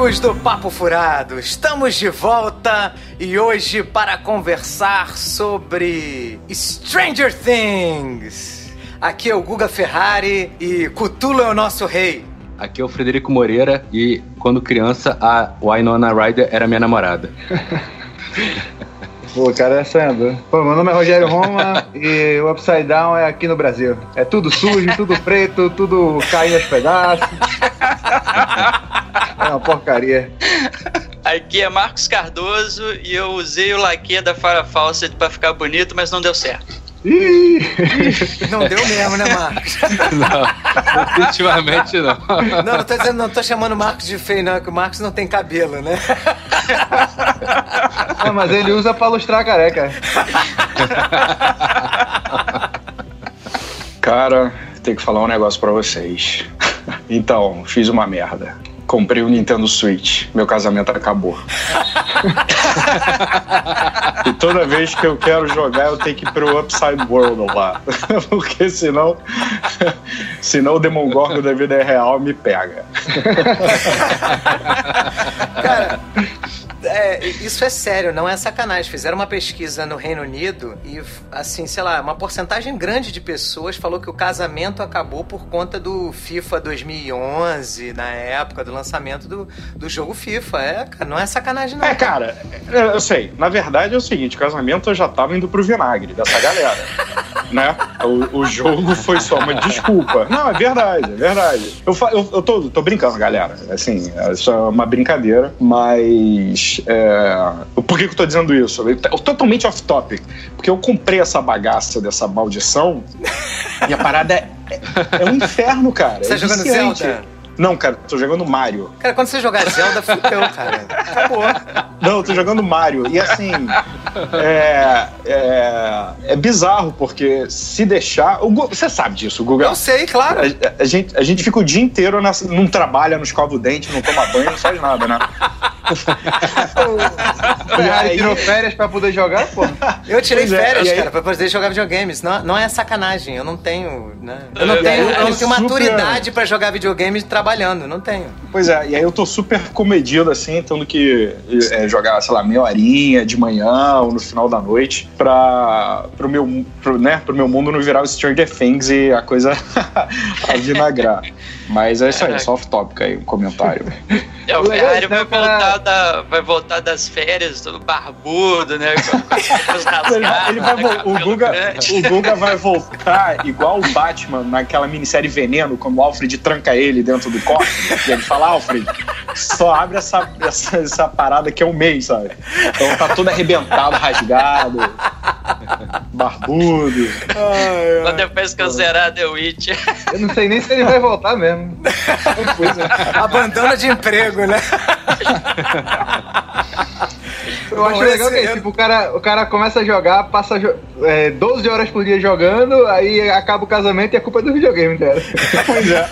amigos do Papo Furado, estamos de volta e hoje para conversar sobre Stranger Things. Aqui é o Guga Ferrari e Cutulo é o nosso rei. Aqui é o Frederico Moreira e quando criança a Winona Ryder era minha namorada. Pô, cara é sonhador. Pô, meu nome é Rogério Roma e o Upside Down é aqui no Brasil. É tudo sujo, tudo preto, tudo caindo aos pedaços. É uma porcaria. Aqui é Marcos Cardoso e eu usei o laque da Farah Fawcett pra ficar bonito, mas não deu certo. Não deu mesmo, né, Marcos? Não, definitivamente não. Não, não tô dizendo, não tô chamando o Marcos de feio, não, é que o Marcos não tem cabelo, né? Não, mas ele usa pra lustrar a careca. Cara, tem que falar um negócio pra vocês. Então, fiz uma merda comprei o um Nintendo Switch. Meu casamento acabou. e toda vez que eu quero jogar, eu tenho que ir pro Upside World lá. Porque senão. senão o Demogorgon da vida real me pega. Cara é, isso é sério, não é sacanagem. Fizeram uma pesquisa no Reino Unido e, assim, sei lá, uma porcentagem grande de pessoas falou que o casamento acabou por conta do FIFA 2011, na época do lançamento do, do jogo FIFA. É, não é sacanagem, não. É, cara, é, eu sei. Na verdade é o seguinte: o casamento já tava indo pro vinagre dessa galera. né? O, o, jogo foi só uma desculpa. Não, é verdade, é verdade. Eu, eu, eu tô, tô brincando, galera. Assim, é só uma brincadeira, mas é... Por que, que eu tô dizendo isso? Eu, totalmente off-topic. Porque eu comprei essa bagaça dessa maldição e a parada é, é, é um inferno, cara. Você é tá jogando Zelda? Não, cara, tô jogando Mario. Cara, quando você jogar Zelda, fudeu, cara. Acabou. Não, eu tô jogando Mario. E assim, é, é, é bizarro, porque se deixar. O, você sabe disso, o Google. Eu sei, claro. A, a, gente, a gente fica o dia inteiro, nessa, não trabalha, não escova o dente, não toma banho, não faz nada, né? o Ferrari tirou férias pra poder jogar, pô? Eu tirei pois é, férias, é, cara, pra poder jogar videogames. Não, não é sacanagem, eu não tenho, né? Eu não tenho, eu não tenho maturidade pra jogar videogames trabalhando, não tenho. Pois é, e aí eu tô super comedido, assim, tendo que é, jogar, sei lá, meia horinha de manhã ou no final da noite pra, pro, meu, pro, né, pro meu mundo não virar o Stranger Things e a coisa a vinagrar. Mas é isso aí, só off-topic aí, um comentário. É, o Ferrari vai voltar, da, vai voltar das férias, todo barbudo, né? ele vai, o, Guga, o Guga vai voltar igual o Batman naquela minissérie Veneno, quando o Alfred tranca ele dentro do corpo. e ele fala, Alfred, só abre essa, essa, essa parada que é um mês, sabe? Então tá todo arrebentado, rasgado, barbudo. Ai, ai. Depois que eu zerar The Witch. Eu não sei nem se ele vai voltar mesmo. É. Abandona de emprego, né? Eu acho legal que é, tipo, o cara, o cara começa a jogar, passa é, 12 horas por dia jogando, aí acaba o casamento e a culpa é do videogame, cara. Pois é.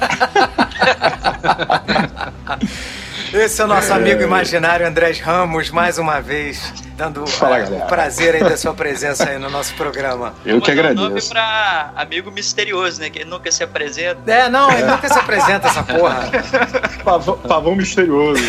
Esse é o nosso é... amigo imaginário Andrés Ramos, mais uma vez, dando Fala, o prazer aí da sua presença aí no nosso programa. Eu que agradeço. Um nome pra amigo misterioso, né? Que ele nunca se apresenta. É, não, ele nunca se apresenta, essa porra. Pavão, pavão misterioso.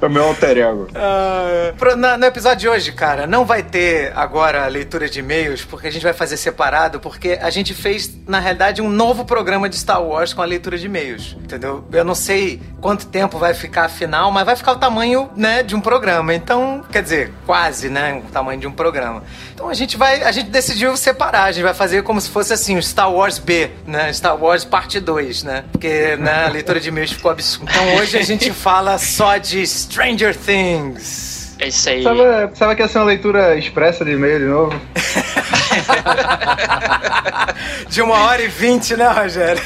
é o meu alter ego. Uh, no, no episódio de hoje, cara, não vai ter agora a leitura de e-mails, porque a gente vai fazer separado, porque a gente fez, na realidade, um novo programa de Star Wars com a leitura de e-mails, entendeu? Eu não sei quanto tempo vai ficar a final, mas vai ficar o tamanho, né, de um programa. Então, quer dizer, quase, né, o tamanho de um programa. Então a gente vai, a gente decidiu separar, a gente vai fazer como se fosse assim, o Star Wars B, né, Star Wars parte 2, né? Porque, né, a leitura de e-mails ficou absurda. Então hoje a gente fala só de Stranger Things. É isso aí. Sabe, sabe que essa é uma leitura expressa de e-mail de novo? de uma hora e vinte, né, Rogério?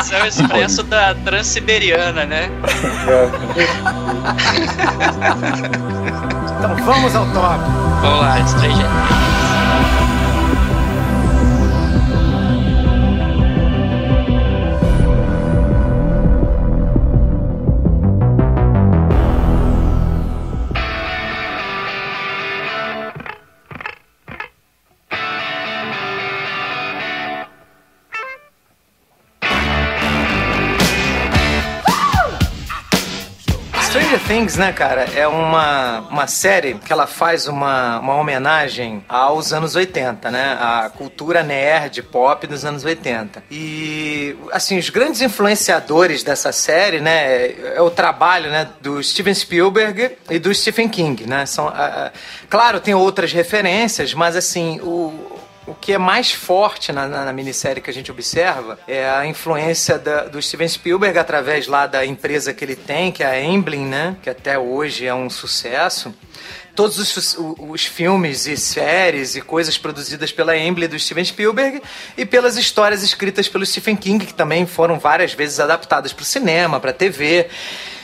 Esse é o expresso da Transiberiana, né? então vamos ao top. Vamos lá, Stranger Things. Things, né, cara, é uma, uma série que ela faz uma, uma homenagem aos anos 80, né? A cultura nerd, pop dos anos 80. E, assim, os grandes influenciadores dessa série, né, é o trabalho, né, do Steven Spielberg e do Stephen King, né? São, claro, tem outras referências, mas, assim, o o que é mais forte na, na, na, minissérie que a gente observa é a influência da, do Steven Spielberg através lá da empresa que ele tem, que é a Emblem, né? Que até hoje é um sucesso todos os, os, filmes e séries e coisas produzidas pela Emblem do Steven Spielberg e pelas histórias escritas pelo Stephen King, que também foram várias vezes adaptadas para o cinema, para a TV.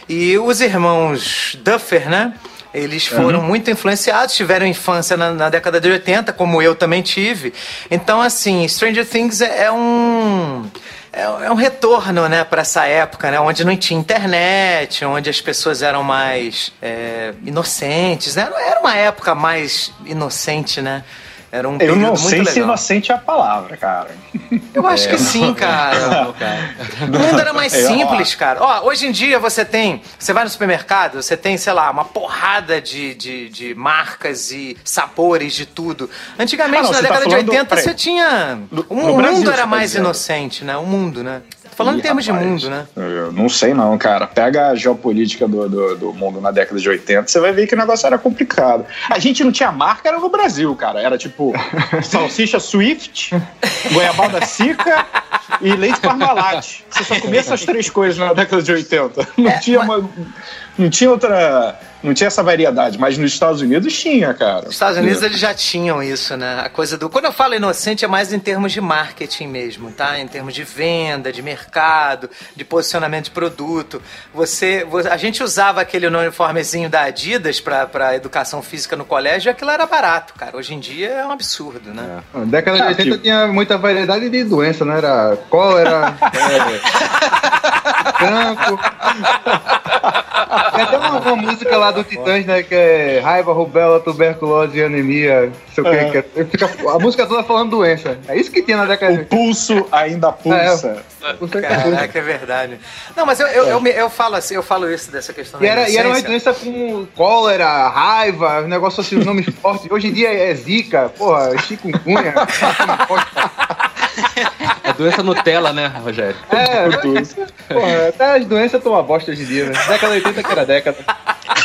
E os irmãos Duffer, né? Eles foram uhum. muito influenciados, tiveram infância na, na, década de 80, como eu também tive. Então, assim, Stranger Things é, é um. É, é, um retorno, né, para essa época, né, onde não tinha internet, onde as pessoas eram mais é, inocentes, né? Era uma época mais inocente, né? Era um Eu não sei se inocente é a palavra, cara. Eu acho é, que sim, cara. o mundo era mais é, simples, cara. Ó, hoje em dia você tem. Você vai no supermercado, você tem, sei lá, uma porrada de, de, de marcas e sabores de tudo. Antigamente, ah, não, na década tá de 80, você tinha. O mundo Brasil, era mais inocente, né? O mundo, né? Falando Ih, em termos rapaz, de mundo, né? Eu não sei não, cara. Pega a geopolítica do, do, do, mundo na década de 80, você vai ver que o negócio era complicado. A gente não tinha marca, era no Brasil, cara. Era tipo salsicha Swift, goiabada Sica e leite Parmalat. Você só comia essas três coisas na década de 80. Não é, tinha mas... uma não tinha outra. Não tinha essa variedade, mas nos Estados Unidos tinha, cara. Nos Estados Unidos eles já tinham isso, né? A coisa do. Quando eu falo inocente, é mais em termos de marketing mesmo, tá? Em termos de venda, de mercado, de posicionamento de produto. Você. A gente usava aquele uniformezinho da Adidas pra, pra educação física no colégio e aquilo era barato, cara. Hoje em dia é um absurdo, né? É. Na década de 80 tipo... tinha muita variedade de doença, não era cólera, é, campo. Tem até uma, uma, música lá do Titãs, né? Que é raiva, rubela, tuberculose e anemia. Sei o que, é. que é. Fica, a música toda falando doença. É isso que tinha na década de. O pulso ainda pulsa. É, Caraca, é verdade. Não, mas eu, eu, eu, eu, falo assim, eu falo isso dessa questão e era, e era uma doença com cólera, raiva, um negócio assim, um nome forte. Hoje em dia é zika, porra, chikungunya. É doença Nutella, né, Rogério? É, porra, até as doenças estão uma bosta hoje em dia, né? Década 80 que era década.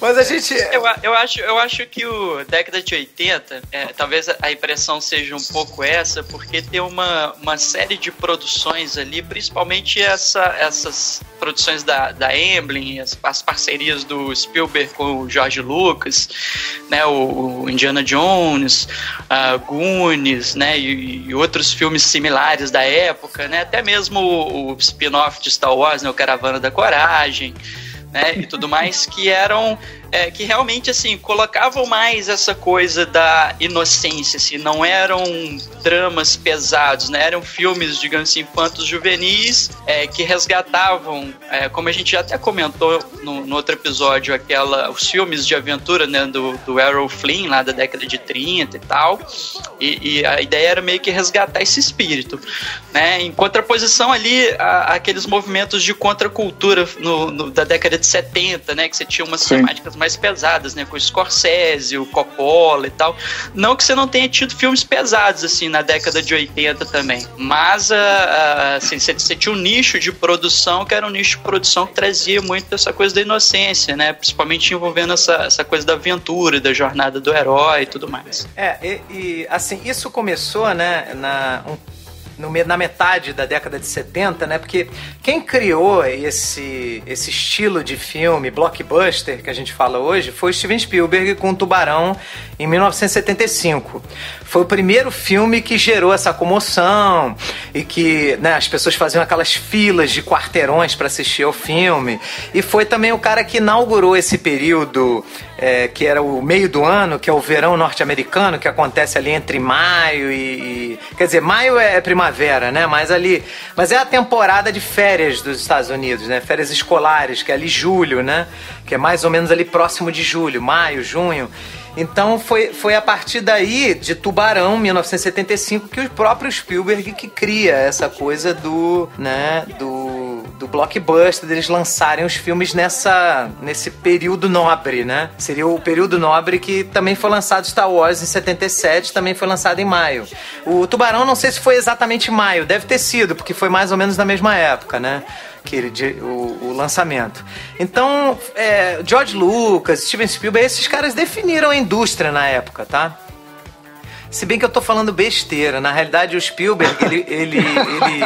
Mas a gente. Eu, eu, acho, eu acho que o década de 80, é, talvez a impressão seja um pouco essa, porque tem uma, uma série de produções ali, principalmente essa, essas produções da, da Emblem, as, as parcerias do Spielberg com o George Lucas, né, o, o Indiana Jones, uh, Goonies, né, e, e, outros filmes similares da época, né, até mesmo o, o spin-off de Star Wars, né, o Caravana da Coragem né, e tudo mais, que eram é, que realmente assim colocavam mais essa coisa da inocência, assim, não eram dramas pesados, né? Eram filmes, digamos assim, infantos juvenis é, que resgatavam, é, como a gente já até comentou no, no, outro episódio, aquela os filmes de aventura, né, do, do Errol Flynn lá da década de 30 e tal. E, e a ideia era meio que resgatar esse espírito, né? Em contraposição ali a, aqueles movimentos de contracultura no, no, da década de 70, né, que você tinha umas Sim. temáticas mais pesadas, né? Com o Scorsese, o Coppola e tal. Não que você não tenha tido filmes pesados, assim, na década de 80 também. Mas, uh, assim, você, você tinha um nicho de produção que era um nicho de produção que trazia muito essa coisa da inocência, né? Principalmente envolvendo essa, essa coisa da aventura, da jornada do herói e tudo mais. É, e, e assim, isso começou, né, na, um no, na metade da década de 70, né? Porque quem criou esse, esse estilo de filme blockbuster que a gente fala hoje foi Steven Spielberg com Tubarão em 1975. Foi o primeiro filme que gerou essa comoção e que né, as pessoas faziam aquelas filas de quarteirões para assistir ao filme. E foi também o cara que inaugurou esse período é, que era o meio do ano, que é o verão norte-americano, que acontece ali entre maio e, e, Quer dizer, maio é primavera, né? Mas ali. Mas é a temporada de férias dos Estados Unidos, né? Férias escolares, que é ali julho, né? Que é mais ou menos ali próximo de julho, maio, junho. Então foi, foi a partir daí, de Tubarão, 1975, que o próprio Spielberg que cria essa coisa do, né, do, do blockbuster, deles lançarem os filmes nessa, nesse período nobre, né? Seria o período nobre que também foi lançado Star Wars em 77, também foi lançado em maio. O Tubarão, não sei se foi exatamente maio, deve ter sido, porque foi mais ou menos na mesma época, né? que ele, o, o lançamento. Então, é, George Lucas, Steven Spielberg, esses caras definiram a indústria na época, tá? Se bem que eu tô falando besteira, na realidade o Spielberg, ele. ele, ele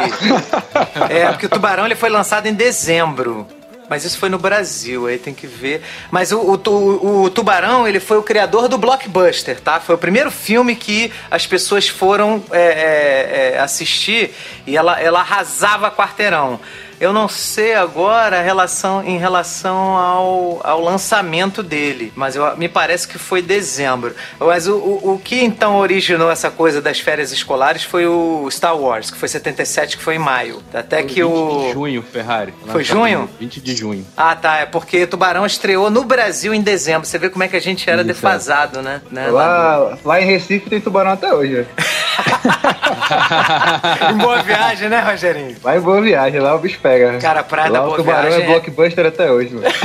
é, porque o Tubarão ele foi lançado em dezembro. Mas isso foi no Brasil, aí tem que ver. Mas o, o, o, Tubarão, ele foi o criador do Blockbuster, tá? Foi o primeiro filme que as pessoas foram é, é, é assistir e ela, ela arrasava quarteirão. Eu não sei agora a relação em relação ao, ao lançamento dele, mas eu, me parece que foi dezembro. Mas o, o, o, que então originou essa coisa das férias escolares foi o Star Wars, que foi 77, que foi em maio. Até foi que 20 o. de junho, Ferrari. Foi junho? 20 de junho. Ah, tá. É porque Tubarão estreou no Brasil em dezembro. Você vê como é que a gente era Isso, defasado, é. né? né? Lá, lá em Recife tem tubarão até hoje. em boa viagem, né, Rogerinho? Vai em boa viagem, lá o bicho pega. Cara, Praia Lá da Boa o Tubarão Viagem é blockbuster até hoje, mano.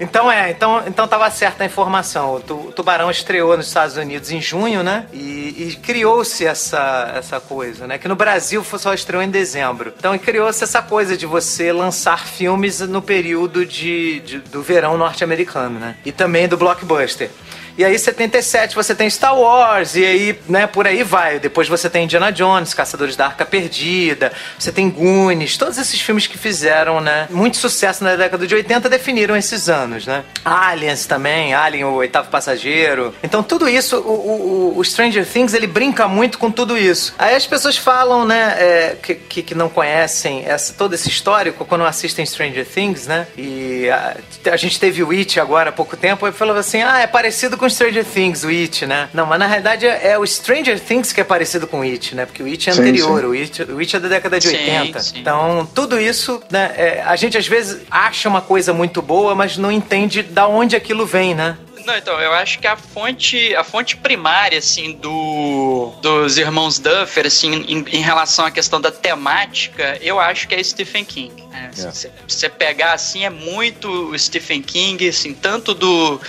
Então é, então, então tava certa a informação. O Tubarão estreou nos Estados Unidos em junho, né? E, e criou-se essa, essa coisa, né? Que no Brasil só estreou em dezembro. Então criou-se essa coisa de você lançar filmes no período de, de do verão norte-americano, né? E também do blockbuster. E aí, 77, você tem Star Wars, e aí, né, por aí vai. Depois você tem Indiana Jones, Caçadores da Arca Perdida, você tem Goonies, todos esses filmes que fizeram, né, muito sucesso na década de 80 definiram esses anos, né? Aliens também, Alien, o oitavo passageiro. Então, tudo isso, o, o, o Stranger Things, ele brinca muito com tudo isso. Aí as pessoas falam, né, é, que, que, não conhecem essa, todo esse histórico quando assistem Stranger Things, né? E a, a gente teve o It agora há pouco tempo, e falou assim: ah, é parecido com Stranger Things, o It, né? Não, mas na realidade é, o Stranger Things que é parecido com o It, né? Porque o It é sim, anterior, sim. O, It, o It é da década de sim, 80. Então, tudo isso, né? É, a gente às vezes acha uma coisa muito boa, mas não entende da onde aquilo vem, né? Não, então, eu acho que a fonte, a fonte primária, assim, do, dos irmãos Duffer, assim, em, em relação à questão da temática, eu acho que é Stephen King. Né? É. Se você pegar, assim, é muito Stephen King, assim, tanto do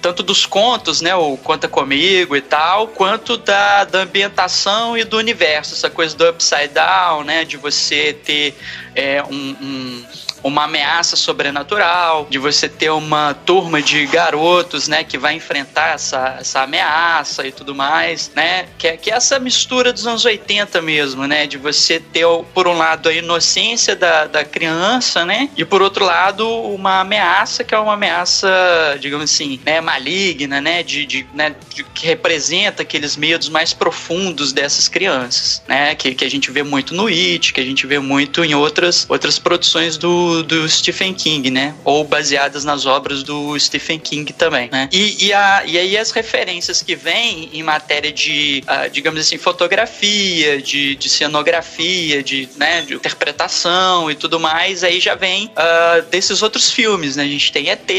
tanto dos contos, né, o Conta Comigo e tal, quanto da, da ambientação e do universo, essa coisa do upside down, né, de você ter é, um, um uma ameaça sobrenatural, de você ter uma turma de garotos, né, que vai enfrentar essa, essa ameaça e tudo mais, né, que é, que é essa mistura dos anos 80 mesmo, né, de você ter, por um lado, a inocência da, da criança, né, e por outro lado, uma ameaça que é uma ameaça, digamos assim, né, maligna, né, de, de, né, de que representa aqueles medos mais profundos dessas crianças, né, que, que a gente vê muito no It, que a gente vê muito em outras, outras produções do do, Stephen King, né? Ou baseadas nas obras do Stephen King também, né? E, e, a, e aí as referências que vêm em matéria de, uh, digamos assim, fotografia, de, de cenografia, de, né, de interpretação e tudo mais, aí já vem uh, desses outros filmes, né? A gente tem ET,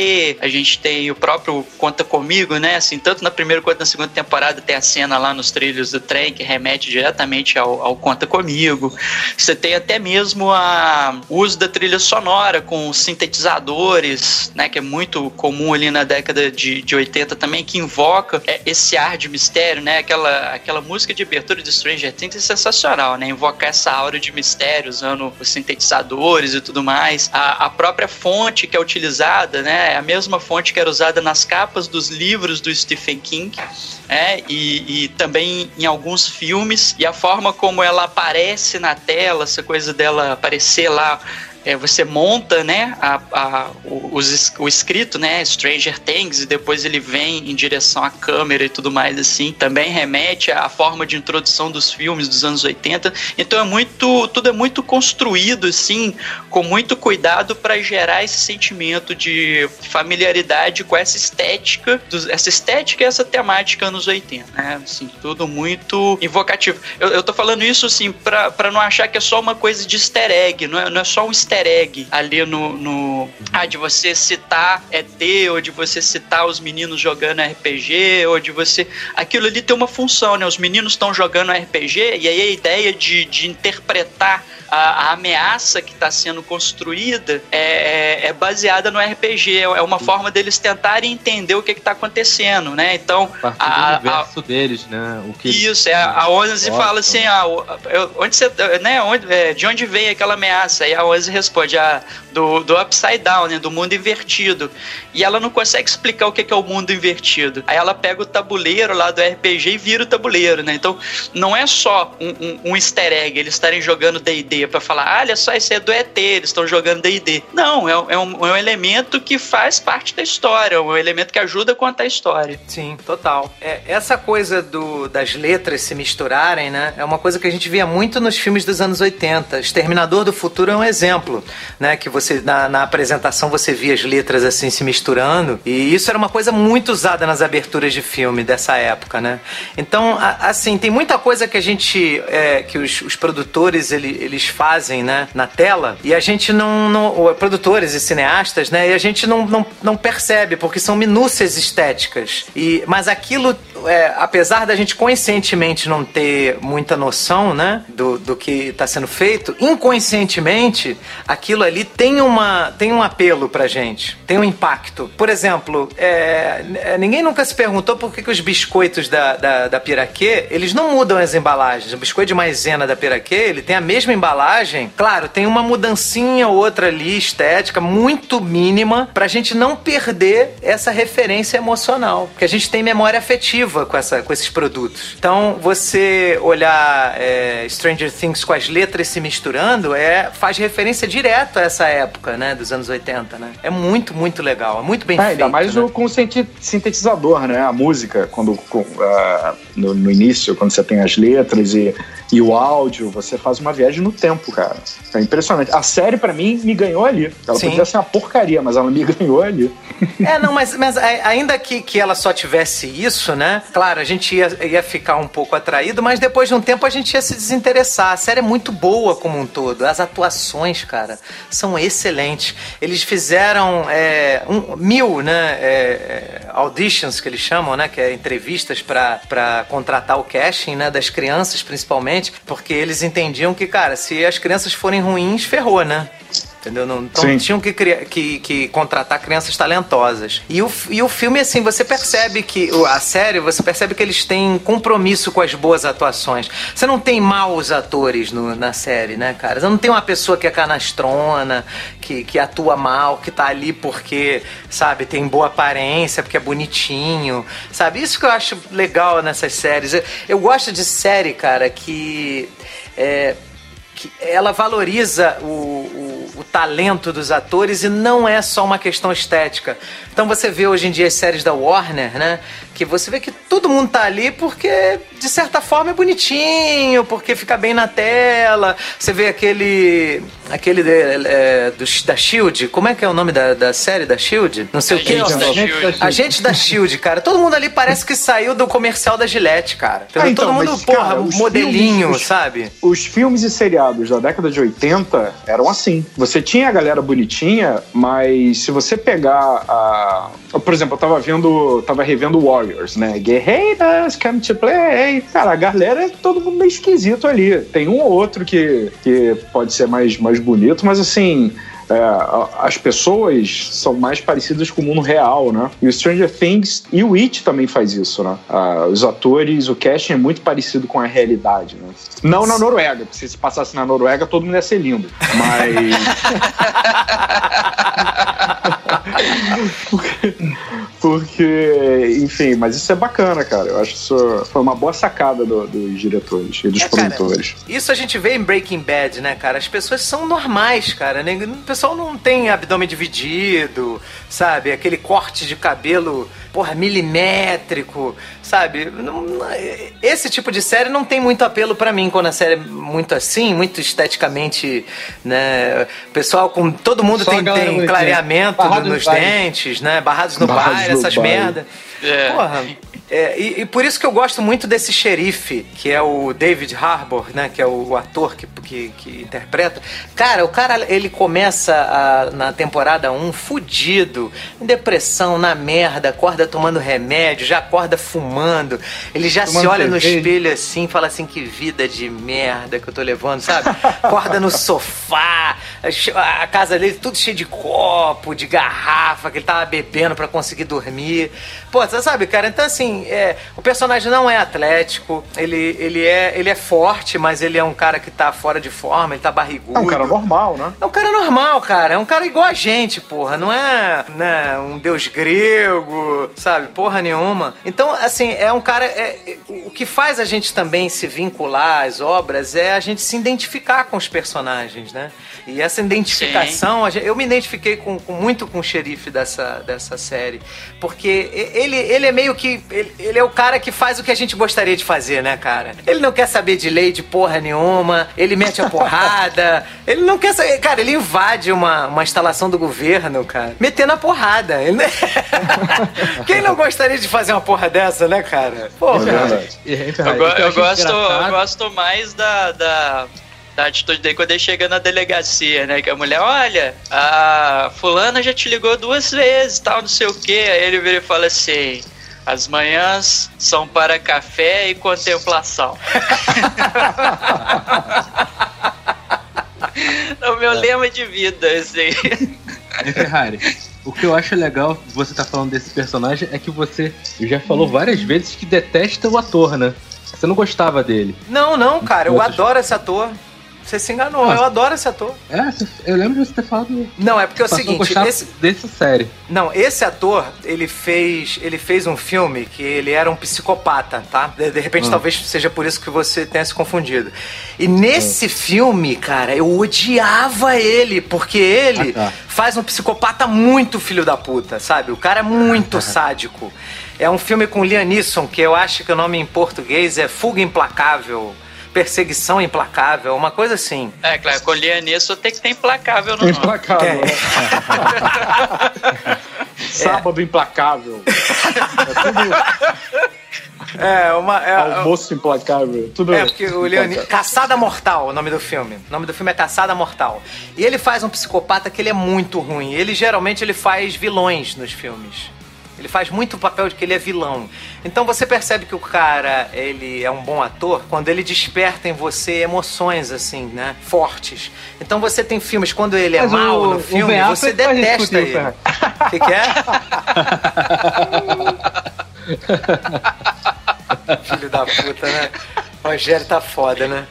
a gente tem o próprio Conta Comigo, né? Assim, tanto na primeira quanto na segunda temporada tem a cena lá nos trilhos do trem que remete diretamente ao, ao Conta Comigo. Você tem até mesmo a, o uso da trilha sonora sonora com sintetizadores, né, que é muito comum ali na década de, de 80 também, que invoca é, esse ar de mistério, né, aquela, aquela música de abertura de Stranger Things é sensacional, né, invocar essa aura de mistério usando os sintetizadores e tudo mais. A, a própria fonte que é utilizada, né, é a mesma fonte que era usada nas capas dos livros do Stephen King, é, e, e também em alguns filmes, e a forma como ela aparece na tela, essa coisa dela aparecer lá é, você monta, né, a, a, o, o escrito, né, Stranger Things, e depois ele vem em direção à câmera e tudo mais assim. Também remete à forma de introdução dos filmes dos anos 80. Então é muito, tudo é muito construído assim, com muito cuidado para gerar esse sentimento de familiaridade com essa estética, essa estética e essa temática anos 80, né? Assim, tudo muito invocativo. Eu, eu tô falando isso assim para não achar que é só uma coisa de easter egg, não é, não é só um easter easter egg ali no. no ah, de você citar ET, ou de você citar os meninos jogando RPG, ou de você. Aquilo ali tem uma função, né? Os meninos estão jogando RPG, e aí a ideia de, de interpretar a, a ameaça que está sendo construída é, é, é, baseada no RPG. É, é uma forma deles tentarem entender o que está acontecendo, né? Então, a, do universo a, deles, né? O que isso, é, a Onze fala assim, ah, onde você, né? Onde, é, de onde vem aquela ameaça? E a Onze responde, ah, do, do upside down, né? Do mundo invertido. E ela não consegue explicar o que é o mundo invertido. Aí ela pega o tabuleiro lá do RPG e vira o tabuleiro, né? Então, não é só um, um, um easter egg, eles estarem jogando D&D para falar, ah, olha só, isso é do ET, eles estão jogando D&D. Não, é, é, um, é um elemento que faz parte da história, é um elemento que ajuda a contar a história. Sim, total. É, essa coisa do, das letras se misturarem, né, é uma coisa que a gente via muito nos filmes dos anos 80. Exterminador do Futuro é um exemplo, né, que você, na, na apresentação, você via as letras assim se misturando, e isso era uma coisa muito usada nas aberturas de filme dessa época, né. Então, a, assim, tem muita coisa que a gente, é, que os, os produtores, ele, eles fazem, né, na tela, e a gente não, não produtores e cineastas, né, e a gente não, não, não percebe, porque são minúcias estéticas. E, mas aquilo, é, apesar da gente conscientemente não ter muita noção, né, do, do que está sendo feito, inconscientemente, aquilo ali tem, uma, tem um apelo pra gente, tem um impacto. Por exemplo, é, é ninguém nunca se perguntou por que, que os biscoitos da, da, da Piraquê, eles não mudam as embalagens. O biscoito de maisena da Piraquê, ele tem a mesma embalagem embalagem, claro, tem uma mudancinha ou outra ali estética muito mínima pra gente não perder essa referência emocional, porque a gente tem memória afetiva com, essa, com esses produtos. Então, você olhar é, Stranger Things com as letras se misturando é, faz referência direto a essa época, né, dos anos 80, né? É muito, muito legal, é muito bem é, feito. Ainda mais né? o, com o sintetizador, né? A música, quando com, uh, no, no início, quando você tem as letras e, e o áudio, você faz uma viagem no tempo, cara. É impressionante. A série, para mim, me ganhou ali. Ela Sim. podia ser uma porcaria, mas ela me ganhou ali. É, não, mas, mas ainda que, que ela só tivesse isso, né? Claro, a gente ia, ia ficar um pouco atraído, mas depois de um tempo a gente ia se desinteressar. A série é muito boa como um todo. As atuações, cara, são excelentes. Eles fizeram é, um, mil, né? É, é auditions, que eles chamam, né? Que é entrevistas para contratar o casting, né? Das crianças, principalmente, porque eles entendiam que, cara, se as crianças forem ruins, ferrou, né? Entendeu? Não, então Sim. tinham que, que, que, contratar crianças talentosas. E o, e o filme, assim, você percebe que. A série, você percebe que eles têm compromisso com as boas atuações. Você não tem maus atores no, na série, né, cara? Você não tem uma pessoa que é canastrona, que, que atua mal, que tá ali porque, sabe, tem boa aparência, porque é bonitinho, sabe? Isso que eu acho legal nessas séries. Eu, eu gosto de série, cara, que. É, que ela valoriza o, o, o, talento dos atores e não é só uma questão estética. Então você vê hoje em dia as séries da Warner, né? Que você vê que todo mundo tá ali porque, de certa forma, é bonitinho, porque fica bem na tela. Você vê aquele. aquele de, é, do, da Shield. Como é que é o nome da, da série da Shield? Não sei o que. Agente da Shield, cara. Todo mundo ali parece que saiu do comercial da Gillette, cara. Ah, então, todo mundo, mas, porra, cara, modelinho, filmes, sabe? Os, os filmes e seriados da década de 80 eram assim. Você tinha a galera bonitinha, mas se você pegar a. Por exemplo, eu tava vendo. tava revendo Warrior. Warriors, né? Guerreiras, come to play. Cara, a galera é todo mundo meio esquisito ali. Tem um ou outro que, que pode ser mais, mais bonito, mas assim. É, as pessoas são mais parecidas com o mundo real, né? E o Stranger Things e o It também faz isso, né? Ah, os atores, o casting é muito parecido com a realidade, né? Não na Noruega, porque se passasse na Noruega todo mundo ia ser lindo, mas... Porque, enfim, mas isso é bacana, cara. Eu acho que isso foi uma boa sacada do, dos diretores e dos é, produtores. Cara, isso a gente vê em Breaking Bad, né, cara? As pessoas são normais, cara. O pessoal não tem abdômen dividido, sabe? Aquele corte de cabelo, porra, milimétrico, sabe? Esse tipo de série não tem muito apelo para mim quando a série é muito assim, muito esteticamente, né? Pessoal com todo mundo Só tem, tem clareamento nos dentes, né? Barrados no Barrados bar, essas merda. É. Porra, é, e, e, por isso que eu gosto muito desse xerife, que é o David Harbour, né? Que é o, o ator que, que, que, interpreta. Cara, o cara, ele começa a, na temporada 1 fudido, em depressão, na merda, acorda tomando remédio, já acorda fumando. Ele já tomando se olha no espelho assim fala assim, que vida de merda que eu tô levando, sabe? Acorda no sofá, a casa dele tudo cheio de copo, de garrafa, que ele tava bebendo para conseguir dormir. Pô, você sabe, cara, então assim, é, o personagem não é atlético, ele, ele, é, ele é forte, mas ele é um cara que tá fora de forma, ele tá barrigudo. É um cara normal, né? É um cara normal, cara. É um cara igual a gente, porra. Não é né, um deus grego, sabe? Porra nenhuma. Então, assim, é um cara. É, é, o que faz a gente também se vincular às obras é a gente se identificar com os personagens, né? E essa identificação, Sim. eu me identifiquei com, com, muito com o xerife dessa, dessa série. Porque ele, ele é meio que. Ele, ele, é o cara que faz o que a gente gostaria de fazer, né, cara? Ele não quer saber de lei de porra nenhuma, ele mete a porrada, ele não quer saber. Cara, ele invade uma, uma instalação do governo, cara, metendo a porrada. Ele... Quem não gostaria de fazer uma porra dessa, né, cara? Porra. É eu, eu, eu, gosto, eu gosto mais da da atitude dele quando ele chega na delegacia, né? Que a mulher, olha, a fulana já te ligou duas vezes, tal, não sei o quê. Aí ele vira e fala assim. As manhãs são para café e contemplação. é o meu é. lema de vida, assim. É Ferrari. O que eu acho legal você tá falando desse personagem é que você já falou várias vezes que detesta o ator, né? Você não gostava dele. Não, não, cara. Eu adoro esse ator. Você se enganou, ah, eu adoro esse ator. É, eu lembro de você ter falado. Não, é porque é o seguinte. Esse... Dessa série. Não, esse ator, ele fez. Ele fez um filme que ele era um psicopata, tá? De, de repente, ah. talvez seja por isso que você tenha se confundido. E nesse ah. filme, cara, eu odiava ele, porque ele ah, tá. faz um psicopata muito filho da puta, sabe? O cara é muito sádico. É um filme com Liam Neeson, que eu acho que o nome em português é Fuga Implacável perseguição implacável, uma coisa assim. É, claro, com nisso tem que ter implacável no implacável. nome. Implacável. Sábado implacável. É tudo... É, uma. É, Almoço implacável. Tudo É, porque o Leoni. Caçada Mortal, o nome do filme. O nome do filme é Caçada Mortal. E ele faz um psicopata que ele é muito ruim. Ele geralmente ele faz vilões nos filmes. Ele faz muito o papel de que ele é vilão. Então você percebe que o cara, ele é um bom ator quando ele desperta em você emoções, assim, né? Fortes. Então você tem filmes, quando ele é Mas mal no filme, você detesta ele. O que, que é? Filho da puta, né? O Rogério tá foda, né?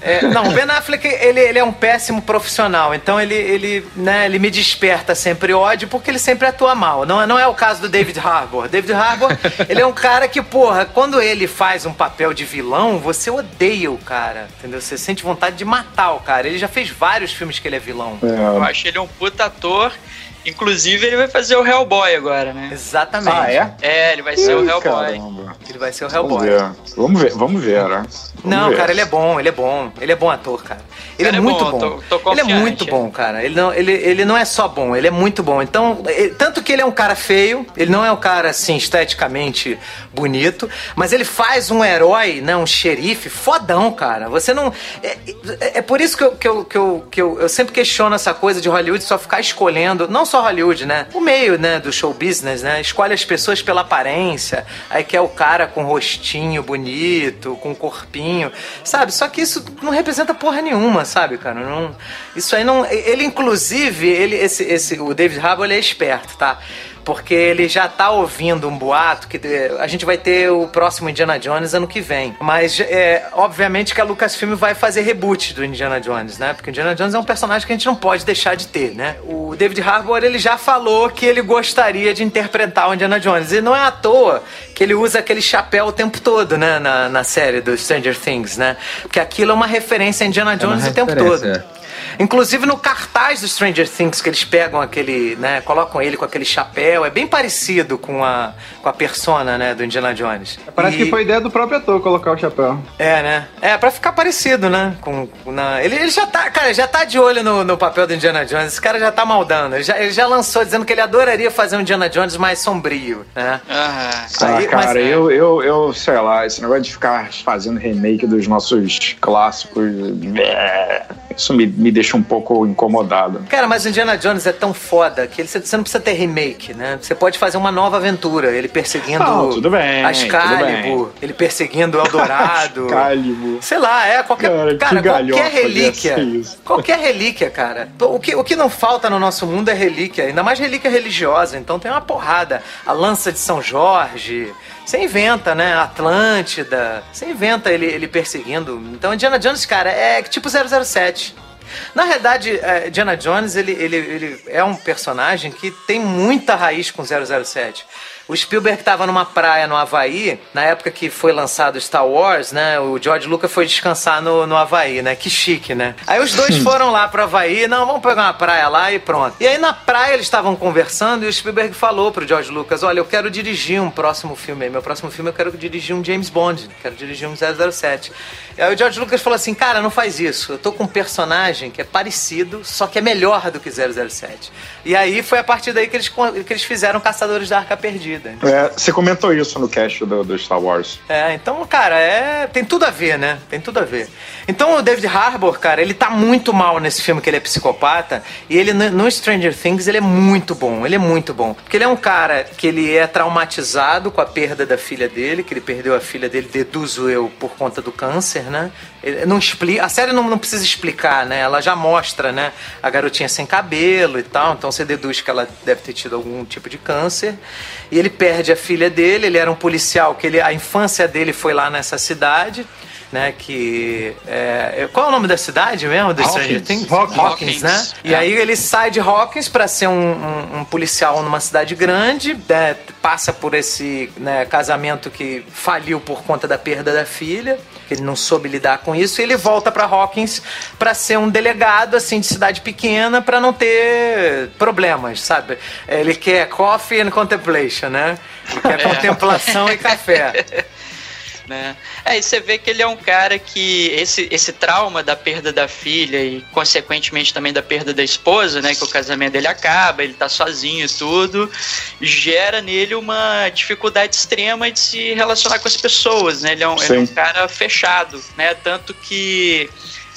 É, não, o Ben Affleck, ele, ele é um péssimo profissional, então ele, ele, né, ele me desperta sempre ódio porque ele sempre atua mal. Não, não é o caso do David Harbour. David Harbour, ele é um cara que, porra, quando ele faz um papel de vilão, você odeia o cara, entendeu? Você sente vontade de matar o cara. Ele já fez vários filmes que ele é vilão. É. Eu acho ele um puta ator Inclusive, ele vai fazer o Hellboy agora, né? Exatamente. Ah, é? É, ele vai ser o Hellboy. Caramba. Ele vai ser o Hellboy. Vamos ver, vamos ver, né? Vamos não, ver. cara, ele é bom, ele é bom. Ele é bom ator, cara. Ele cara é, é muito bom. bom. Tô, tô ele é muito bom, cara. Ele não, ele, ele não é só bom, ele é muito bom. Então, ele, tanto que ele é um cara feio, ele não é um cara, assim, esteticamente bonito, mas ele faz um herói, né, um xerife fodão, cara. Você não... É, é, é por isso que, eu, que, eu, que, eu, que eu, eu sempre questiono essa coisa de Hollywood só ficar escolhendo, não só Hollywood, né? O meio, né, do show business, né? Escolhe as pessoas pela aparência. Aí quer o cara com rostinho bonito, com corpinho, sabe? Só que isso não representa porra nenhuma, sabe, cara? Não, isso aí não. Ele, inclusive, ele, esse, esse, o David Harbour, ele é esperto, tá? Porque ele já tá ouvindo um boato que a gente vai ter o próximo Indiana Jones ano que vem. Mas, é, obviamente, que a Lucasfilm vai fazer reboot do Indiana Jones, né? Porque o Indiana Jones é um personagem que a gente não pode deixar de ter, né? O David Harbour, ele já falou que ele gostaria de interpretar o Indiana Jones. E não é à toa que ele usa aquele chapéu o tempo todo, né? Na, na série do Stranger Things, né? Porque aquilo é uma referência a Indiana é Jones é o tempo todo. É. Inclusive no cartaz do Stranger Things que eles pegam aquele, né, colocam ele com aquele chapéu, é bem parecido com a, com a persona, né, do Indiana Jones. Parece e... que foi ideia do próprio ator colocar o chapéu. É, né? É, pra ficar parecido, né? Com, na... ele, ele já tá, cara, já tá de olho no, no papel do Indiana Jones. Esse cara já tá maldando. Ele já, ele já lançou dizendo que ele adoraria fazer um Indiana Jones mais sombrio, né? Ah, Aí, cara, mas, eu, eu, eu, sei lá, esse negócio de ficar fazendo remake dos nossos clássicos, é, isso me, me deixa um pouco incomodado. Cara, mas Indiana Jones é tão foda que ele, você não precisa ter remake, né? Você pode fazer uma nova aventura, ele perseguindo não, tudo bem, Excalibur, ele perseguindo o Eldorado. Excalibur. Sei lá, é qualquer, cara, cara qualquer relíquia. Qualquer relíquia, cara. O que, o que não falta no nosso mundo é relíquia, ainda mais relíquia religiosa. Então tem uma porrada. A lança de São Jorge, você inventa, né? Atlântida. Você inventa ele, ele perseguindo. Então, Indiana Jones, cara, é tipo 007. Na verdade, é, Indiana Jones, ele, ele, ele é um personagem que tem muita raiz com 007. O Spielberg estava numa praia no Havaí, na época que foi lançado Star Wars, né? O George Lucas foi descansar no, no Havaí, né? Que chique, né? Aí os dois foram lá pro Havaí, não, vamos pegar uma praia lá e pronto. E aí na praia eles estavam conversando e o Spielberg falou pro George Lucas: Olha, eu quero dirigir um próximo filme. Meu próximo filme eu quero dirigir um James Bond, quero dirigir um 007. E aí o George Lucas falou assim: Cara, não faz isso. Eu tô com um personagem que é parecido, só que é melhor do que 007. E aí foi a partir daí que eles, que eles fizeram Caçadores da Arca Perdida. É, você comentou isso no cast do, do, Star Wars. É, então, cara, é, tem tudo a ver, né? Tem tudo a ver. Então o David Harbour, cara, ele tá muito mal nesse filme que ele é psicopata. E ele, no Stranger Things, ele é muito bom. Ele é muito bom. Porque ele é um cara que ele é traumatizado com a perda da filha dele, que ele perdeu a filha dele, deduzo eu, por conta do câncer, né? Não explica. A série não, não precisa explicar, né? Ela já mostra, né? A garotinha sem cabelo e tal. Então você deduz que ela deve ter tido algum tipo de câncer. E ele perde a filha dele. Ele era um policial que ele, a infância dele foi lá nessa cidade né? Que. É, qual é o nome da cidade mesmo? Do Stranger Things? Hawkins, Hawkins né? É. E aí ele sai de Hawkins para ser um, um, um, policial numa cidade grande, né, passa por esse né, casamento que faliu por conta da perda da filha, que ele não soube lidar com isso, e ele volta para Hawkins para ser um delegado assim de cidade pequena para não ter problemas, sabe? Ele quer coffee and contemplation, né? Ele quer é. contemplação e café. né? É, e você vê que ele é um cara que esse, esse trauma da perda da filha e, consequentemente, também da perda da esposa, né? Que o casamento dele acaba, ele tá sozinho e tudo, gera nele uma dificuldade extrema de se relacionar com as pessoas, né? Ele é um, ele é um cara fechado, né? Tanto que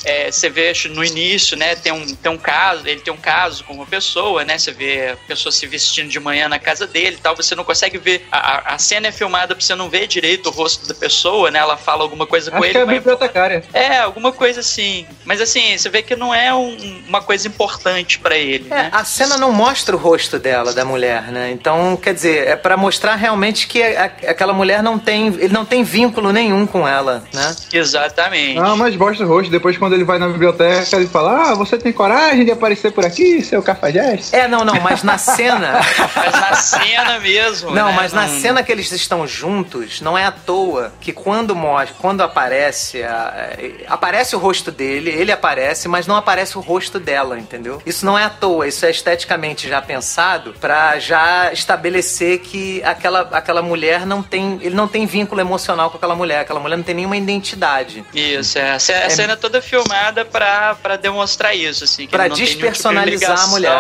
é, você vê no início, né, tem um, tem um caso, ele tem um caso com uma pessoa, né, você vê a pessoa se vestindo de manhã na casa dele e tal, você não consegue ver, a, a cena é filmada pra você não ver direito o rosto da pessoa, né, ela fala alguma coisa Acho com ele. Que é bibliotecária. É, alguma coisa assim. Mas assim, você vê que não é um, uma coisa importante para ele, é, né? A cena não mostra o rosto dela, da mulher, né, então, quer dizer, é para mostrar realmente que a, aquela mulher não tem, ele não tem vínculo nenhum com ela, né? Exatamente. Ah, mas mostra o rosto, depois quando quando ele vai na biblioteca, ele fala: Ah, você tem coragem de aparecer por aqui, seu cafajeste? É, não, não, mas na cena. mas na cena mesmo. Não, né? mas na não... cena que eles estão juntos, não é à toa que quando mostra, quando aparece, a, aparece o rosto dele, ele aparece, mas não aparece o rosto dela, entendeu? Isso não é à toa, isso é esteticamente já pensado para já estabelecer que aquela, aquela mulher não tem, ele não tem vínculo emocional com aquela mulher, aquela mulher não tem nenhuma identidade. Isso, é. A cena é, toda filmada filmada para demonstrar isso, assim. Para despersonalizar tipo a mulher.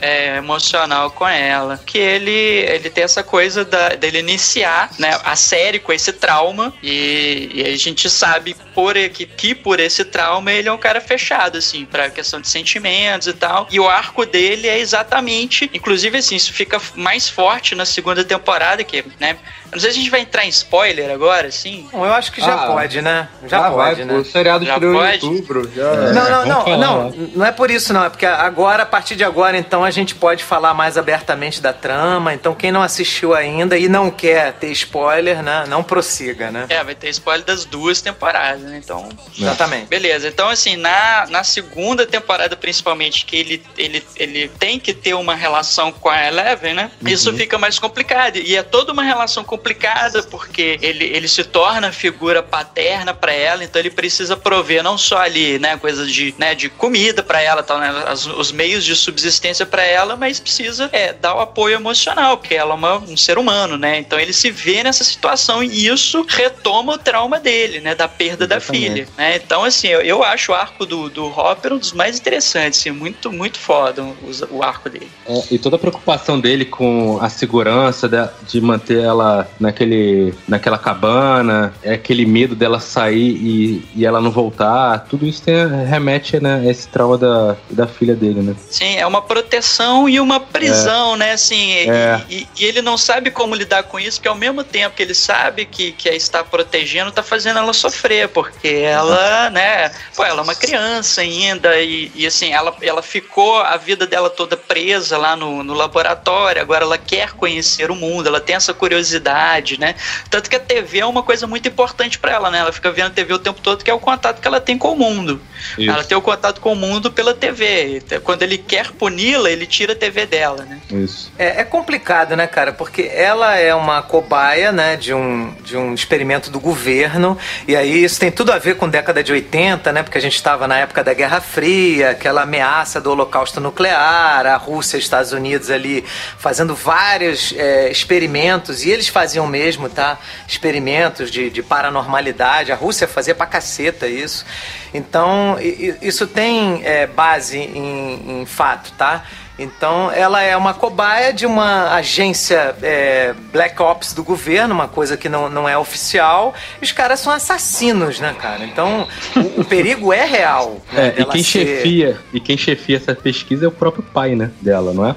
É, emocional com ela. Que ele, ele tem essa coisa da, dele iniciar né, a série com esse trauma e, e a gente sabe por, que, que por esse trauma ele é um cara fechado, assim, pra questão de sentimentos e tal. E o arco dele é exatamente, inclusive assim, isso fica mais forte na segunda temporada, que, né? Não sei se a gente vai entrar em spoiler agora, assim. Bom, eu acho que já ah, pode, né? Já ah, pode, vai, né? O seriado já estreou pode? em outubro. Já... É, não, não, não, não. Não é por isso, não. É porque agora, a partir de agora, então, a gente pode falar mais abertamente da trama. Então, quem não assistiu ainda e não quer ter spoiler, né? Não prossiga, né? É, vai ter spoiler das duas temporadas, né? Então. Exatamente. Beleza. Então, assim, na, na segunda temporada, principalmente, que ele, ele, ele tem que ter uma relação com a Eleven, né? Uhum. Isso fica mais complicado. E é toda uma relação com complicada porque ele, ele se torna figura paterna para ela, então ele precisa prover não só ali, né, coisas de, né, de comida para ela, tal, né, as, os meios de subsistência para ela, mas precisa é, dar o apoio emocional, porque ela é uma, um ser humano, né? Então ele se vê nessa situação e isso retoma o trauma dele, né, da perda Exatamente. da filha, né? Então assim, eu, eu acho o arco do, do Hopper um dos mais interessantes, assim, muito muito foda o, o arco dele. É, e toda a preocupação dele com a segurança de, de manter ela naquele, naquela cabana, é aquele medo dela sair e, e ela não voltar, tudo isso tem, remete né, a esse trauma da, da filha dele, né? Sim, é uma proteção e uma prisão, é. né? Assim, é. e, e, ele não sabe como lidar com isso, porque ao mesmo tempo que ele sabe que, que está protegendo, tá fazendo ela sofrer, porque ela, né, pô, ela é uma criança ainda, e, e assim, ela, ela ficou a vida dela toda presa lá no, no laboratório, agora ela quer conhecer o mundo, ela tem essa curiosidade, né? Tanto que a TV é uma coisa muito importante para ela, né? Ela fica vendo a TV o tempo todo, que é o contato que ela tem com o mundo. Isso. Ela tem o contato com o mundo pela TV. Quando ele quer puni-la, ele tira a TV dela, né? Isso. É, é, complicado, né, cara? Porque ela é uma cobaia, né, de um, de um experimento do governo. E aí isso tem tudo a ver com a década de 80, né? Porque a gente estava na época da Guerra Fria, aquela ameaça do holocausto nuclear, a Rússia e Estados Unidos ali fazendo vários é, experimentos. E eles faziam mesmo, tá? Experimentos de, de paranormalidade. A Rússia fazia pra caceta isso. Então, isso tem é, base em, em fato, tá? Então, ela é uma cobaia de uma agência é, Black Ops do governo, uma coisa que não, não é oficial. E os caras são assassinos, né, cara? Então, o, o perigo é real. Né, é, e quem ser... chefia e quem chefia essa pesquisa é o próprio pai, né, dela, não é?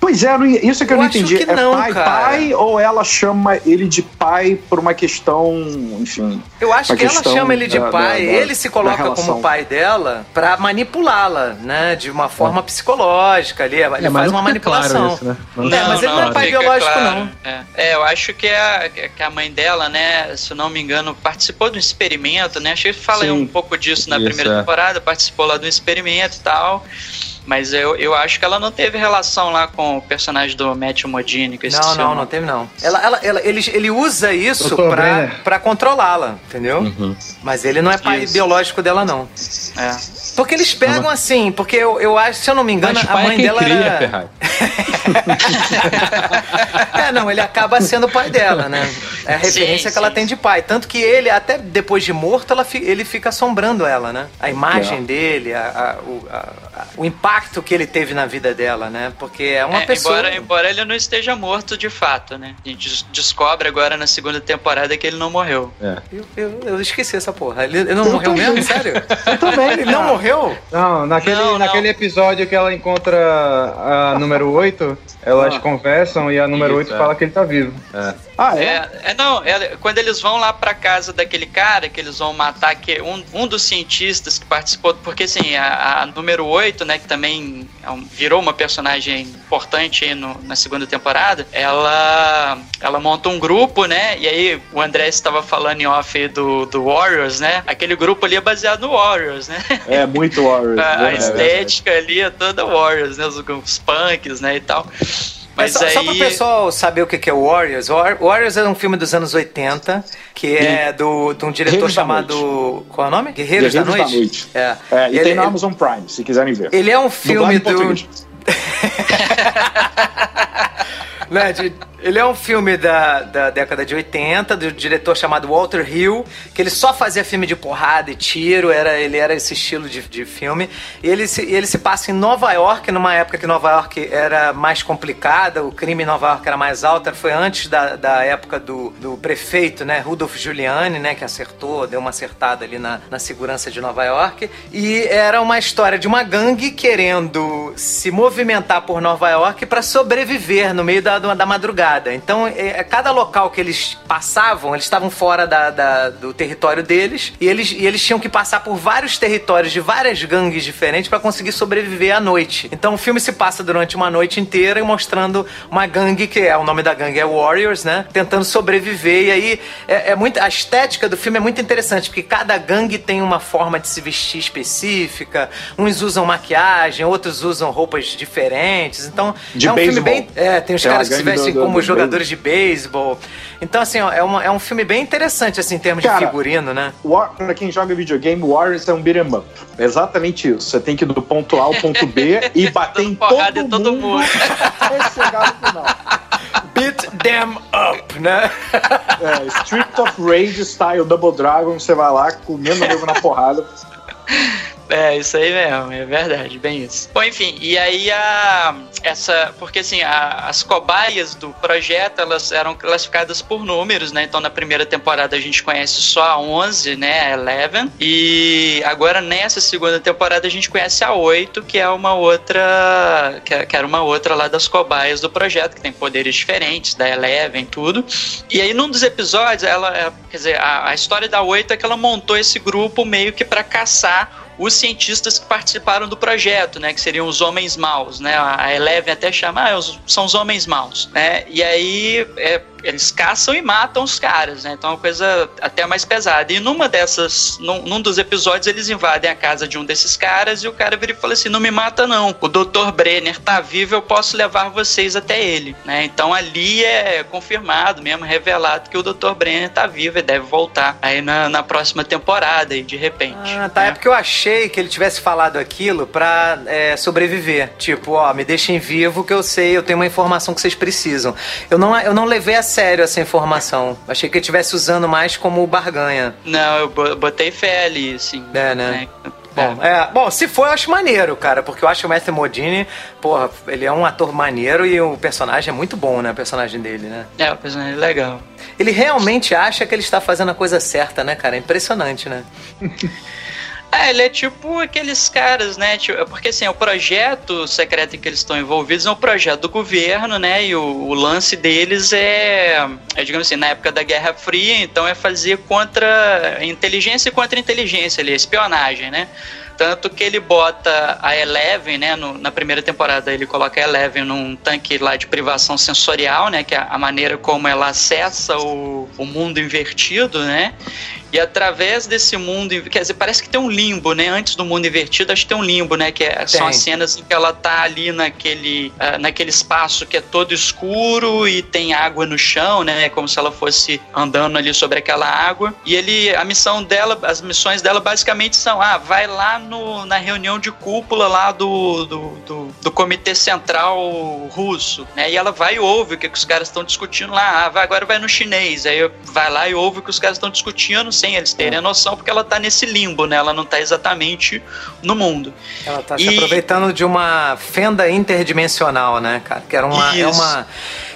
Pois é, isso é que eu, eu não entendi. é não, pai, cara. pai ou ela chama ele de pai por uma questão, enfim. Eu acho que ela chama ele de da, pai, da, da, ele se coloca como pai dela para manipulá-la, né, de uma forma é. psicológica ali, ele é, faz uma manipulação. Claro isso, né? não, é, mas não, ele não é pai biológico claro. não. É. é. eu acho que a, que a mãe dela, né, se não me engano, participou de um experimento, né? Achei que falei um pouco disso na isso, primeira é. temporada, participou lá do experimento e tal. Mas eu, eu acho que ela não teve relação lá com o personagem do Matthew Modini. Que não, não, não teve não. Ela, ela, ela, ele, ele usa isso pra, pra controlá-la, entendeu? Uhum. Mas ele não é pai isso. biológico dela, não. É. Porque eles pegam assim, porque eu, eu acho, se eu não me engano, Mas a mãe é dela cria, era. é, não, ele acaba sendo o pai dela, né? É a referência sim, que ela tem de pai. Tanto que ele, até depois de morto, ela, ele fica assombrando ela, né? A imagem é. dele, a, a, o, a, o impacto que ele teve na vida dela, né? Porque é uma é, pessoa. Embora, embora ele não esteja morto de fato, né? A gente descobre agora na segunda temporada que ele não morreu. É. Eu, eu, eu esqueci essa porra. Ele, ele não eu morreu mesmo? Sério? Eu também. Ele não morreu? Não, naquele, não, naquele episódio que ela encontra a número 8, elas ah. conversam e a número Isso, 8 é. fala que ele tá vivo. É. Ah, é? é, é não, é, quando eles vão lá pra casa daquele cara, que eles vão matar que um, um dos cientistas que participou, porque assim, a, a número 8, né, que também é virou uma personagem importante aí no, na segunda temporada, ela, ela monta um grupo, né, e aí o André estava falando em off do, do Warriors, né, aquele grupo ali é baseado no Warriors, né. É, muito Warriors. a, a estética ali é toda Warriors, né, os, os punks, né, e tal. Mas é só, aí... só para o pessoal saber o que é o Warriors, Warriors é um filme dos anos 80, que é do, de um diretor Guerreiros chamado. Qual é o nome? Guerreiros, Guerreiros da Noite? Da Noite. É. é e ele, tem na Amazon Prime, se quiserem ver. Ele é um filme do. né, ele é um filme da, da década de 80, do diretor chamado Walter Hill, que ele só fazia filme de porrada e tiro, era, ele era esse estilo de, de filme. E ele se, ele se passa em Nova York, numa época que Nova York era mais complicada, o crime em Nova York era mais alto, foi antes da, da época do, do prefeito, né, Rudolph Giuliani, né, que acertou, deu uma acertada ali na, na segurança de Nova York. E era uma história de uma gangue querendo se movimentar por Nova York para sobreviver no meio da, da madrugada. Então, é, é, cada local que eles passavam, eles estavam fora da, da, do território deles e eles, e eles tinham que passar por vários territórios de várias gangues diferentes para conseguir sobreviver à noite. Então, o filme se passa durante uma noite inteira mostrando uma gangue, que é o nome da gangue é Warriors, né? Tentando sobreviver. E aí, é, é muito, a estética do filme é muito interessante, porque cada gangue tem uma forma de se vestir específica. Uns usam maquiagem, outros usam roupas diferentes. Então, de é um filme bem. É, tem os tem caras personagens que se vestem do, como do, jogadores de beisebol. Então, assim, ó, é, uma, é um filme bem interessante, assim, em termos Cara, de figurino, né? War, pra quem joga videogame, Warriors é um beat'em up. É exatamente isso. Você tem que ir do ponto A ao ponto B e bater em todo, todo mundo, mundo até chegar no final. Beat them up, né? É, Street of Rage style Double Dragon, você vai lá comendo o nego na porrada. É, isso aí mesmo, é verdade, bem isso. Bom, enfim, e aí a essa, porque assim, a, as cobaias do projeto, elas eram classificadas por números, né? Então na primeira temporada a gente conhece só a 11, né, a Eleven, e agora nessa segunda temporada a gente conhece a 8, que é uma outra que, é, que era uma outra lá das cobaias do projeto, que tem poderes diferentes da Eleven, tudo. E aí num dos episódios, ela, é, quer dizer, a, a história da 8 é que ela montou esse grupo meio que para caçar os cientistas que participaram do projeto, né, que seriam os homens maus, né, a Eleven até chama, ah, são os homens maus, né, e aí é, eles caçam e matam os caras, né? Então é uma coisa até mais pesada. E numa dessas, num, num, dos episódios, eles invadem a casa de um desses caras e o cara vira e fala assim: não me mata, não. O Dr. Brenner tá vivo, eu posso levar vocês até ele. Né? Então ali é confirmado, mesmo revelado, que o Dr. Brenner tá vivo e deve voltar aí na, na próxima temporada, aí, de repente. Ah, tá. Né? É porque eu achei que ele tivesse falado aquilo pra é, sobreviver. Tipo, ó, me deixem vivo que eu sei, eu tenho uma informação que vocês precisam. Eu não, eu não levei a sério essa informação. Achei que ele estivesse usando mais como barganha. Não, eu botei fé ali, assim. É, né? É. Bom, é, bom, se for, eu acho maneiro, cara, porque eu acho que o Matthew Modini, porra, ele é um ator maneiro e o personagem é muito bom, né? O personagem dele, né? É, o personagem é legal. Ele realmente acha que ele está fazendo a coisa certa, né, cara? É impressionante, né? É, ele é tipo aqueles caras, né? Tipo, porque assim, o projeto secreto em que eles estão envolvidos é um projeto do governo, né? E o, o, lance deles é, é, digamos assim, na época da Guerra Fria, então é fazer contra inteligência e contra inteligência ali, espionagem, né? Tanto que ele bota a Eleven, né? No, na primeira temporada ele coloca a Eleven num tanque lá de privação sensorial, né? Que é a maneira como ela acessa o, o mundo invertido, né? E através desse mundo, quer dizer, parece que tem um limbo, né? Antes do mundo invertido, acho que tem um limbo, né? Que é, são as cenas em que ela tá ali naquele, uh, naquele espaço que é todo escuro e tem água no chão, né? Como se ela fosse andando ali sobre aquela água. E ele, a missão dela, as missões dela basicamente são: ah, vai lá no, na reunião de cúpula lá do, do, do, do Comitê Central Russo, né? E ela vai e ouve o que, que os caras estão discutindo lá. Ah, vai, agora vai no chinês. Aí vai lá e ouve o que os caras estão discutindo sem eles terem a noção, porque ela tá nesse limbo, né? Ela não tá exatamente no mundo. Ela tá e... se aproveitando de uma fenda interdimensional, né, cara? Que era uma. É uma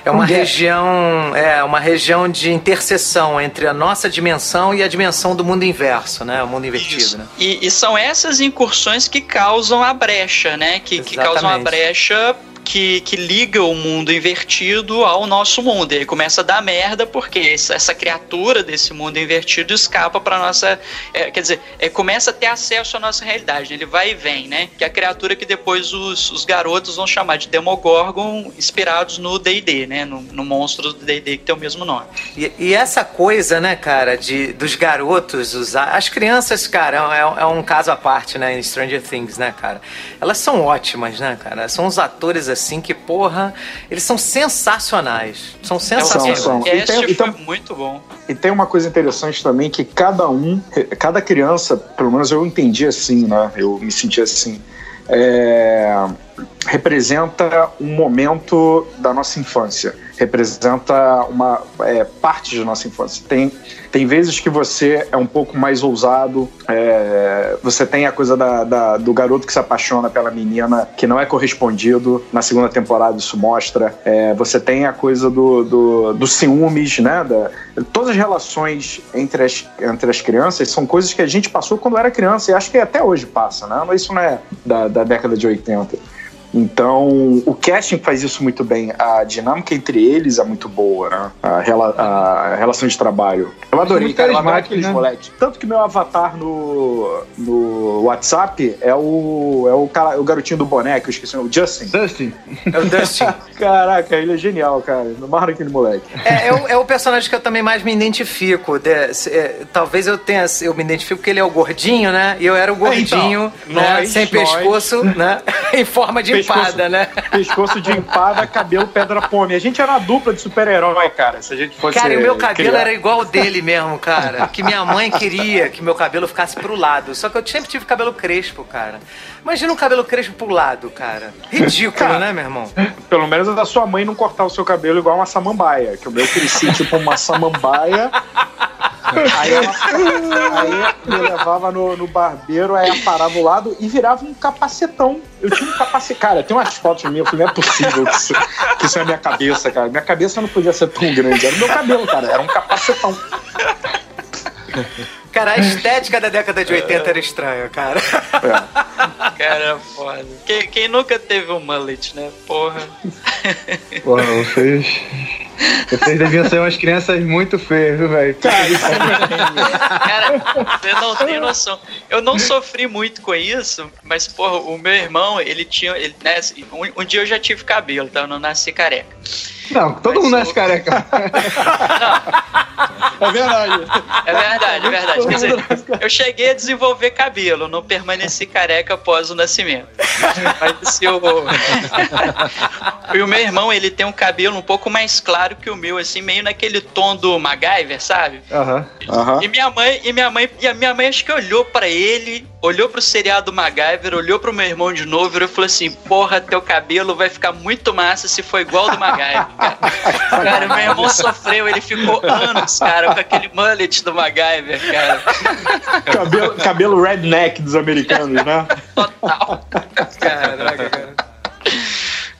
é uma região, é uma região de interseção entre a nossa dimensão e a dimensão do mundo inverso, né? O mundo invertido, Isso. né? E, e, são essas incursões que causam a brecha, né? Que, que causam a brecha que, que liga o mundo invertido ao nosso mundo. E aí começa a dar merda porque essa criatura desse mundo invertido escapa para nossa. É, quer dizer, é, começa a ter acesso à nossa realidade. Ele vai e vem, né? Que é a criatura que depois os, os garotos vão chamar de Demogorgon, inspirados no DD, né? No, no monstro do DD que tem o mesmo nome. E, e, essa coisa, né, cara, de, dos garotos usar. As crianças, cara, é, é um caso à parte, né? Em Stranger Things, né, cara? Elas são ótimas, né, cara? São os atores assim que, porra, eles são sensacionais. São sensacionais. São, são. E tem, e tem, muito bom. E tem uma coisa interessante também que cada um, cada criança, pelo menos eu entendi assim, né? Eu me senti assim. É, representa um momento da nossa infância representa uma é, parte da nossa infância. Tem, tem vezes que você é um pouco mais ousado, é, você tem a coisa da, da, do garoto que se apaixona pela menina que não é correspondido, na segunda temporada isso mostra. É, você tem a coisa do, do, do ciúmes, né? Da, todas as relações entre as, entre as crianças são coisas que a gente passou quando era criança e acho que até hoje passa, né? Isso não é da, da década de 80. Então, o casting faz isso muito bem. A dinâmica entre eles é muito boa, né? A, rela a relação de trabalho. Eu adorei, cara. Eu adorei aqueles né? moleques. Tanto que meu avatar no, no WhatsApp é o, é o, cara, o garotinho do boneco, eu esqueci o Justin. Dustin. É o Dustin. Caraca, ele é genial, cara. Não marra aquele moleque. É, é o, é, o, personagem que eu também mais me identifico. De, é, talvez eu tenha. Eu me identifico porque ele é o gordinho, né? E eu era o gordinho, é, então, né? Nós, sem nós. pescoço, né? em forma de empada, né? Pescoço de empada, cabelo pedra pome. A gente era uma dupla de super-herói, cara. Se a gente fosse. Cara, e o meu cabelo criar. era igual o dele mesmo, cara. Que minha mãe queria que meu cabelo ficasse pro lado. Só que eu sempre tive cabelo crespo, cara. Imagina um cabelo crespo pro lado, cara. Ridículo, cara, né, meu irmão? Pelo menos a da sua mãe não cortar o seu cabelo igual uma samambaia. Que o meu cresci tipo uma samambaia. Aí ela aí me levava no, no barbeiro, aí ela parava o lado e virava um capacetão. Eu tinha um capacete. Cara, tem umas fotos minhas, falei, não é possível que isso, que isso é minha cabeça, cara. Minha cabeça não podia ser tão grande. Era o meu cabelo, cara. Era um capacetão. Cara, a estética da década de 80 era estranha, cara. É. Cara, foda. Quem, quem, nunca teve um mullet, né? Porra. Porra, vocês. Vocês deviam ser umas crianças muito feias, viu, velho? Cara, você não tem noção. Eu não sofri muito com isso, mas, porra, o meu irmão, ele tinha. Ele, né, um, um dia eu já tive cabelo, tá? Eu não nasci careca. Não, todo Mas mundo nasce careca. Não. É verdade. É verdade, é verdade. Quer dizer, eu cheguei a desenvolver cabelo, não permaneci careca após o nascimento. Mas se eu... e o meu irmão, ele tem um cabelo um pouco mais claro que o meu, assim, meio naquele tom do MacGyver, sabe? Aham. Uhum. E minha mãe, e minha mãe, e a minha mãe acho que olhou para ele olhou pro seriado MacGyver, olhou pro meu irmão de novo e falou assim: Porra, teu cabelo vai ficar muito massa se for igual do MacGyver, cara. cara, meu irmão sofreu, ele ficou anos, cara, com aquele mullet do MacGyver, cara. Cabelo, cabelo redneck dos americanos, né? Total. Caraca, cara.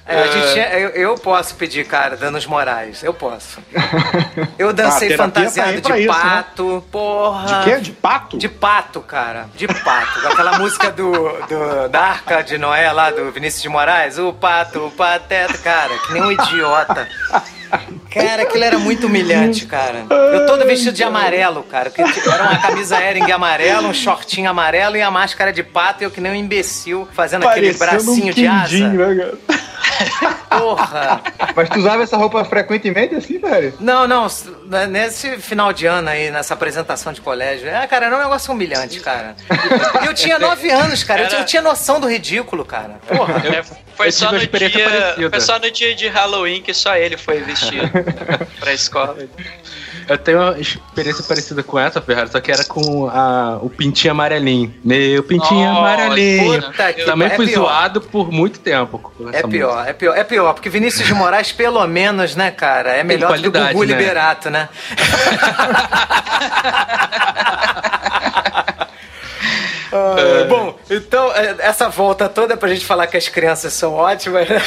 É, gente, eu, eu, posso pedir, cara, danos morais. Eu posso. Eu dancei ah, fantasiado tá de isso, né? pato. Né? Porra. De quê? De pato? De pato, cara. De pato. Aquela música do, do, da Arca de Noé lá, do Vinícius de Moraes. O pato, o pateta. Cara, que nem um idiota. Cara, aquilo era muito humilhante, cara. Eu todo vestido de amarelo, cara. Que era uma camisa Ering amarela, um shortinho amarelo e a máscara de pato. E eu que nem um imbecil fazendo Parecendo aquele bracinho um de asa. Né, cara? Porra! Mas tu usava essa roupa frequentemente assim, velho? Não, não. Nesse final de ano aí, nessa apresentação de colégio. É, cara, era um negócio humilhante, cara. Eu tinha nove anos, cara. Eu, tinha noção do ridículo, cara. Porra. É, foi, só no dia, foi só no dia de Halloween que só ele foi vestido pra escola. Eu tenho uma experiência parecida com essa, Ferrari, só que era com a, o pintinho amarelinho. Meu pintinho oh, amarelinho. Também é fui pior. zoado por muito tempo. É pior, música. é pior, é pior, porque Vinícius de Moraes, pelo menos, né, cara, é melhor do que o Gugu né? Liberato, né? Uh, bom, então, é, essa volta toda é pra gente falar que as crianças são ótimas, né?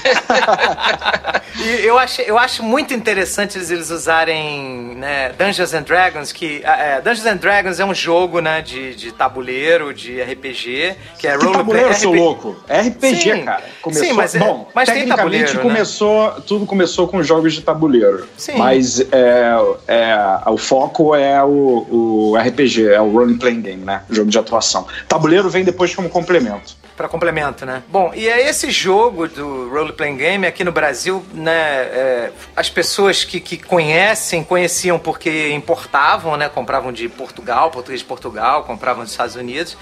e eu acho, eu acho muito interessante eles, eles usarem né, Dungeons and Dragons, que é, Dungeons and Dragons é um jogo né, de, de tabuleiro, de RPG, que é role tabuleiro, seu louco? É RPG, Sim. cara. Começou, Sim, mas, é- bom, mas tecnicamente né? começou, tudo começou com jogos de tabuleiro. Sim. Mas é, é, o foco é o, o RPG, é o role playing game, né? O jogo de atuação. Tabuleiro vem depois como complemento para complemento, né? Bom, e é esse jogo do role playing game aqui no Brasil, né? É, as pessoas que, que conhecem conheciam porque importavam, né? Compravam de Portugal, português de Portugal, compravam dos Estados Unidos.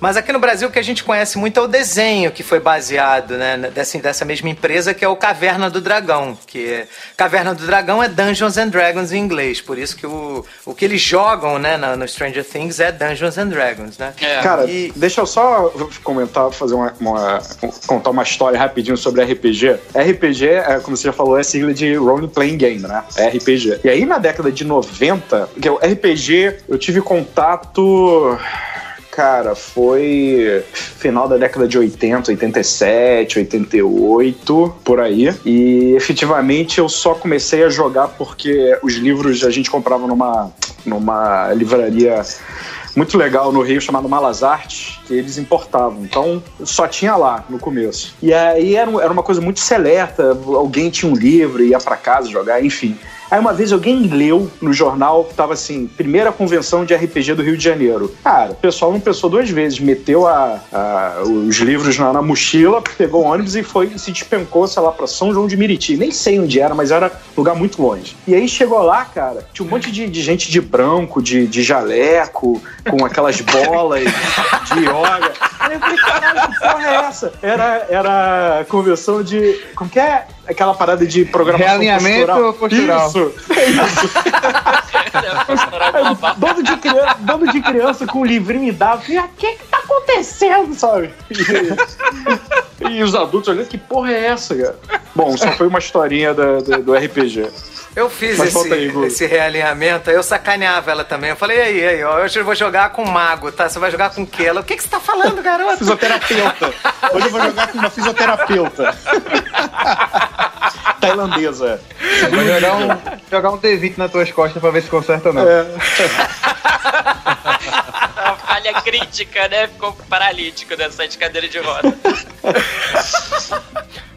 Mas aqui no Brasil o que a gente conhece muito é o desenho que foi baseado, né? Dessa, dessa mesma empresa que é o Caverna do Dragão, que é, Caverna do Dragão é Dungeons and Dragons em inglês, por isso que o, o que eles jogam, né? No, no Stranger Things é Dungeons and Dragons, né? É. Cara, e... deixa eu só comentar fazer uma, uma, contar uma história rapidinho sobre RPG. RPG, é, como você já falou, é sigla de Role Playing Game, né? É RPG. E aí na década de 90, que o RPG, eu tive contato Cara, foi final da década de 80, 87, 88, por aí. E efetivamente eu só comecei a jogar porque os livros a gente comprava numa, numa livraria muito legal no Rio chamado Malas Artes, que eles importavam. Então, só tinha lá no começo. E aí era, era uma coisa muito seleta, alguém tinha um livro, ia para casa jogar, enfim. Aí uma vez alguém leu no jornal que tava assim, primeira convenção de RPG do Rio de Janeiro. Cara, o pessoal não pensou duas vezes, meteu a, a os livros na, na, mochila, pegou o ônibus e foi se despencou, sei lá, pra São João de Miriti. Nem sei onde era, mas era lugar muito longe. E aí chegou lá, cara, tinha um monte de, de gente de branco, de, de jaleco, com aquelas bolas de yoga. Aí eu falei, caralho, que porra é essa? Era, era convenção de. Como que é? Aquela parada de programação Realinhamento postural. postural. Isso. Isso. dono, de criança, dono de criança com um livrinho e dava. O que que tá acontecendo, sabe? E, e, os adultos olhando, que porra é essa, cara? Bom, só foi uma historinha do, do, do RPG. Eu fiz esse, aí, esse realinhamento, aí eu sacaneava ela também. Eu falei, aí, aí, ó, hoje eu vou jogar com mago, tá? Você vai jogar com o quê? Ela, o que, que você tá falando, garoto? Fisioterapeuta. Hoje eu vou jogar com uma fisioterapeuta. Tailandesa. Vou jogar um, jogar um D20 nas tuas costas pra ver se conserta ou não. É. falha crítica, né? Ficou paralítico nessa de cadeira de roda.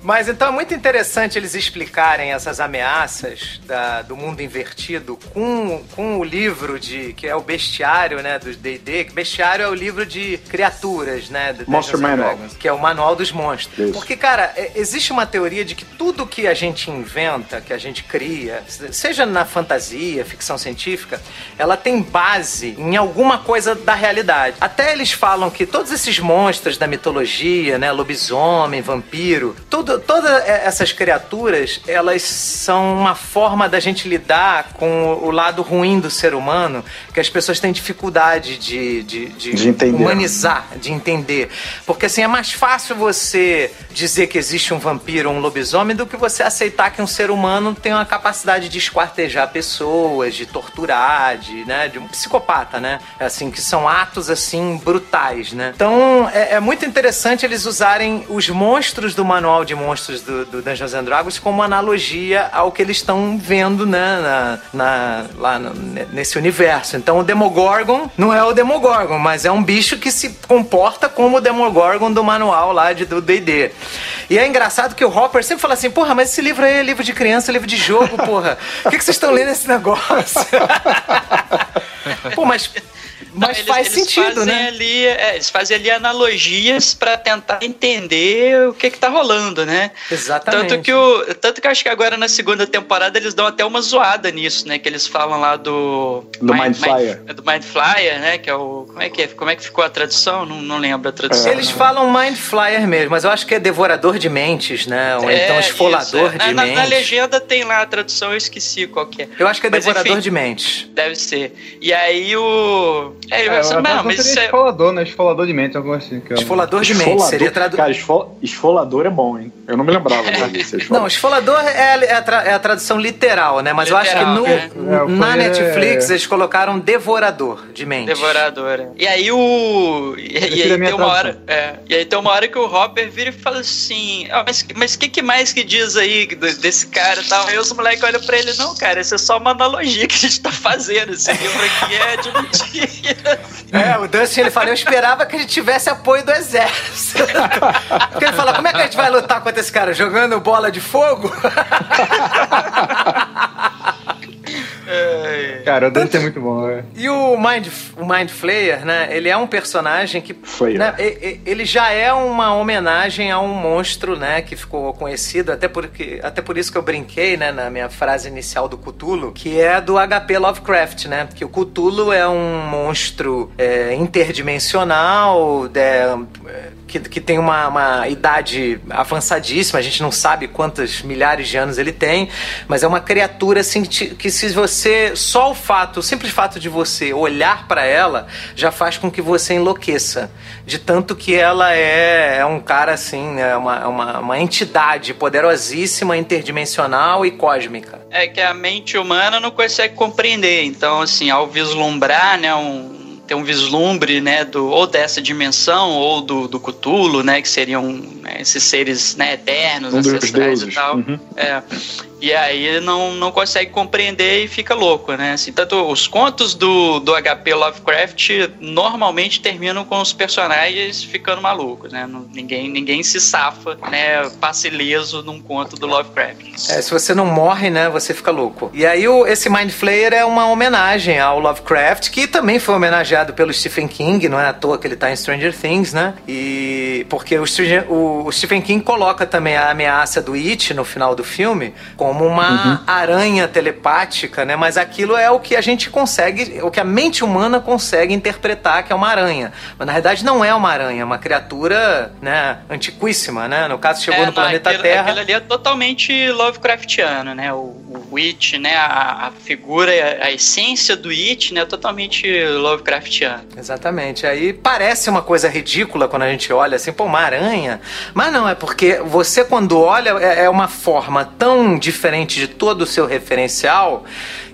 Mas então é muito interessante eles explicarem essas ameaças da, do mundo invertido com, com o livro de que é o bestiário, né, do D&D. Bestiário é o livro de criaturas, né, do Monster Manual, que é o manual dos monstros. Isso. Porque cara, é, existe uma teoria de que tudo que a gente inventa, que a gente cria, seja na fantasia, ficção científica, ela tem base em alguma coisa da realidade. Até eles falam que todos esses monstros da mitologia, né, lobisomem, vampiro, tudo todas essas criaturas, elas são uma forma da gente lidar com o lado ruim do ser humano, que as pessoas têm dificuldade de, de, de, de humanizar, de entender. Porque assim, é mais fácil você dizer que existe um vampiro ou um lobisomem do que você aceitar que um ser humano tem uma capacidade de esquartejar pessoas, de torturar, de, né, de um psicopata, né? Assim, que são atos assim brutais, né? Então é, é muito interessante eles usarem os monstros do manual de monstros do, do Dungeons and Dragons como analogia ao que eles estão vendo né, na, na, lá no, nesse universo. Então o Demogorgon não é o Demogorgon, mas é um bicho que se comporta como o Demogorgon do manual lá de, do D&D. E é engraçado que o Hopper sempre fala assim, porra, mas esse livro aí é livro de criança, livro de jogo, porra. Por que, que vocês estão lendo esse negócio? Pô, mas mas eles, faz eles sentido, né? Ali, é, eles fazem ali analogias para tentar entender o que que tá né? Exatamente. Tanto que, o, tanto que acho que agora na segunda temporada eles dão até uma zoada nisso, né? Que eles falam lá do... Do Mind, Mind Flyer. Mind, do Mind Flyer, né? Que é o... Como é que, é? Como é que ficou a tradução? Não, não lembro a tradução. Eles não. falam Mind Flyer mesmo, mas eu acho que é devorador de mentes, né? Ou é, então esfolador isso, é. de na, mentes. Na legenda tem lá a tradução, eu esqueci qual que é. Eu acho que é mas, devorador enfim, de mentes. Deve ser. E aí o... É, é, eu não, mas isso é... esfolador, né? Esfolador de mente, algo assim. Que eu... Esfolador de mente, seria traduzido. Cara, esfol... esfolador é bom, hein? Eu não me lembrava é. Não, esfolador é, a, tra... é a tradução literal, né? Mas literal, eu acho que no, é. na Netflix eles colocaram devorador de mente. Devorador, é. E aí o... E, e aí tem uma hora... É. E aí tem uma hora que o Hopper vira e fala assim, oh, mas o mas que, que mais que diz aí desse cara e tal? Aí os moleques olham pra ele, não, cara, isso é só uma analogia que a gente tá fazendo. Esse livro aqui é de mentira. É, o Dustin ele fala, eu esperava que a gente tivesse apoio do exército. Porque ele fala, como é que a gente vai lutar contra esse cara? Jogando bola de fogo? É, Cara, o Dante é muito bom, né? E o Mind, o Mind Flayer, né? Ele é um personagem que. Foi. Né, ele já é uma homenagem a um monstro, né? Que ficou conhecido, até, porque, até por isso que eu brinquei, né? Na minha frase inicial do Cthulhu, que é do HP Lovecraft, né? Que o Cthulhu é um monstro é, interdimensional, é, que, que tem uma, uma idade avançadíssima, a gente não sabe quantos milhares de anos ele tem, mas é uma criatura assim que se você só o fato, o simples fato de você olhar para ela já faz com que você enlouqueça, de tanto que ela é, é um cara assim, é uma, uma, uma entidade poderosíssima, interdimensional e cósmica. É que a mente humana não consegue compreender, então assim, ao vislumbrar, né, um ter um vislumbre, né, do, ou dessa dimensão, ou do, do Cthulhu, né, que seriam né, esses seres né, eternos, ancestrais e tal. Uhum. É, E aí não, não consegue compreender e fica louco, né? Assim, tanto os contos do, do HP Lovecraft normalmente terminam com os personagens ficando malucos, né? Ninguém, ninguém se safa, né? Passa ileso num conto do Lovecraft. É, se você não morre, né? Você fica louco. E aí o, esse Mind Flayer é uma homenagem ao Lovecraft, que também foi homenageado pelo Stephen King, não é à toa que ele tá em Stranger Things, né? E porque o, o, o Stephen King coloca também a ameaça do It no final do filme como uma uhum. aranha telepática, né? Mas aquilo é o que a gente consegue, o que a mente humana consegue interpretar que é uma aranha. Mas na verdade não é uma aranha, é uma criatura, né, antiquíssima, né? No caso chegou é, no planeta aquilo, Terra. Aquilo ali é totalmente Lovecraftiano, né? O, o It, né, a, a figura, a, a, essência do It, né, é totalmente Lovecraftiano. Exatamente. Aí parece uma coisa ridícula quando a gente olha assim, pô, uma aranha. Mas não, é porque você quando olha é, é uma forma tão diferente de todo o seu referencial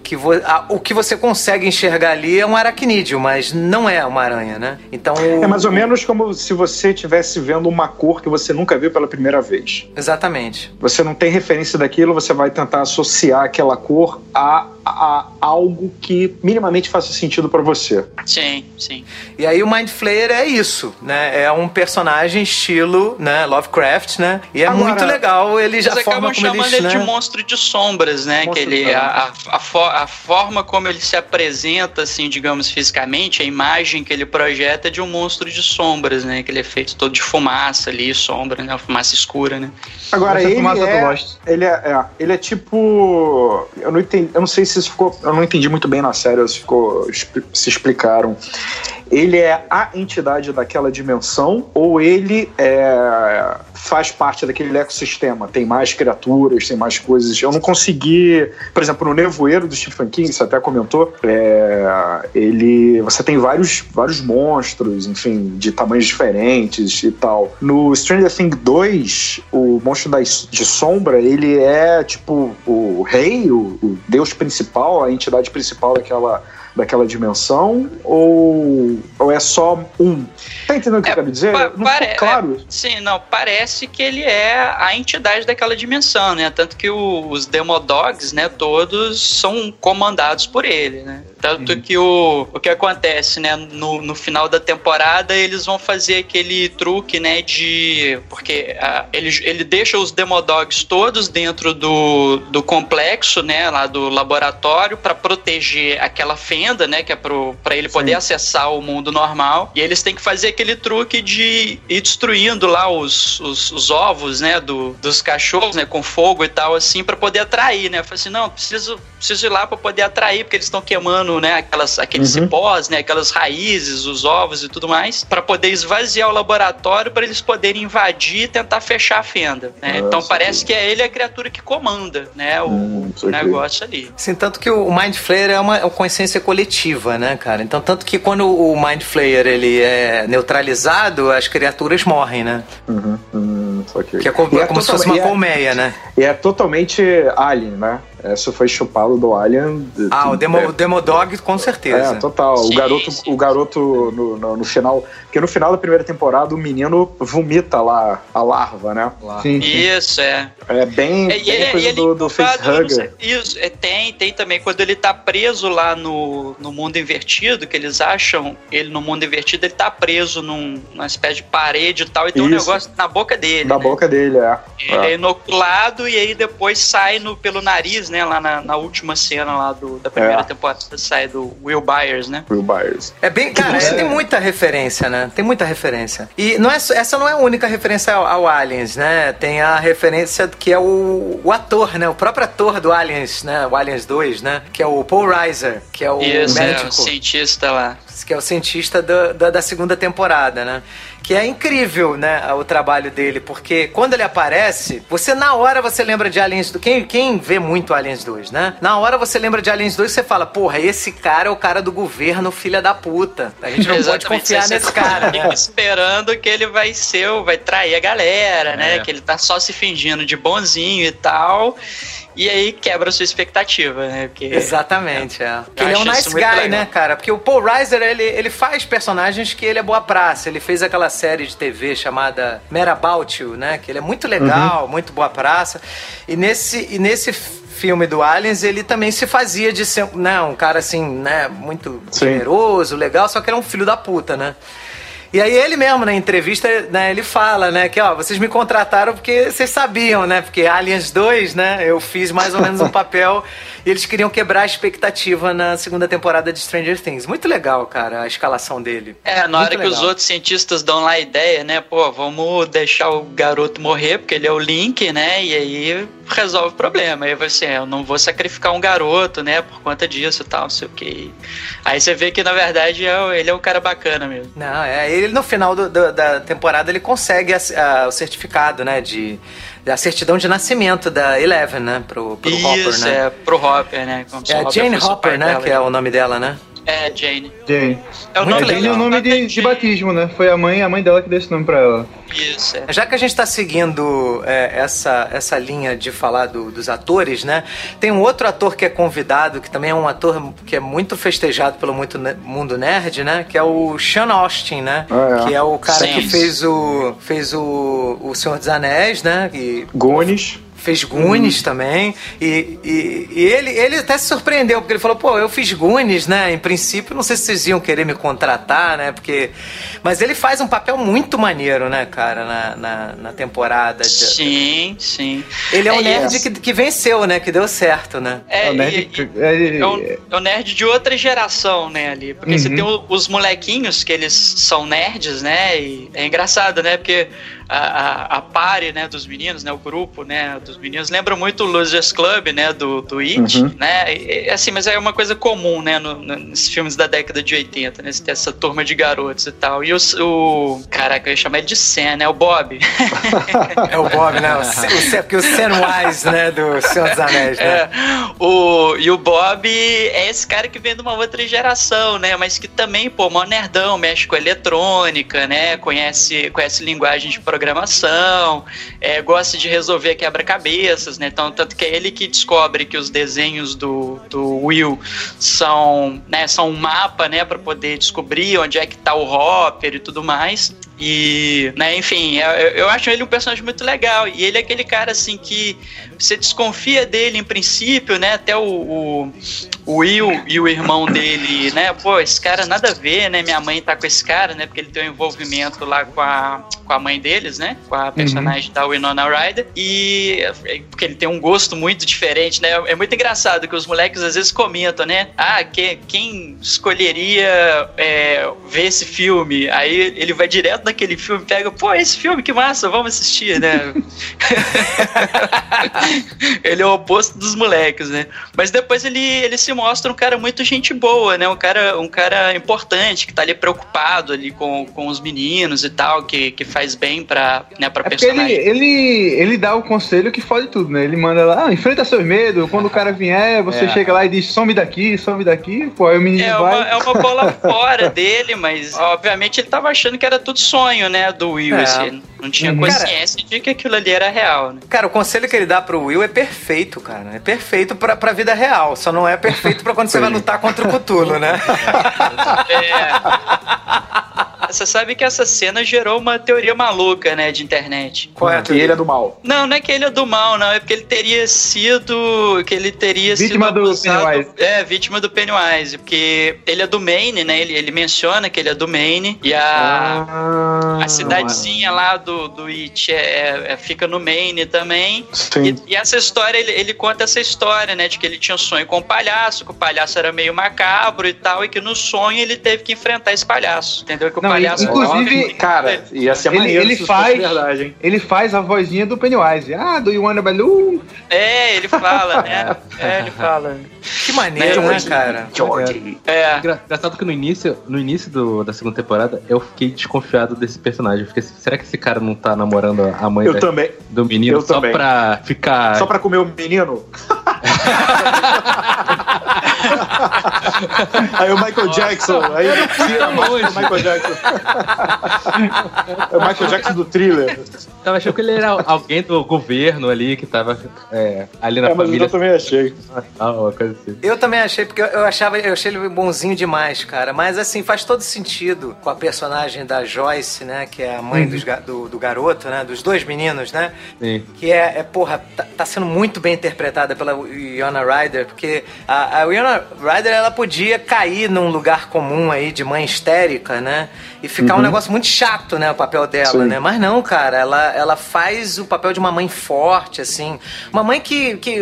que vo, a, o que você consegue enxergar ali é um aracnídeo, mas não é uma aranha, né? Então é mais ou menos como se você estivesse vendo uma cor que você nunca viu pela primeira vez. Exatamente. Você não tem referência daquilo, você vai tentar associar aquela cor a a algo que minimamente faça sentido para você. Sim, sim. E aí o Mind Flayer é isso, né? É um personagem estilo, né, Lovecraft, né? E é Agora, muito legal ele já forma como chamando ele, ele né? de monstro de sombras, né? Monstro que ele a, a, a, a, forma como ele se apresenta assim, digamos fisicamente, a imagem que ele projeta é de um monstro de sombras, né? Que ele é feito todo de fumaça ali, sombra, né? Fumaça escura, né? Agora ele é, ele é, é, ele é tipo eu não entendi, eu não sei se isso ficou. Eu não entendi muito bem na série, se, ficou, se explicaram ele é a entidade daquela dimensão ou ele é, faz parte daquele ecossistema? Tem mais criaturas, tem mais coisas. Eu não consegui. Por exemplo, no Nevoeiro do Stephen King, você até comentou, é, ele. Você tem vários, vários monstros, enfim, de tamanhos diferentes e tal. No Stranger Things 2, o monstro da, de sombra, ele é tipo o rei, o, o deus principal, a entidade principal daquela daquela dimensão ou, ou é só um? Tá entendendo o que é, eu quero dizer? não pare, claro. É, sim, não, parece que ele é a entidade daquela dimensão, né? Tanto que o, os Demodogs, né, todos são comandados por ele, né? Tanto uhum. que o, o que acontece, né, no, no final da temporada, eles vão fazer aquele truque, né, de. Porque uh, ele, ele deixa os Demodogs todos dentro do, do complexo, né, lá do laboratório, para proteger aquela fenda, né, que é para ele poder Sim. acessar o mundo normal. E eles têm que fazer aquele truque de ir destruindo lá os, os, os ovos, né, do, dos cachorros, né, com fogo e tal, assim, para poder atrair, né. Falei assim: não, preciso, preciso ir lá para poder atrair, porque eles estão queimando né, aquelas, aqueles uhum. cipós, né, aquelas raízes, os ovos e tudo mais, para poder esvaziar o laboratório para eles poderem invadir e tentar fechar a fenda. Né? então parece que é ele a criatura que comanda, né, o hum, negócio ali. Sim, tanto que o Mind Flayer é uma, é uma consciência coletiva, né, cara? Então tanto que quando o Mind Flayer ele é neutralizado, as criaturas morrem, né? Uhum, uhum, que é como, é como se fosse uma é, colmeia, né? E é totalmente alien, né? Essa foi chupado do Alien. Ah, o Demo, é, Demodog, com certeza. É, total. Sim, o garoto, sim. O garoto no, no, no, final. Porque no final da primeira temporada o menino vomita lá a larva, né? Sim, Isso, é. É bem, é, bem ele, coisa ele, do, do facehugger. Isso, é, tem, tem também. Quando ele tá preso lá no, no mundo invertido, que eles acham ele no mundo invertido, ele tá preso num, numa espécie de parede e tal, e tem Isso. um negócio na boca dele. Na né? boca dele, é. Ele é. é inoculado e aí depois sai no, pelo nariz, né? Lá na, na última cena lá do, da primeira é. temporada sai do Will Byers, né? Will Byers. É bem, cara, é, tem muita referência, né? Tem muita referência. E não é, essa não é a única referência ao, ao Aliens, né? Tem a referência que é o, o, ator, né? O próprio ator do Aliens, né? O Aliens 2, né? Que é o Paul Reiser, que é o Isso, médico. É, o cientista lá. Que é o cientista do, da, da segunda temporada, né? Que é incrível, né, o trabalho dele, porque quando ele aparece, você na hora você lembra de Aliens 2. Quem, quem vê muito Aliens 2, né? Na hora você lembra de Aliens 2 e você fala, porra, esse cara é o cara do governo, filha da puta. A gente não Exatamente, pode confiar nesse cara. Né? esperando que ele vai ser, vai trair a galera, né? É. Que ele tá só se fingindo de bonzinho e tal e aí quebra a sua expectativa, né? Porque, Exatamente, é. é. Ele é um nice guy, legal. né, cara? Porque o Paul Reiser, ele, ele faz personagens que ele é boa praça. Ele fez aquela série de TV chamada Mad About You, né? Que ele é muito legal, uhum. muito boa praça. E nesse, e nesse filme do Aliens, ele também se fazia de ser né, um cara assim, né, muito Sim. generoso, legal, só que era um filho da puta, né? E aí ele mesmo, na entrevista, né, ele fala, né, que ó, vocês me contrataram porque vocês sabiam, né? Porque Aliens 2, né, eu fiz mais ou menos um papel e eles queriam quebrar a expectativa na segunda temporada de Stranger Things. Muito legal, cara, a escalação dele. É, na Muito hora legal. que os outros cientistas dão lá a ideia, né, pô, vamos deixar o garoto morrer porque ele é o Link, né? E aí resolve o problema. Aí você, assim, eu não vou sacrificar um garoto, né, por conta disso e tal, não sei o que. Aí você vê que na verdade é, ele é um cara bacana mesmo. Não, é, ele no final do, do, da temporada ele consegue a, a, o certificado, né, de a certidão de nascimento da Eleven, né, pro, pro Isso, Hopper, né? é, pro Hopper, né. Como é Jane Hopper, né, que é o nome dela, né? É, Jane. Jane. É o nome, Jane é o nome de, de, batismo, né? Foi a mãe, a mãe dela que deu esse nome pra ela. Isso. É. Já que a gente tá seguindo é, essa, essa linha de falar do, dos atores, né? Tem um outro ator que é convidado, que também é um ator que é muito festejado pelo muito mundo nerd, né? Que é o Sean Austin, né? Ah, é. Que é o cara Sim. que fez o fez o, o Senhor dos Anéis, né? E, Goonies fez Goonies uhum. também. E, e, e, ele, ele até se surpreendeu, porque ele falou, pô, eu fiz Goonies, né? Em princípio, não sei se vocês iam querer me contratar, né? Porque. Mas ele faz um papel muito maneiro, né, cara, na, na, na temporada. Sim, sim. Ele é, um é, nerd que, que venceu, né? Que deu certo, né? É, é, nerd, é, é, um, é um nerd de outra geração, né, ali. Porque uhum. você tem os molequinhos que eles são nerds, né? E é engraçado, né? Porque a, a, a pare, né, dos meninos, né, o grupo, né, dos meninos, lembra muito o Losers Club, né, do, do It, uhum. né, e, assim, mas é uma coisa comum, né, no, no, nos filmes da década de 80, né, você tem essa turma de garotos e tal, e o, o caraca, eu ia chamar ele de Sam, né, o Bob. é o Bob, né, o, o, porque o Sam Wise, né, do Senhor dos Anéis, né. É, o, e o Bob é esse cara que vem de uma outra geração, né, mas que também, pô, mó nerdão, mexe com eletrônica, né, conhece, conhece linguagem de programação programação, é, gosta de resolver quebra-cabeças, né? Então, tanto que é ele que descobre que os desenhos do, do Will são, né, são um mapa, né, para poder descobrir onde é que tá o Hopper e tudo mais. E, né, enfim, eu, eu acho ele um personagem muito legal. E ele é aquele cara, assim, que você desconfia dele em princípio, né? Até o, o, o, Will e o irmão dele, né? Pô, esse cara nada a ver, né? Minha mãe tá com esse cara, né? Porque ele tem um envolvimento lá com a, com a mãe deles, né? Com a personagem uhum. da Winona Ryder. E porque ele tem um gosto muito diferente, né? É muito engraçado que os moleques às vezes comentam, né? Ah, que, quem escolheria é, ver esse filme? Aí ele vai direto naquele filme, pega, pô, esse filme, que massa, vamos assistir, né? ele é o oposto dos moleques, né? Mas depois ele, ele se mostra um cara muito gente boa, né? Um cara, um cara importante, que tá ali preocupado ali com, com os meninos e tal, que, que faz bem pra, né, pra é personagem. Ele, ele, ele dá o conselho que fode tudo, né? Ele manda lá, ah, enfrenta seus medos, quando o cara vier, você é. chega lá e diz, some daqui, some daqui, pô, aí o menino é vai... Uma, é uma bola fora dele, mas obviamente ele tava achando que era tudo sonho, né, do Will, é. assim, não tinha uhum. consciência cara, de que aquilo ali era real, né? Cara, o conselho que ele dá pro Will é perfeito, cara, é perfeito pra, pra vida real, só não é perfeito pra quando você vai lutar contra o Cthulhu, né? É. Você sabe que essa cena gerou uma teoria maluca, né, de internet. Qual é a teoria? ele é do mal. Não, não é que ele é do mal, não. É porque ele teria sido. Que ele teria vítima sido. Vítima do Pennywise. É, vítima do Pennywise. Porque ele é do Maine, né? Ele, ele menciona que ele é do Maine. E a, ah, a cidadezinha lá do, do It é, é, é, fica no Maine também. Sim. E, e essa história, ele, ele conta essa história, né? De que ele tinha um sonho com o um palhaço, que o palhaço era meio macabro e tal, e que no sonho ele teve que enfrentar esse palhaço. Entendeu? Que o não, palhaço. Inclusive, cara, ia ser ele, ele faz, verdade, hein? Ele faz a vozinha do Pennywise. Ah, do you wanna balloon? É, ele fala, né? É, ele fala. Que maneiro, né, cara? George. É. Engraçado que no início, no início do, da segunda temporada, eu fiquei desconfiado desse personagem. Eu fiquei assim, será que esse cara não tá namorando a mãe eu da, também. do menino eu só também. pra ficar. Só pra comer o menino? aí o Michael Jackson. Aí tira o Michael Jackson. é o Michael Jackson do thriller. tava achando que ele era alguém do governo ali, que tava é, ali na é, família. eu também achei. Ah, uma coisa assim. Eu também achei, porque eu achava, eu achei ele bonzinho demais, cara. Mas assim, faz todo sentido com a personagem da Joyce, né? Que é a mãe uhum. dos, do, do, garoto, né? Dos dois meninos, né? Sim. Que é, é porra, tá, tá, sendo muito bem interpretada pela Iona Ryder, porque a, a Iona Ryder, ela podia cair num lugar comum aí de mãe histérica, né? E ficar uhum. um negócio muito chato, né? O papel dela, Sim. né? Mas não, cara, ela, ela faz o papel de uma mãe forte, assim. Uma mãe que. que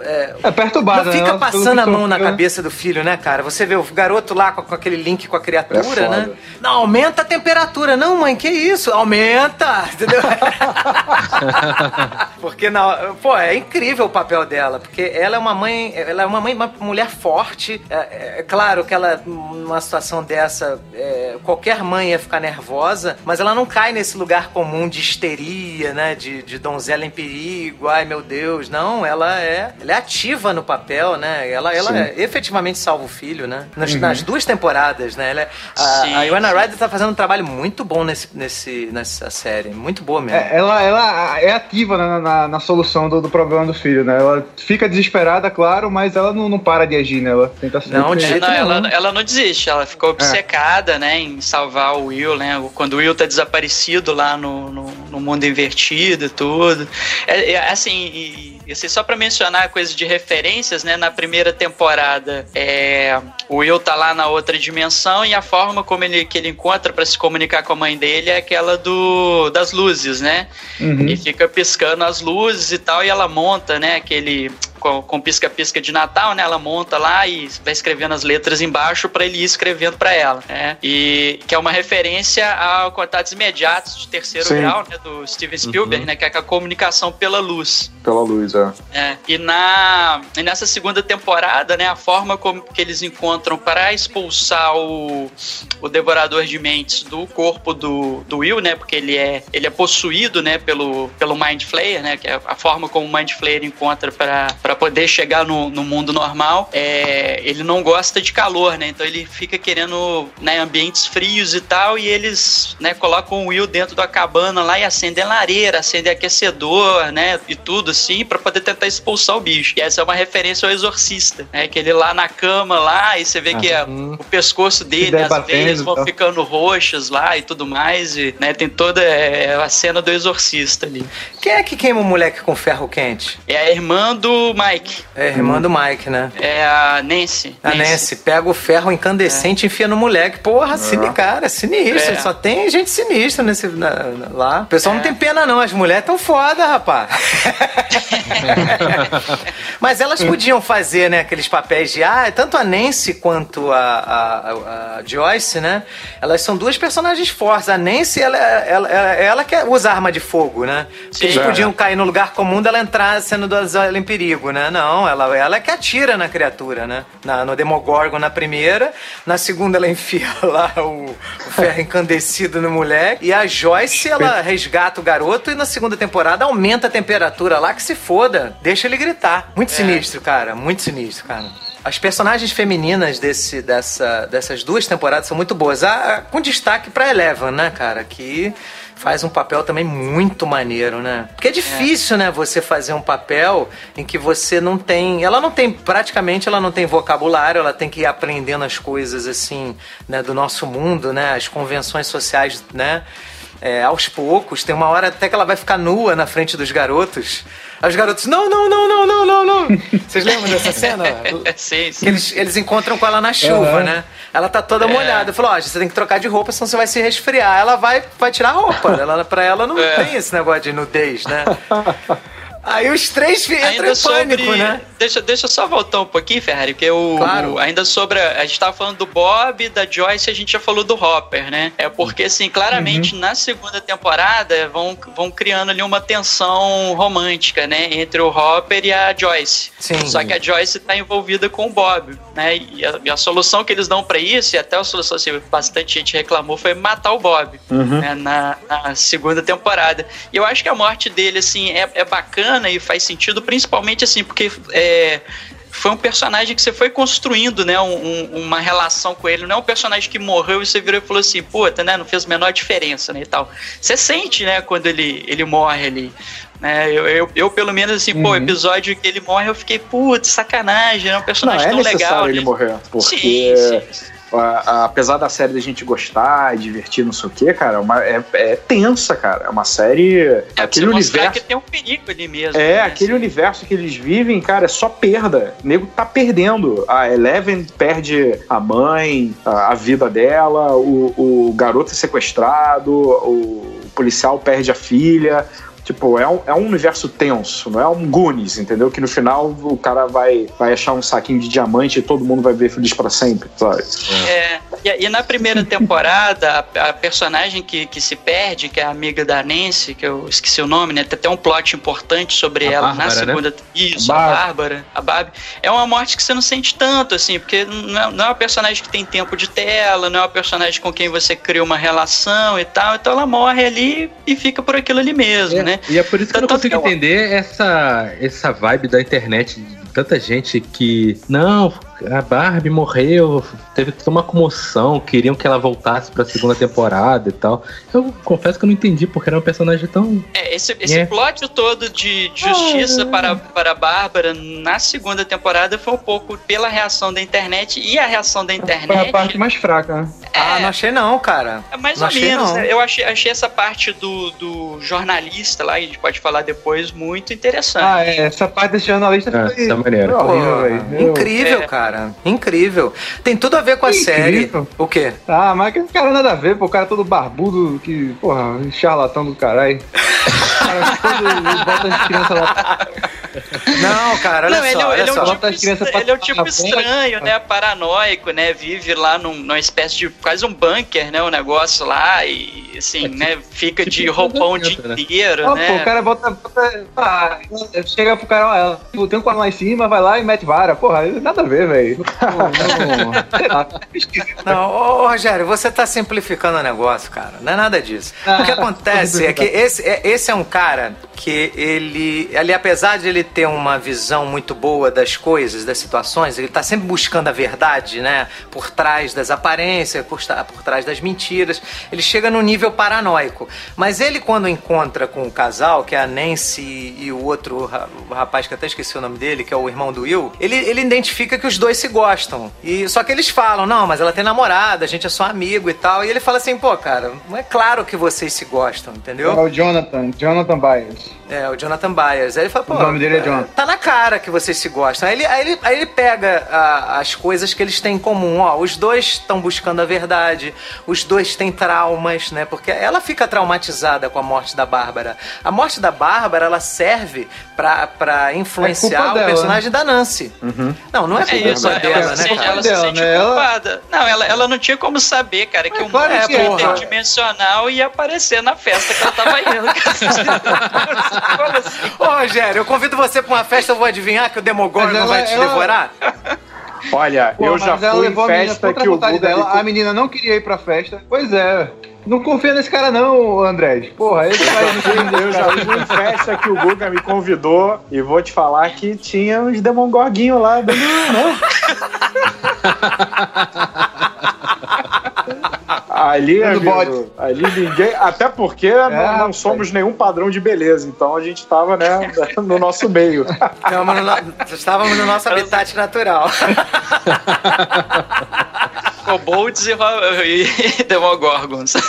é, é perturbada, Não fica né? passando a mão na cabeça do filho, né, cara? Você vê o garoto lá com, com aquele link com a criatura, é né? Não, aumenta a temperatura. Não, mãe, que isso? Aumenta! Entendeu? porque não. Pô, é incrível o papel dela, porque ela é uma mãe. Ela é uma mãe, uma mulher forte. É, é, é claro que ela, numa situação dessa, é, qualquer mãe ia ficar nervosa, mas ela não cai nesse lugar comum de histeria, né? De, de donzela em perigo, ai meu Deus. Não, ela é, ela é ativa no papel, né? Ela, ela é, efetivamente salva o filho, né? Nas, uhum. nas duas temporadas, né? Ela é, a, sim, a Iwana Ryder tá fazendo um trabalho muito bom nesse, nesse, nessa série. Muito boa mesmo. É, ela, ela é ativa na, na, na solução do, do, problema do filho, né? Ela fica desesperada, claro, mas ela não, não para de agir, né? Ela tenta Não, de não, ela, ela não desiste. Ela ficou é. obcecada, é. né? Em salvar o Will, né? Quando o Will tá desaparecido lá no, no, no mundo invertido e tudo. É, é assim, e, e assim, só para mencionar coisas de referências, né? Na primeira temporada, é, o Will tá lá na outra dimensão e a forma como ele, que ele encontra para se comunicar com a mãe dele é aquela do das luzes, né? Uhum. E fica piscando as luzes e tal, e ela monta, né? Aquele com pisca-pisca de Natal, né? Ela monta lá e vai escrevendo as letras embaixo para ele ir escrevendo para ela, né? E que é uma referência ao Contatos Imediatos de Terceiro Sim. Grau, né? Do Steven Spielberg, uhum. né? Que é a comunicação pela luz. Pela luz, é. é. E, na, e nessa segunda temporada, né? A forma como que eles encontram para expulsar o, o Devorador de Mentes do corpo do, do Will, né? Porque ele é, ele é possuído, né? Pelo, pelo Mind Flayer, né? Que é a forma como o Mind Flayer encontra para para poder chegar no, no mundo normal, é, ele não gosta de calor, né? Então ele fica querendo né, ambientes frios e tal, e eles né, colocam o Will dentro da cabana lá e acendem lareira, acendem aquecedor, né? E tudo assim, para poder tentar expulsar o bicho. E essa é uma referência ao exorcista, né? Que ele lá na cama lá, e você vê que é, o pescoço dele, as veias vão ficando roxas lá e tudo mais, e né, tem toda é, a cena do exorcista ali. Quem é que queima o moleque com ferro quente? É a irmã do Mike. É, irmã do Mike, né? É a Nancy. A Nancy. Nancy. Pega o ferro incandescente e enfia no moleque. Porra, é. cara, é sinistro. É. Só tem gente sinistra nesse, na, na, lá. O pessoal não é. tem pena, não. As mulheres tão foda, rapaz. Mas elas podiam fazer, né, aqueles papéis de. Ah, tanto a Nancy quanto a, a, a Joyce, né? Elas são duas personagens fortes. A Nancy, ela, ela, ela, ela que usa arma de fogo, né? Porque eles podiam cair no lugar comum dela entrar sendo ela em perigo né? Não, ela, ela é que atira na criatura, né? Na, no Demogorgon na primeira, na segunda ela enfia lá o, o ferro encandecido no moleque, e a Joyce ela resgata o garoto e na segunda temporada aumenta a temperatura lá que se foda, deixa ele gritar. Muito é. sinistro, cara, muito sinistro, cara. As personagens femininas desse, dessa, dessas duas temporadas são muito boas. Ah, com destaque pra Eleven, né, cara? Que faz um papel também muito maneiro, né? Porque é difícil, é. né, você fazer um papel em que você não tem. Ela não tem, praticamente, ela não tem vocabulário, ela tem que ir aprendendo as coisas, assim, né, do nosso mundo, né? As convenções sociais, né? É, aos poucos, tem uma hora até que ela vai ficar nua na frente dos garotos. Aí os garotos, não, não, não, não, não, não, não. Vocês lembram dessa cena? sim, sim. Eles, eles encontram com ela na chuva, uhum. né? Ela tá toda é. molhada. Falou, ó, oh, você tem que trocar de roupa, senão você vai se resfriar. Ela vai, vai tirar a roupa. Ela, pra ela não é. tem esse negócio de nudez, né? Aí os três entram em pânico, sobre... né? Deixa, deixa eu só voltar um pouquinho, Ferrari, porque o, claro. o, ainda sobre. A, a gente tava falando do Bob, da Joyce, a gente já falou do Hopper, né? É porque, assim, claramente uhum. na segunda temporada vão, vão criando ali uma tensão romântica, né? Entre o Hopper e a Joyce. Sim. Só que a Joyce tá envolvida com o Bob, né? E a, e a solução que eles dão para isso, e até a solução assim, bastante gente reclamou, foi matar o Bob uhum. né? na, na, segunda temporada. E eu acho que a morte dele, assim, é, é bacana e faz sentido, principalmente assim, porque. É, foi um personagem que você foi construindo, né? Um, um, uma relação com ele. Não é um personagem que morreu e você virou e falou assim, puta, né? Não fez a menor diferença, né? E tal. Você sente, né? Quando ele, ele morre ali. Né? Eu, eu, eu, pelo menos, assim, uhum. pô, episódio que ele morre, eu fiquei, putz, sacanagem, é um personagem não, é tão legal. ele né? morrer, porque. Sim, sim apesar da série da gente gostar e divertir, não sei o que, cara, é, uma, é, é, tensa, cara. É uma série. É, aquele universo. que tem um perigo ali mesmo. É, né? aquele universo que eles vivem, cara, é só perda. O nego tá perdendo. A Eleven perde a mãe, a, a vida dela, o, o garoto é sequestrado, o policial perde a filha. Tipo, é um, é um universo tenso, não é um Goonies, entendeu? Que no final o cara vai, vai achar um saquinho de diamante e todo mundo vai ver feliz para sempre, sabe? É, e, e, na primeira temporada, a, a, personagem que, que se perde, que é a amiga da Nancy, que eu esqueci o nome, né? Tem até um plot importante sobre a ela Bárbara, na né? segunda. Né? Isso, a, a Bárbara, a Barbie. É uma morte que você não sente tanto, assim, porque não é, não é uma personagem que tem tempo de tela, não é uma personagem com quem você cria uma relação e tal. Então ela morre ali e fica por aquilo ali mesmo, é. né? E é por isso que eu não consigo entender essa, essa vibe da internet de tanta gente que. Não, a Barbie morreu, teve toda uma comoção, queriam que ela voltasse pra segunda temporada e tal. Eu confesso que eu não entendi porque era um personagem tão. É, esse, esse é. plot todo de justiça ah, para, para a Bárbara na segunda temporada foi um pouco pela reação da internet e a reação da internet. Foi a parte mais fraca, né? É, ah, não achei não, cara. É mais não ou menos. Né? Eu achei, achei essa parte do, do jornalista lá, a gente pode falar depois, muito interessante. Ah, é, essa parte desse jornalista é, foi. Essa maneira. Horrível, incrível, é. Cara. Incrível. Tem tudo a ver com a série. O quê? Ah, mas que cara nada a ver, pô. O cara todo barbudo, que, porra, charlatão do caralho. cara, todo bota as crianças lá. Não, cara, olha não, só, ele, olha ele só. É um tipo, ele é um tipo estranho, né? Paranoico, né? Vive lá num, numa espécie de quase um bunker, né? O um negócio lá e assim, é, né? Fica tipo, de roupão o dia né? inteiro, né? Pô, o cara bota. bota ah, chega pro cara, ó, tem um quarto lá em cima, vai lá e mete vara. Porra, nada a ver, velho. Não, não ô, Rogério, você tá simplificando o negócio, cara. Não é nada disso. o que ah, acontece é que esse é, esse é um cara que ele, ali, apesar de ele ter uma visão muito boa das coisas, das situações, ele está sempre buscando a verdade, né? Por trás das aparências, por, por trás das mentiras. Ele chega no nível paranoico. Mas ele, quando encontra com o casal, que é a Nancy e o outro o rapaz que até esqueci o nome dele, que é o irmão do Will, ele, ele identifica que os dois se gostam. E Só que eles falam, não, mas ela tem namorada, a gente é só amigo e tal. E ele fala assim, pô, cara, não é claro que vocês se gostam, entendeu? É o Jonathan, Jonathan Byers. É, o Jonathan Byers. Aí ele fala, pô. O nome dele é Jonathan. Tá na cara que vocês se gostam. Aí ele, aí ele, aí ele pega a, as coisas que eles têm em comum. Ó, os dois estão buscando a verdade, os dois têm traumas, né? Porque ela fica traumatizada com a morte da Bárbara. A morte da Bárbara, ela serve pra, pra influenciar é o dela, personagem né? da Nancy. Uhum. Não, não é, é isso, dela, ela, né? Ela, ela se sente né? culpada. Não, ela, ela não tinha como saber, cara, que é, um mundo é, interdimensional ia aparecer na festa que ela tava indo. assim? Ô, Rogério, eu convido você pra uma festa, eu vou adivinhar que o Demogorgon ela, vai te ela... devorar? Olha, Pô, eu já fui em festa que o Guga... Dela, a menina não queria ir pra festa. Pois é. Não confia nesse cara não, André. Porra, esse cara não Eu já fui em festa que o Guga me convidou e vou te falar que tinha uns demogorguinhos lá dando, né? ali, amigo, ali ninguém. Até porque é, não, não somos nenhum padrão de beleza, então a gente estava né, no nosso meio. estávamos no nosso habitat natural. Kobolds e, e Demogorgons.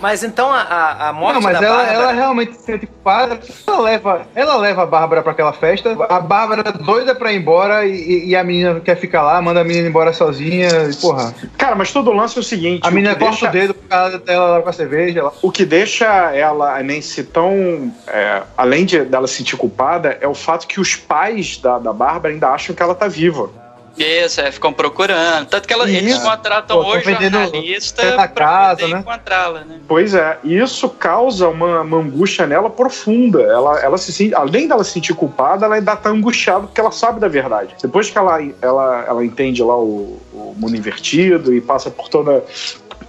Mas então a, a morte Não, mas da ela, Bárbara... ela realmente se sente culpada. Ela leva, ela leva a Bárbara pra aquela festa. A Bárbara doida pra ir embora e, e a menina quer ficar lá, manda a menina embora sozinha. E, porra. Cara, mas todo o lance é o seguinte: a menina corta deixa... o dedo por causa dela lá com a cerveja. Lá. O que deixa ela, a Nancy, tão. É, além de dela se sentir culpada, é o fato que os pais da, da Bárbara ainda acham que ela tá viva. Isso, é, ficam procurando. Tanto que ela, eles contratam Pô, o jornalista pra casa, poder né? encontrá-la, né? Pois é, isso causa uma, uma, angústia nela profunda. Ela, ela se sente, além dela se sentir culpada, ela ainda tá angustiada porque ela sabe da verdade. Depois que ela, ela, ela entende lá o, o mundo invertido e passa por toda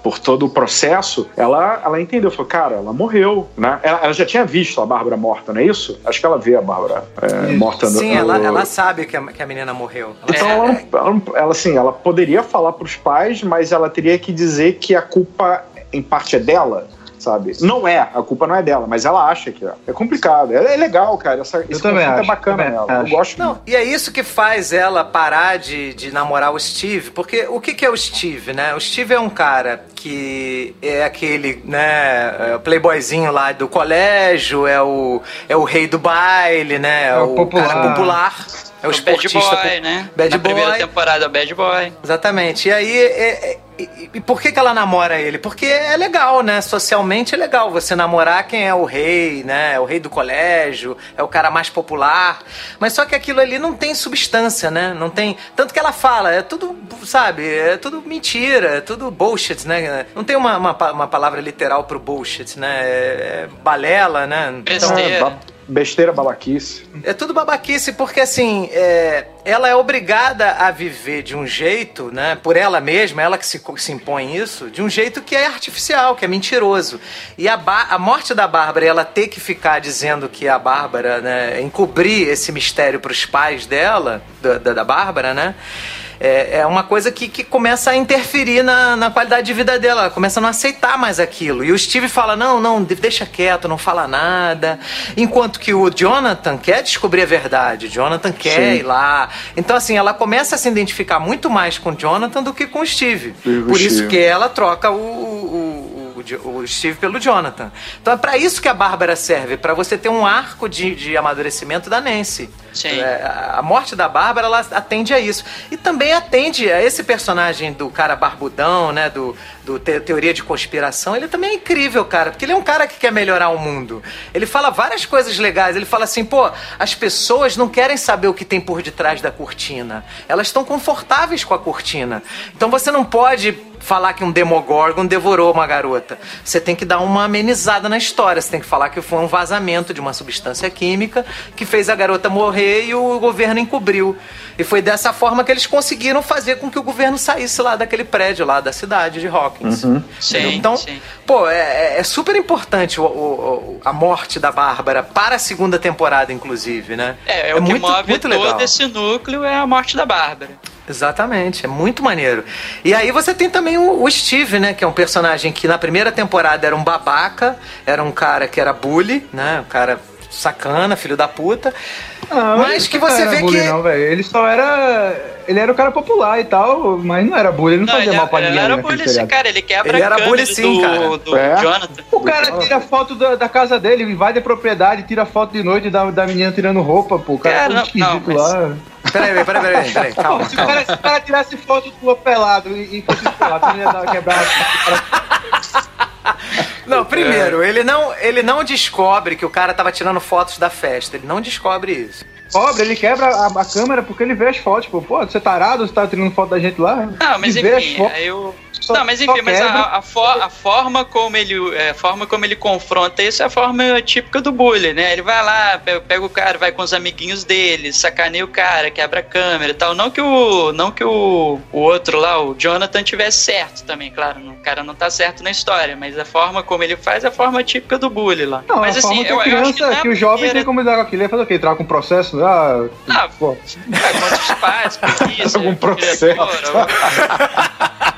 por todo o processo, ela, ela entendeu, falou, cara, ela morreu, né? Ela, ela já tinha visto a Bárbara morta, não é isso? Acho que ela vê a Bárbara é, morta. Sim, no, ela, ela sabe que a, que a menina morreu. Então, é. ela, ela, ela, assim, ela poderia falar pros pais, mas ela teria que dizer que a culpa, em parte, é dela sabe? Não é, a culpa não é dela, mas ela acha que é. É complicado. É, é legal, cara. Essa, esse também é acho, é bacana nela. Eu gosto. Não, e é isso que faz ela parar de, de namorar o Steve, porque o que, que é o Steve, né? O Steve é um cara que é aquele, né, é playboyzinho lá do colégio, é o, é o rei do baile, né? É, é o, popular. cara popular. É o, o esportista. Bad boy, né? Bad Na boy. primeira temporada, bad boy. Exatamente. E aí, é, é, e, e, por que, que ela namora ele? Porque é legal, né? Socialmente é legal você namorar quem é o rei, né? É o rei do colégio, é o cara mais popular. Mas só que aquilo ali não tem substância, né? Não tem. Tanto que ela fala, é tudo, sabe? É tudo mentira, é tudo bullshit, né? Não tem uma, uma, uma palavra literal pro bullshit, né? É, é balela, né? Então, Besteira, babaquice. É tudo babaquice porque, assim, é, ela é obrigada a viver de um jeito, né, por ela mesma, ela que se, se impõe isso, de um jeito que é artificial, que é mentiroso. E a, a morte da Bárbara, ela ter que ficar dizendo que a Bárbara, né, encobrir esse mistério para os pais dela, da, da, da Bárbara, né, é, é uma coisa que, que começa a interferir na, na qualidade de vida dela. Ela começa a não aceitar mais aquilo. E o Steve fala: não, não, deixa quieto, não fala nada. Enquanto que o Jonathan quer descobrir a verdade. O Jonathan quer Sim. ir lá. Então, assim, ela começa a se identificar muito mais com o Jonathan do que com o Steve. Por Steve. isso que ela troca o, o o, Steve pelo Jonathan. Então é para isso que a Bárbara serve, para você ter um arco de, de amadurecimento da Nancy. Sim. É, a morte da Bárbara, ela atende a isso. E também atende a esse personagem do cara barbudão, né? Do, do te, teoria de conspiração. Ele também é incrível, cara, porque ele é um cara que quer melhorar o mundo. Ele fala várias coisas legais. Ele fala assim, pô, as pessoas não querem saber o que tem por detrás da cortina. Elas estão confortáveis com a cortina. Então você não pode falar que um Demogorgon devorou uma garota. Você tem que dar uma amenizada na história. Você tem que falar que foi um vazamento de uma substância química que fez a garota morrer e o governo encobriu. E foi dessa forma que eles conseguiram fazer com que o governo saísse lá daquele prédio lá da cidade de Hawkins. Uhum. Sim, então, sim. pô, é, é, super importante o, o, a morte da Bárbara para a segunda temporada, inclusive, né? É, é, é o que muito, move muito todo legal. esse núcleo é a morte da Bárbara. Exatamente, é muito maneiro. E aí você tem também o, o, Steve, né? Que é um personagem que na primeira temporada era um babaca, era um cara que era bully, né? Um cara sacana, filho da puta. Não, mas que você vê que. Não, ele só era. Ele era o cara popular e tal, mas não era bully, ele não, não fazia mal pra ninguém. Ele era bully sim, cara, ele quebra ele era bully sim, do, cara. do é. Jonathan. O cara tira foto da, da, casa dele, invade a propriedade, tira foto de noite da, da menina tirando roupa, pô. O cara, cara é não, esquisito não, mas... lá. Peraí, peraí, peraí, peraí, calma, se, calma. O cara, se o cara tirasse foto do pelado e, e fosse pelado, não ia dar, quebrar Não, primeiro, é. ele, não, ele não descobre que o cara tava tirando fotos da festa. Ele não descobre isso. Pobre, ele quebra a, a, câmera porque ele vê as fotos. Tipo, pô, você é tarado, você tá tirando foto da gente lá? Não, mas enfim, eu só, não, mas enfim, mas a, a, for, a, forma como ele é, a forma como ele confronta isso é a forma típica do bullying, né? Ele vai lá, pega, o cara, vai com os amiguinhos dele, sacaneia o cara, quebra a câmera e tal. Não que o não que o, o outro lá, o Jonathan tivesse certo também, claro, o cara não tá certo na história, mas a forma como ele faz é a forma típica do bullying lá. Não, mas a assim, eu, criança, eu acho que, que o jovem primeira... tem como lidar com aquilo, ele fazer o quê? Entrar com processo? Ah, ah pô. É, contra os pais, polícia, algum processo. Diretor,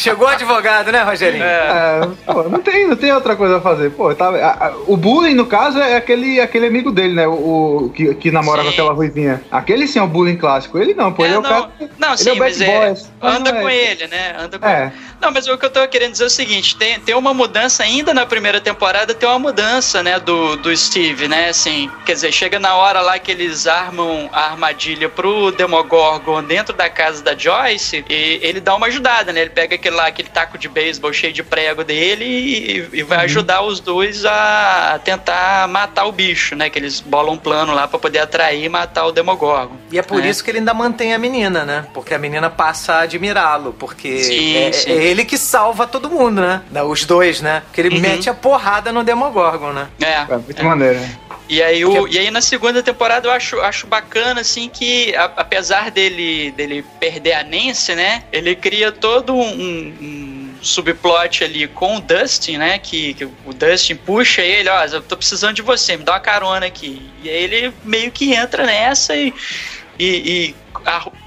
Chegou o advogado, né, Rogerinho? É. é pô, não, tem, não tem outra coisa a fazer. Pô, tá, a, a, o bullying, no caso, é aquele, aquele amigo dele, né? O, o que, que namora sim. com aquela ruivinha. Aquele sim é o bullying clássico. Ele não, pô. É, ele é o cara. Não, sim, é o mas é, anda com ele, né? Anda com é. Não, mas o que eu tô querendo dizer é o seguinte: tem, tem uma mudança ainda na primeira temporada, tem uma mudança, né, do, do Steve, né? Assim, quer dizer, chega na hora lá que eles armam a armadilha pro Demogorgon dentro da casa da Joyce e ele dá uma ajudada, né? Ele pega aquele lá, aquele taco de beisebol cheio de prego dele e, e vai uhum. ajudar os dois a, tentar matar o bicho, né? Que eles bolam um plano lá para poder atrair e matar o Demogorgon. E é por né? isso que ele ainda mantém a menina, né? Porque a menina passa a admirá-lo, porque sim, é, sim. é, ele que salva todo mundo, né? Os dois, né? Porque ele uhum. mete a porrada no Demogorgon, né? É. é muito é. maneiro. E aí, o, e aí na segunda temporada eu acho, acho bacana, assim, que a, apesar dele, dele perder a Nancy, né? Ele cria todo um, um subplot ali com o Dustin, né? Que, que, o Dustin puxa ele, ó, eu tô precisando de você, me dá uma carona aqui. E aí ele meio que entra nessa e, e, e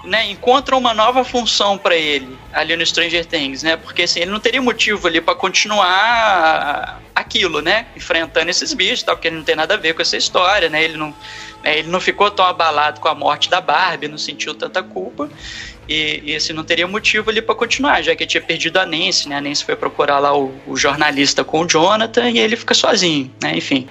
né, encontra uma nova função para ele ali no Stranger Things, né? Porque assim, ele não teria motivo ali para continuar aquilo, né? Enfrentando esses bichos, tal, porque ele não tem nada a ver com essa história, né? Ele não, né, ele não ficou tão abalado com a morte da Barbie, não sentiu tanta culpa. E, e assim, não teria motivo ali para continuar, já que ele tinha perdido a Nancy, né? A Nancy foi procurar lá o, o jornalista com o Jonathan e ele fica sozinho, né? Enfim.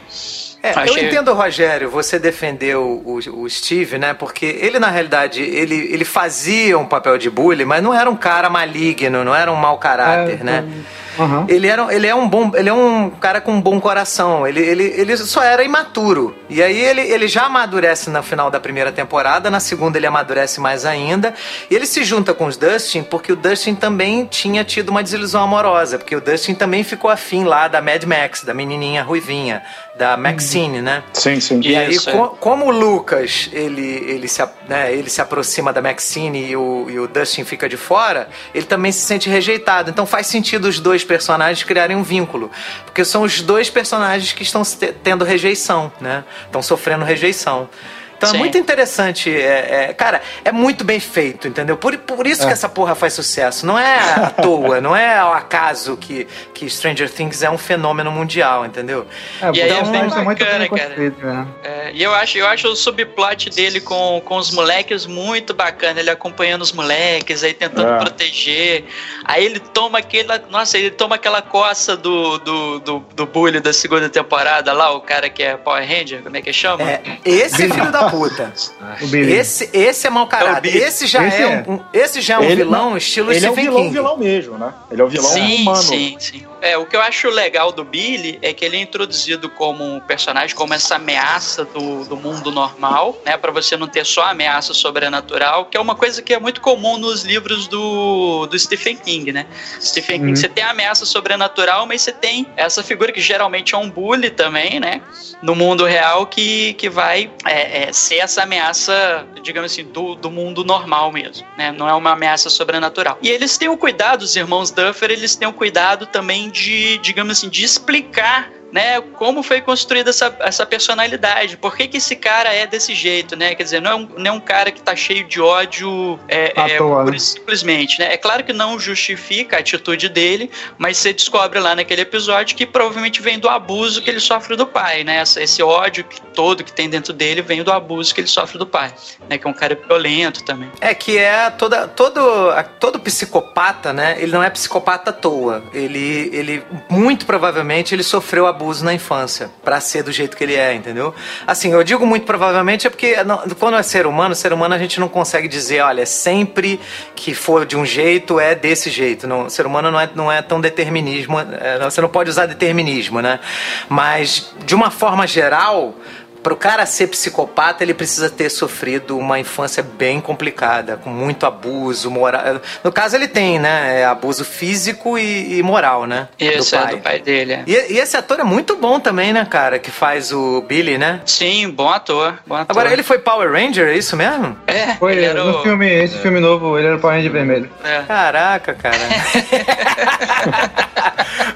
É, Achei... eu entendo, Rogério, você defendeu o, o, Steve, né? Porque ele, na realidade, ele, ele fazia um papel de bully, mas não era um cara maligno, não era um mau caráter, é, né? Então... Uhum. Ele, era, ele é um bom. Ele é um cara com um bom coração. Ele, ele, ele só era imaturo. E aí ele, ele já amadurece no final da primeira temporada, na segunda ele amadurece mais ainda. E ele se junta com os Dustin porque o Dustin também tinha tido uma desilusão amorosa. Porque o Dustin também ficou afim lá da Mad Max, da menininha ruivinha, da Maxine, uhum. né? Sim, sim. E Isso, aí, é. como o Lucas ele, ele, se, né, ele se aproxima da Maxine e o, e o Dustin fica de fora, ele também se sente rejeitado. Então faz sentido os dois dois personagens criarem um vínculo. Porque são os dois personagens que estão tendo rejeição, né? Estão sofrendo rejeição. Então é Sim. é muito interessante. É, é, cara, é muito bem feito, entendeu? Por, por isso é. que essa porra faz sucesso. Não é à toa, não é ao acaso que, que Stranger Things é um fenômeno mundial, entendeu? É, e aí é bem bacana, cara. Né? É, e eu acho, eu acho o subplot dele com, com os moleques muito bacana. Ele acompanhando os moleques, aí tentando é. proteger. Aí ele toma aquela. Nossa, ele toma aquela coça do, do, do, do bully da segunda temporada lá, o cara que é Power Ranger, como é que chama? É, esse filho da puta. esse, esse é mau caráter. É esse já esse é, é, um, esse já é um ele, vilão estilo ele Stephen Ele é um vilão, vilão mesmo, né? Ele é um vilão sim, humano. Sim, sim. É, o que eu acho legal do Billy é que ele é introduzido como um personagem, como essa ameaça do, do mundo normal, né? Para você não ter só ameaça sobrenatural, que é uma coisa que é muito comum nos livros do, do Stephen King, né? Stephen uhum. King, você tem a ameaça sobrenatural, mas você tem essa figura que geralmente é um bully também, né? No mundo real que, que vai é, é, ser essa ameaça, digamos assim, do, do mundo normal mesmo, né? Não é uma ameaça sobrenatural. E eles têm o cuidado, os irmãos Duffer, eles têm o cuidado também de, digamos assim, de explicar né, como foi construída essa, essa personalidade, por que, que esse cara é desse jeito, né? Quer dizer, não é um, não é um cara que tá cheio de ódio é, é, toa, né? simplesmente, né? É claro que não justifica a atitude dele, mas você descobre lá naquele episódio que provavelmente vem do abuso que ele sofre do pai, né? Esse, esse ódio que, todo que tem dentro dele vem do abuso que ele sofre do pai, né? Que é um cara violento também. É que é toda, todo, todo psicopata, né? Ele não é psicopata à toa. Ele, ele muito provavelmente ele sofreu abuso abuso na infância para ser do jeito que ele é, entendeu? Assim, eu digo muito provavelmente é porque não, quando é ser humano, ser humano a gente não consegue dizer, olha, sempre que for de um jeito é desse jeito. Não, ser humano não é, não é tão determinismo, é, você não pode usar determinismo, né? Mas de uma forma geral, para o cara ser psicopata, ele precisa ter sofrido uma infância bem complicada, com muito abuso moral. No caso, ele tem, né? É abuso físico e, e, moral, né? Isso, do pai. é do pai dele. É. E, e, esse ator é muito bom também, né, cara? Que faz o Billy, né? Sim, bom ator. Bom ator. Agora, ele foi Power Ranger, é isso mesmo? É. Foi, no o... filme, esse é. filme novo, ele era o Power Ranger vermelho. É. Caraca, cara.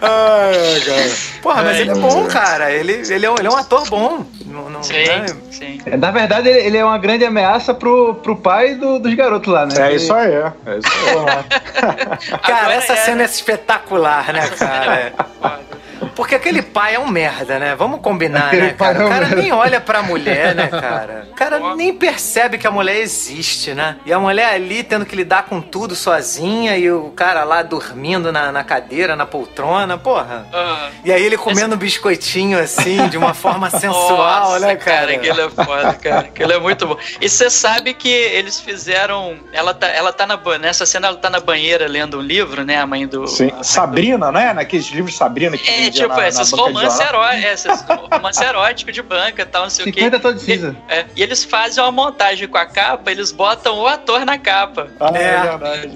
Ai, cara. Porra, mas ele é bom, cara. Ele, ele, é, um, ele é um ator bom. Não, não, sim, né? sim. É, na verdade, ele, ele, é uma grande ameaça pro, pro pai do, dos garotos lá, né? É isso aí, é. é isso aí. cara, Agora essa é... cena é espetacular, né, cara? Porque aquele pai é um merda, né? Vamos combinar, aquele né, cara? É o cara nem olha pra mulher, né, cara? O cara nem percebe que a mulher existe, né? E a mulher ali tendo que lidar com tudo sozinha e o cara lá dormindo na, na cadeira, na poltrona, porra. Uhum. E aí ele comendo Esse... biscoitinho assim, de uma forma sensual, Nossa, né, cara? cara? Aquilo é foda, cara. Aquilo é muito bom. E você sabe que eles fizeram. Ela tá, ela tá na. Nessa cena, ela tá na banheira lendo um livro, né? A mãe do. Sim. Sabrina, do... né? Naqueles livros Sabrina que é, é, tipo, na, esses romances eróticos, romance erótico de banca e tal, não sei o quê. e, é, e eles fazem uma montagem com a capa, eles botam o ator na capa. Ah, é,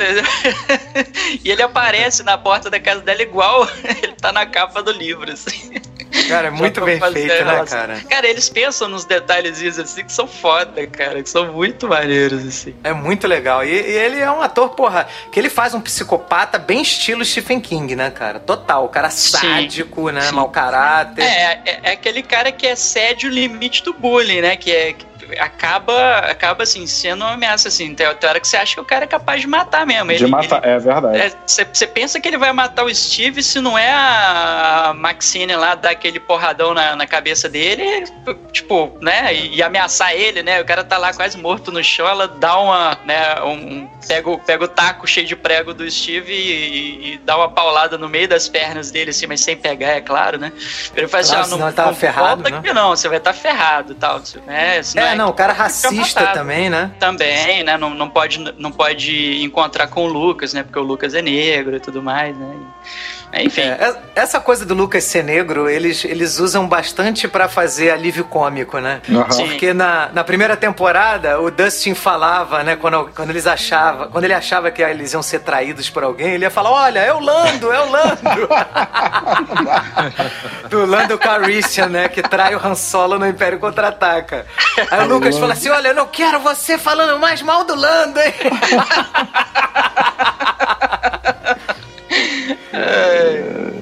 é e ele aparece na porta da casa dela igual ele tá na capa do livro, assim. Cara, é muito bem feito, né, cara? Cara, eles pensam nos detalhezinhos assim que são foda, cara, que são muito maneiros, assim. É muito legal. E, e, ele é um ator, porra, que ele faz um psicopata bem estilo Stephen King, né, cara? Total. O cara sádico, Sim. né? Sim. Mau caráter. É, é, é, aquele cara que excede o limite do bullying, né? Que é acaba, acaba assim, sendo uma ameaça, assim. Tem, tem hora que você acha que o cara é capaz de matar mesmo. Ele, de matar, ele, é verdade. Você é, pensa que ele vai matar o Steve se não é a Maxine lá dar aquele porradão na, na cabeça dele, tipo, né? E, e, ameaçar ele, né? O cara tá lá quase morto no chão, ela dá uma, né? Um, pega, pega o taco cheio de prego do Steve e, e, dá uma paulada no meio das pernas dele, assim, mas sem pegar, é claro, né? Ele faz assim, ah, não, não, ferrado, né? que não, você vai estar tá ferrado tal. Né? É, não, o cara racista também, né? Também, né? Não, não, pode, não pode encontrar com o Lucas, né? Porque o Lucas é negro e tudo mais, né? Enfim. É, essa coisa do Lucas ser negro, eles, eles usam bastante para fazer alívio cômico, né? Uhum. Porque na, na primeira temporada, o Dustin falava, né? Quando, quando eles achavam, quando ele achava que eles iam ser traídos por alguém, ele ia falar: Olha, é o Lando, é o Lando. do Lando Calrissian, né? Que trai o Han Solo no Império Contra-Ataca. Aí o Lucas fala assim: Olha, eu não quero você falando mais mal do Lando, hein?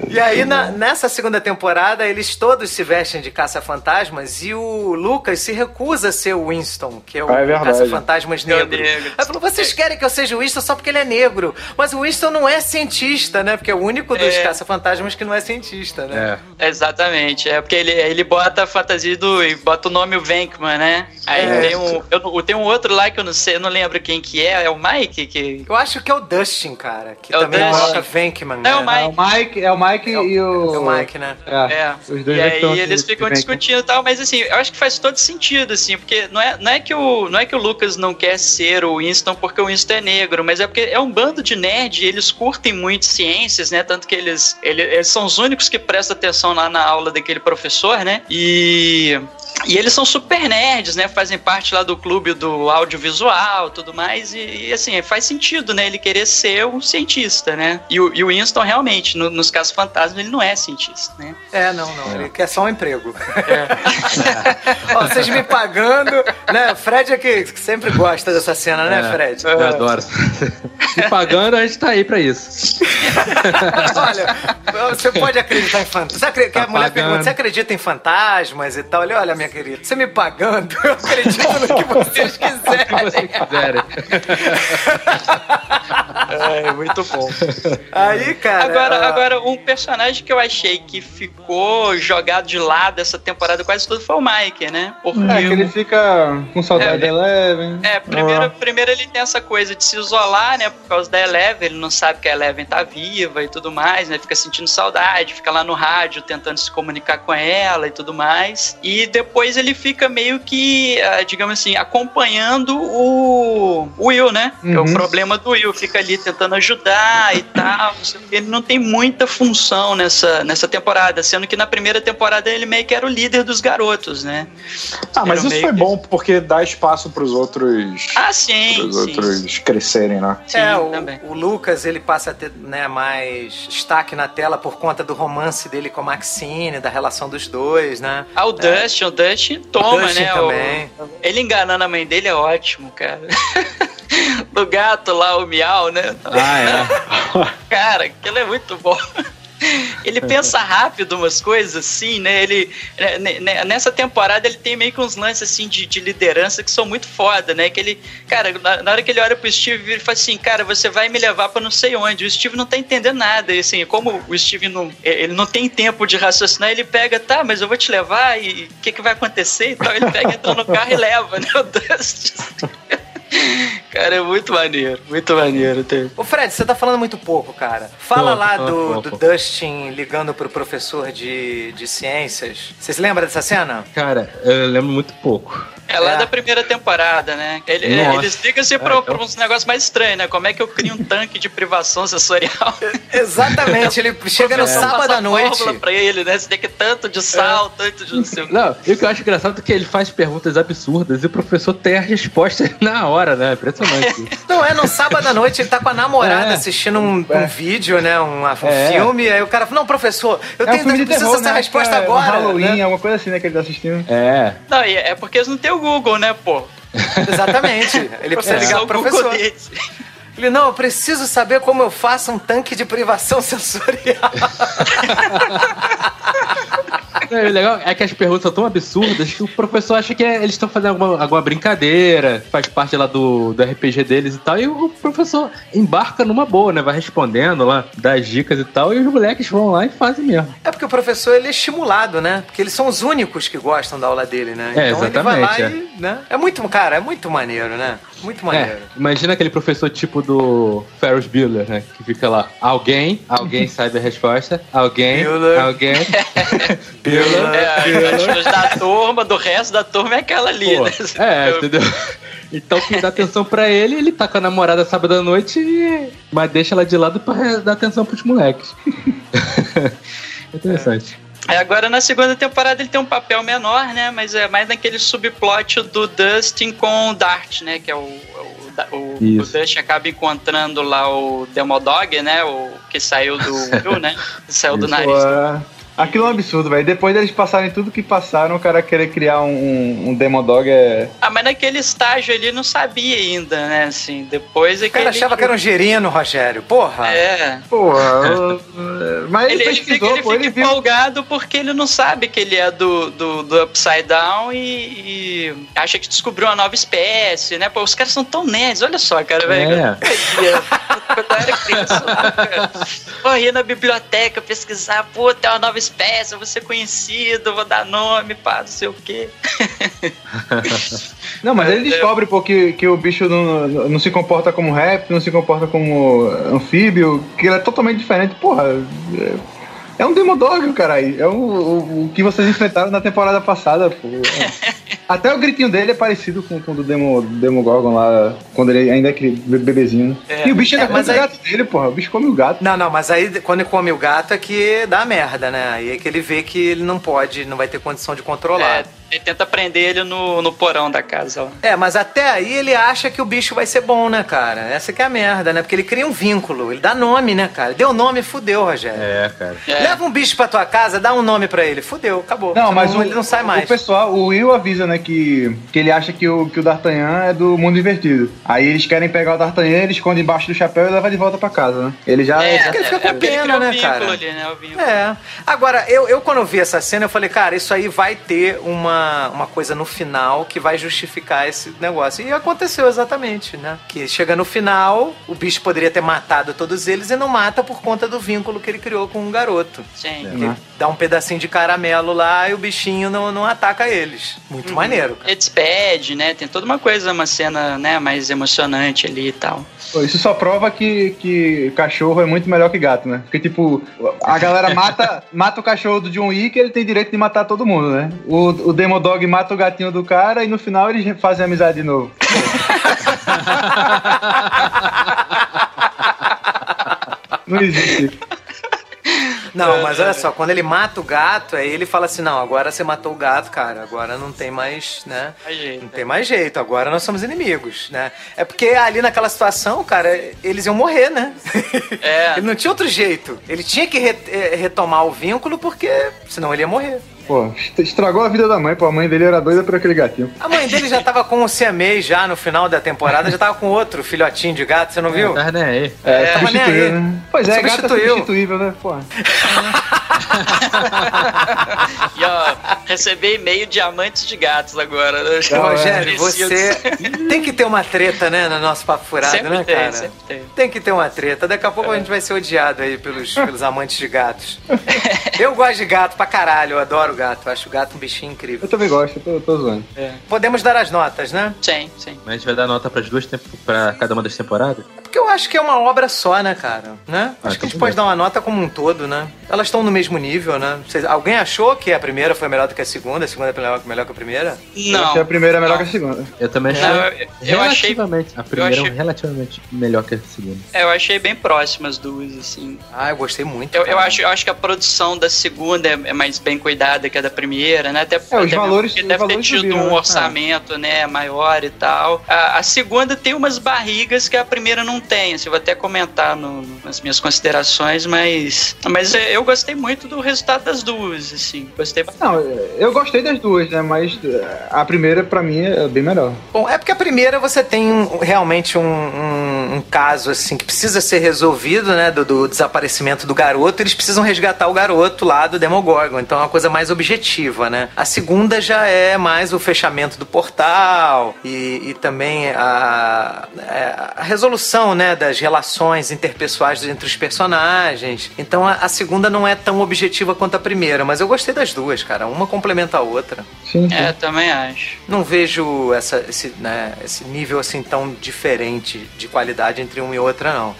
E aí, na, nessa segunda temporada, eles todos se vestem de caça-fantasmas e o Lucas se recusa a ser o Winston, que é o é caça-fantasmas negro. negro. Aí falou: vocês querem que eu seja o Winston só porque ele é negro. Mas o Winston não é cientista, né? Porque é o único dos é. caça-fantasmas que não é cientista, né? É. Exatamente. É porque ele, ele bota a fantasia do. bota o nome o Venkman, né? Aí é. tem um. Eu, tem um outro lá que eu não sei, eu não lembro quem que é. É o Mike? Que... Eu acho que é o Dustin, cara. Que é também bota Venkman. É, né? o Mike. É o Mike, é o Mike é o, e o. É o Mike, né? É. é. Os dois e aí eles ficam discutindo e tal, mas assim, eu acho que faz todo sentido, assim, porque não é, não, é que o, não é que o Lucas não quer ser o Winston porque o Winston é negro, mas é porque é um bando de nerd e eles curtem muito ciências, né? Tanto que eles, eles, eles são os únicos que prestam atenção lá na aula daquele professor, né? E e eles são super nerds, né? Fazem parte lá do clube do audiovisual tudo mais. E, e assim, faz sentido, né? Ele querer ser um cientista, né? E o, e o Winston, realmente, no, nos casos fantasmas, ele não é cientista, né? É, não, não. É. Ele quer só um emprego. É. Ó, vocês me pagando, né? Fred é que sempre gosta dessa cena, né, é, Fred? Eu adoro. Me pagando, a gente tá aí pra isso. olha, você pode acreditar em fantasmas. Você acredita, tá a mulher pagando. pergunta, você acredita em fantasmas e tal? Olha, olha, minha querida, você me pagando, eu acredito no que vocês quiserem. que vocês quiserem. é, muito bom. Aí, cara. Agora, agora, um personagem que eu achei que ficou jogado de lado essa temporada quase toda foi o Mike, né? Porque é, que ele fica com saudade é, da Eleven. É, primeiro, ah. primeiro ele tem essa coisa de se isolar, né? Por causa da Eleven, ele não sabe que a Eleven tá viva e tudo mais, né? Fica sentindo saudade, fica lá no rádio tentando se comunicar com ela e tudo mais. E depois ele fica meio que, ah, digamos assim, acompanhando o Will, né? Uhum. Que é o uhum. problema do Will, fica ali tentando ajudar e tal. Ele não tem muita função nessa, nessa temporada, sendo que na primeira temporada ele meio que era o líder dos garotos, né? Ah, mas isso foi que... bom porque dá espaço para os outros. Ah, sim. Pros sim, outros sim. crescerem, né? Sim, é, o, também. o Lucas ele passa a ter né, mais destaque na tela por conta do romance dele com a Maxine, da relação dos dois, né? Ah, o é. Dustin, o Dustin toma, o Dustin né? Também. O... Ele enganando a mãe dele é ótimo, cara. do gato lá, o miau, né? Ah, é. Cara, aquilo é muito bom. Ele pensa rápido umas coisas assim, né? Ele, né, né, né, nessa temporada ele tem meio que uns lances assim de, de liderança que são muito foda, né? Que ele, cara, na, na hora que ele olha pro Steve, ele fala assim, cara, você vai me levar para não sei onde. O Steve não tá entendendo nada. E assim, como o Steve não, ele não tem tempo de raciocinar, ele pega, tá, mas eu vou te levar e o que, que vai acontecer? Então ele pega, entra no carro e leva, né? O Dusty. Cara, é muito maneiro, muito maneiro. Tem. Ô Fred, você tá falando muito pouco, cara. Fala lá do, do Dustin ligando pro professor de, de ciências. Vocês lembram dessa cena? Cara, eu lembro muito pouco. É lá é. da primeira temporada, né? Ele, eles ligam-se pra, é, então... pra uns negócios mais estranhos, né? Como é que eu crio um tanque de privação sensorial? Exatamente, ele chega no sábado à noite. pra ele, né? Você tem que tanto de sal, é. tanto de não sei o Não, e o que eu acho engraçado é que ele faz perguntas absurdas e o professor tem a resposta na hora, né? Impressionante. Não, é no sábado à noite, ele tá com a namorada é. assistindo um, um, vídeo, né? Um, um é. filme, aí o cara fala, não, professor, eu é tenho um preciso terror, né? resposta é, agora. Halloween, né? é uma coisa assim, né, que ele tá assistindo. É. Não, é porque eles não têm o Google, né, pô? Exatamente. Ele precisa ligar pro professor. Ele, não, eu preciso saber como eu faço um tanque de privação sensorial. É, o legal é que as perguntas são tão absurdas que o professor acha que é, eles estão fazendo alguma, alguma brincadeira, faz parte lá do, do RPG deles e tal, e o professor embarca numa boa, né? Vai respondendo lá, dá as dicas e tal, e os moleques vão lá e fazem mesmo. É porque o professor ele é estimulado, né? Porque eles são os únicos que gostam da aula dele, né? É, então exatamente, ele vai lá é. e. Né? É muito, cara, é muito maneiro, né? Muito maneiro. É, imagina aquele professor tipo do Ferris Bueller, né? Que fica lá, alguém, alguém sabe a resposta, alguém, Bueller. alguém. Bueller. É, as pessoas da turma, do resto da turma é aquela ali, Pô, né? É, entendeu? Então quem dá atenção pra ele, ele tá com a namorada sábado à noite, e... mas deixa ela de lado pra dar atenção pros moleques. Interessante. É, agora na segunda temporada ele tem um papel menor, né? Mas é mais naquele subplot do Dustin com o Dart, né? Que é o, o, o, o Dustin acaba encontrando lá o Demodog, né? O que saiu do Will, né? Saiu Isso, do nariz. É... Aquilo é um absurdo, velho. Depois deles passarem tudo que passaram, o cara querer criar um, um, um Demodog é. Ah, mas naquele estágio ele não sabia ainda, né? Assim, depois é que. O cara achava que era um gerino, Rogério. Porra! É. Porra. mas ele, ele pesquisou, ele pô, fica ele empolgado porque ele não sabe que ele é do, do, do Upside Down e, e, acha que descobriu uma nova espécie, né? Pô, os caras são tão nerds. Olha só, cara, velho. É. Quando eu era criança, eu ia na biblioteca pesquisar, pô, tem uma nova espécie espécie, eu vou ser conhecido, vou dar nome, pá, não sei o quê. Não, mas ele descobre pô, que, que o bicho não, não se comporta como réptil, não se comporta como anfíbio, que ele é totalmente diferente. Porra, é, é um Demodog, caralho. É o, o, o, que vocês enfrentaram na temporada passada, pô. Até o gritinho dele é parecido com, com o do Demo, Demogorgon lá, quando ele ainda é aquele bebezinho. É. E o bicho ainda é, come aí... o gato dele, porra. O bicho come o gato. Não, não, mas aí quando ele come o gato é que dá merda, né? Aí é que ele vê que ele não pode, não vai ter condição de controlar. É. Ele tenta prender ele no, no porão da casa. Ó. É, mas até aí ele acha que o bicho vai ser bom, né, cara? Essa que é a merda, né? Porque ele cria um vínculo, ele dá nome, né, cara? Deu nome, fudeu, Rogério. É, cara. É. Leva um bicho pra tua casa, dá um nome pra ele, fudeu, acabou. Não, mas o, ele não sai mais. O pessoal, o Will avisa, né, que, que ele acha que o, que o D'Artagnan é do mundo invertido. Aí eles querem pegar o D'Artagnan, ele esconde embaixo do chapéu e leva de volta pra casa, né? Ele já... É, ele fica com é, pena, né, cara? Ali, né, é. Agora, eu, eu quando vi essa cena, eu falei, cara, isso aí vai ter uma, uma coisa no final que vai justificar esse negócio. E aconteceu exatamente, né? Que chega no final, o bicho poderia ter matado todos eles e não mata por conta do vínculo que ele criou com um garoto. Sim. Ele dá um pedacinho de caramelo lá e o bichinho não, não ataca eles. Muito uhum. maneiro. Ele despede, né? Tem toda uma coisa, uma cena né, mais emocionante ali e tal. Isso só prova que, que cachorro é muito melhor que gato, né? Porque, tipo, a galera mata, mata o cachorro do John Wick e ele tem direito de matar todo mundo, né? O, o Demodog mata o gatinho do cara e no final eles fazem amizade de novo. Não existe. Não, mas olha só, quando ele mata o gato, aí ele fala assim: não, agora você matou o gato, cara, agora não tem mais, né? Jeito, não tem mais jeito, agora nós somos inimigos, né? É porque ali naquela situação, cara, eles iam morrer, né? É. ele não tinha outro jeito. Ele tinha que eh, retomar o vínculo porque senão ele ia morrer. Pô, estragou a vida da mãe, pô. A mãe dele era doida por aquele gatinho. A mãe dele já tava com o siamês já no final da temporada, já tava com outro filhotinho de gato, você não viu? É, né? É, é, substituiu, né? Pois é, gato é substituível, né? Pô. e ó, receber e-mail de amantes de gatos agora. Né? Não, Rogério, você tem que ter uma treta, né, no nosso papo furado, sempre né, tem, cara? Sempre tem. Tem que ter uma treta. Daqui a pouco é. a gente vai ser odiado aí pelos, pelos amantes de gatos. Eu gosto de gato pra caralho, eu adoro gato. Acho o gato um bichinho incrível. Eu também gosto, eu tô, tô zoando. É. Podemos dar as notas, né? Sim, sim. Mas a gente vai dar nota pras duas pra cada uma das temporadas? Porque eu acho que é uma obra só, né, cara? Né? Ah, Acho que a gente pode dar uma nota como um todo, né? Elas estão no mesmo nível, né? Vocês- alguém achou que a primeira foi melhor do que a segunda? A segunda é melhor, melhor que a primeira? Eu Não. achei a primeira melhor não. que a segunda. Eu também achei. Não, eu, eu achei, relativamente. A primeira achei- é relativamente melhor que a segunda. eu achei bem próximas as duas, assim. Ah, eu gostei muito. Eu, eu, acho, eu acho que a produção da segunda é, é mais bem cuidada que a da primeira, né? Até, É, os até mesmo valores- porque os deve ter valores tido subiram, um né? orçamento, né, maior e tal. A, a segunda tem umas barrigas que a primeira não tem. Assim, eu vou até comentar no- nas minhas considerações, mas, mas é, eu gostei muito do resultado das duas, assim. Gostei bastante. Não, eu gostei das duas, né? Mas eh, a primeira, pra mim, é bem melhor. Bom, é porque a primeira você tem um- realmente um, um- um caso assim que precisa ser resolvido, né? Do, do desaparecimento do garoto. Eles precisam resgatar o garoto lá do Demogorgon. Então é uma coisa mais objetiva, né? A segunda já é mais o fechamento do portal e, e também a, é, a resolução, né? Das relações interpessoais entre os personagens. Então a, a segunda não é tão objetiva quanto a primeira, mas eu gostei das duas, cara. Uma complementa a outra. Sim, sim. É, também acho. Não vejo essa, esse, né, esse nível assim tão diferente de qualidade entre uma e outra, não.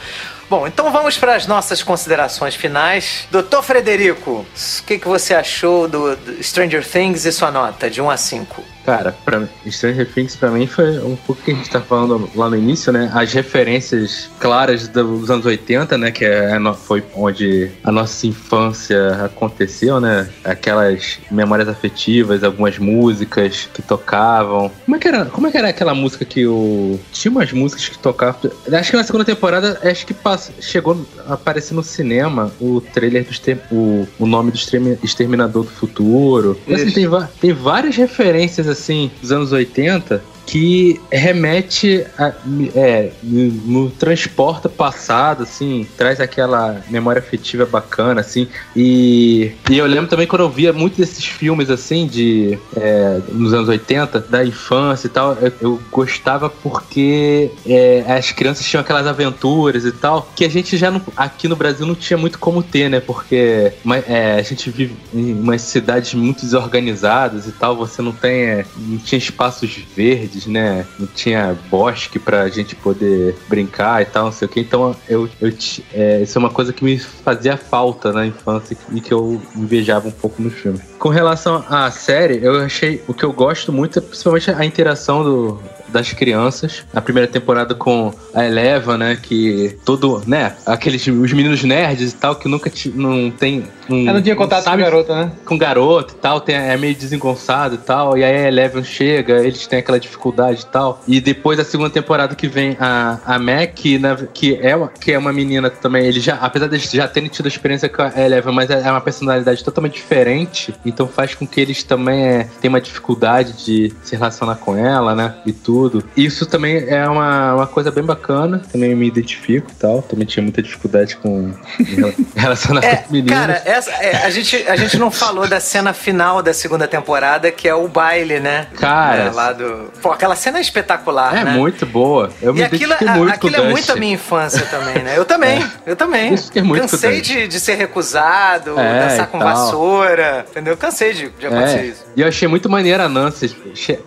Bom, então vamos para as nossas considerações finais. Doutor Frederico, o que, que você achou do, do Stranger Things e sua nota de 1 a 5? Cara, pra Stranger Things pra mim foi um pouco que a gente tá falando lá no início, né? As referências claras dos anos 80, né? Que é no- foi onde a nossa infância aconteceu, né? Aquelas memórias afetivas, algumas músicas que tocavam. Como é que era, como é que era aquela música que o. Tinha umas músicas que tocavam. Acho que na segunda temporada, acho que passa- chegou a aparecer no cinema o trailer do o, o nome do extermi- Exterminador do Futuro. Assim, tem, tem várias referências assim dos anos 80 que remete a, é, no, transporta passado, assim, traz aquela memória afetiva bacana, assim, e, e eu lembro também quando eu via muitos desses filmes, assim, de, é, nos anos 80, da infância e tal, eu, eu gostava porque é, as crianças tinham aquelas aventuras e tal, que a gente já não, aqui no Brasil não tinha muito como ter, né, porque é, a gente vive em umas cidades muito desorganizadas e tal, você não tem, é, não tinha espaços verdes, né? Não tinha bosque pra gente poder brincar e tal, não sei o que. Então eu, eu é, isso é uma coisa que me fazia falta na infância e que eu invejava um pouco no filme. Com relação à série, eu achei o que eu gosto muito é principalmente a interação do, das crianças. A primeira temporada com a Eleva, né? Que todo, né? Aqueles os meninos nerds e tal que nunca não tem. Um, Ela não tinha contato com sabe a garota, né? com garoto e tal, tem, é meio desengonçado e tal, e aí a Eleven chega, eles têm aquela dificuldade e tal. E depois da segunda temporada que vem a, a Mac, que, na- que, é, uma- que é uma menina também, ele já, apesar de já terem tido a experiência com a Eleven, mas é é uma personalidade totalmente diferente, então faz com que eles também é, tenham uma dificuldade de se relacionar com ela, né? E tudo. Isso também é uma, uma coisa bem bacana, também me identifico e tal, também tinha muita dificuldade com em relacionar É, meninas. cara, essa, é, a, gente, a gente não falou da cena final da segunda temporada, que é o baile, né? Cara, É, lá do... Pô, aquela cena é espetacular, É né? muito boa. Eu me e aquilo, identifiquei a- muito aquilo é muito a minha infância também, né? Eu também, eu também. Isso que é muito Cansei de, de ser recusado, É, dançar e com tal. vassoura, entendeu? Cansei de, de acontecer É, isso. e eu achei muito maneiro a Nancy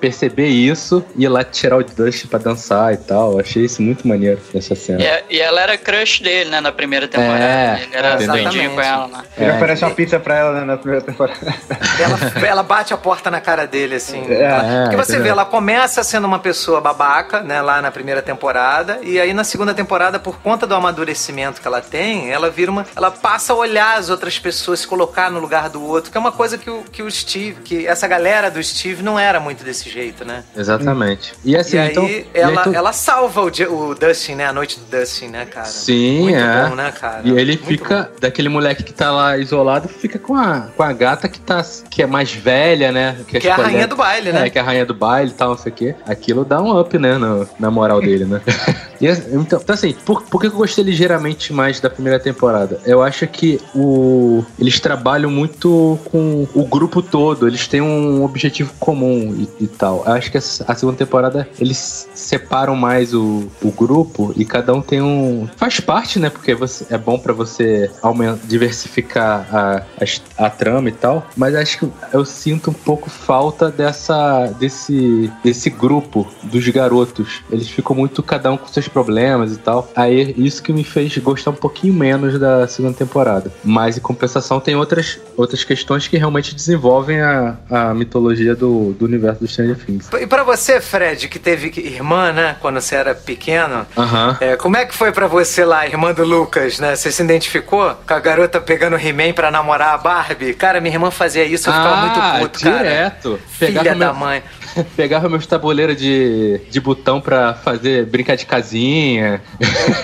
perceber isso e lá tirar o Dust pra dançar e tal. Eu achei isso muito maneiro nessa cena. E, a- e ela era crush dele, né, na primeira temporada. É, Ele era doidinho com ela, né? Ele É. oferece uma pizza pra ela né, na primeira temporada. Ela, ela bate a porta na cara dele, assim. É, Porque você vê, ela começa sendo uma pessoa babaca, né, lá na primeira temporada, e aí na segunda temporada, por conta do amadurecimento que ela tem, ela vira uma. Ela passa a olhar as outras pessoas, se colocar no lugar do outro, que é uma coisa que o, que o Steve, que essa galera do Steve não era muito desse jeito, né? Exatamente. E assim, e aí, então. e ela, tu- ela salva o, o Dustin, né? A noite do Dustin, né, cara? Sim, muito é. bom, né, cara? E ele Muito fica, daquele moleque que tá lá isolado, fica com a, com a gata que tá que é mais velha, né? Que é a escolhe- rainha do baile, né? É, que é a rainha do baile e tal, não sei o quê. Aquilo dá um up, né, no- na moral dele, né? E, então, então, assim, por, por que eu gostei ligeiramente mais da primeira temporada? Eu acho que o, eles trabalham muito com o grupo todo, eles têm um objetivo comum e, e tal. Eu acho que essa- a segunda temporada eles separam mais o, o grupo e cada um tem um. Faz parte, né? Porque você, é bom pra você aumentar, diversificar a, as- a, trama e tal. Mas acho que eu sinto um pouco falta dessa desse, desse grupo dos garotos. Eles ficam muito cada um com seus problemas e tal. Aí isso que me fez gostar um pouquinho menos da segunda temporada. Mas em compensação tem outras, outras questões que realmente desenvolvem a, a mitologia do, do universo do Stranger Things. E pra você, Fred, que teve irmã, né, quando você era pequeno, Aham. é, como é que foi pra você lá, irmã do Lucas, né? Você se identificou com a garota pegando o He-Man pra namorar a Barbie? Cara, minha irmã fazia isso, eu ficava muito puto, cara. Ah, direto. Filha da meu- mãe. Pegava meus tabuleiros de, de botão pra fazer brincar de casinha.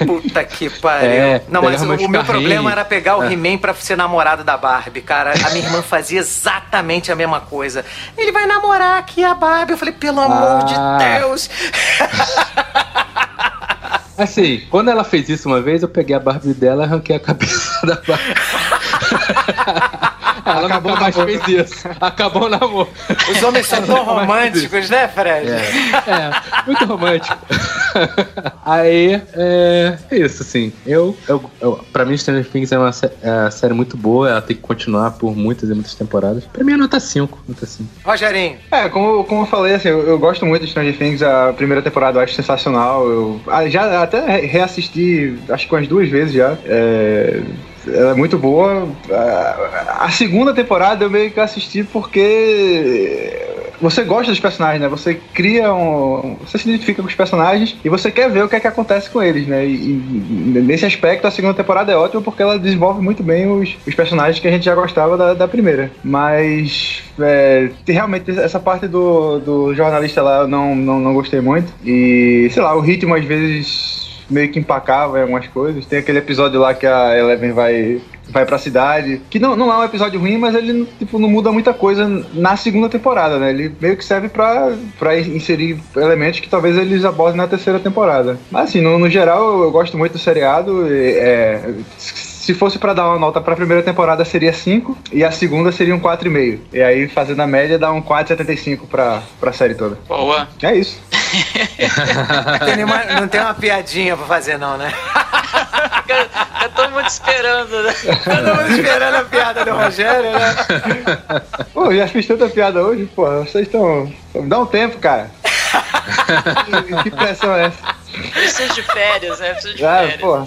Puta que pariu. É, não, mas o, o meu problema era pegar o É. He-Man pra ser namorado da Barbie, cara. A minha irmã fazia exatamente a mesma coisa. Ele vai namorar aqui a Barbie. Eu falei, pelo amor Ah. de Deus. Assim, quando ela fez isso uma vez, eu peguei a Barbie dela e arranquei a cabeça da Barbie. Ela Acabou nunca o mais namoro. fez isso. Acabou o namoro. Os homens são tão românticos, né, Fred? É, muito romântico. Aí, é, é isso, assim. Eu, eu, eu, pra mim, Stranger Things é uma é uma série muito boa. Ela tem que continuar por muitas e muitas temporadas. Pra mim é nota 5. Nota 5. Rogerinho, É, como, como eu falei, assim, eu, eu gosto muito de Stranger Things, a primeira temporada eu acho sensacional. Eu ah, já até re- reassisti, acho que umas duas vezes já. É, ela é muito boa. A, segunda temporada eu meio que assisti porque você gosta dos personagens, né? Você cria um. Você se identifica com os personagens e você quer ver o que é que acontece com eles, né? E, e nesse aspecto a segunda temporada é ótima porque ela desenvolve muito bem os, os personagens que a gente já gostava da, da primeira. Mas é, realmente essa parte do, do jornalista lá eu não, não, não gostei muito. E sei lá, o ritmo às vezes meio que empacava em algumas coisas. Tem aquele episódio lá que a Eleven vai vai pra cidade, que não, não é um episódio ruim, mas ele tipo, não muda muita coisa na segunda temporada, né? Ele meio que serve pra, pra inserir elementos que talvez eles abordem na terceira temporada. Mas assim, no, no geral, eu, gosto muito do seriado. É, se fosse pra dar uma nota pra primeira temporada seria 5 e a segunda seria um 4,5. E aí, fazendo a média, dá um 4,75 pra, pra série toda. Boa. É isso. Não tem, nenhuma- não tem uma piadinha pra fazer, não, né? Tá todo mundo esperando, né? Todo mundo esperando a piada do Rogério, né? Pô, já fiz tanta piada hoje, pô. Vocês estão. Dá um tempo, cara. que, que pressão é essa? Precisa de férias, né? Precisa de Ah, férias. pô.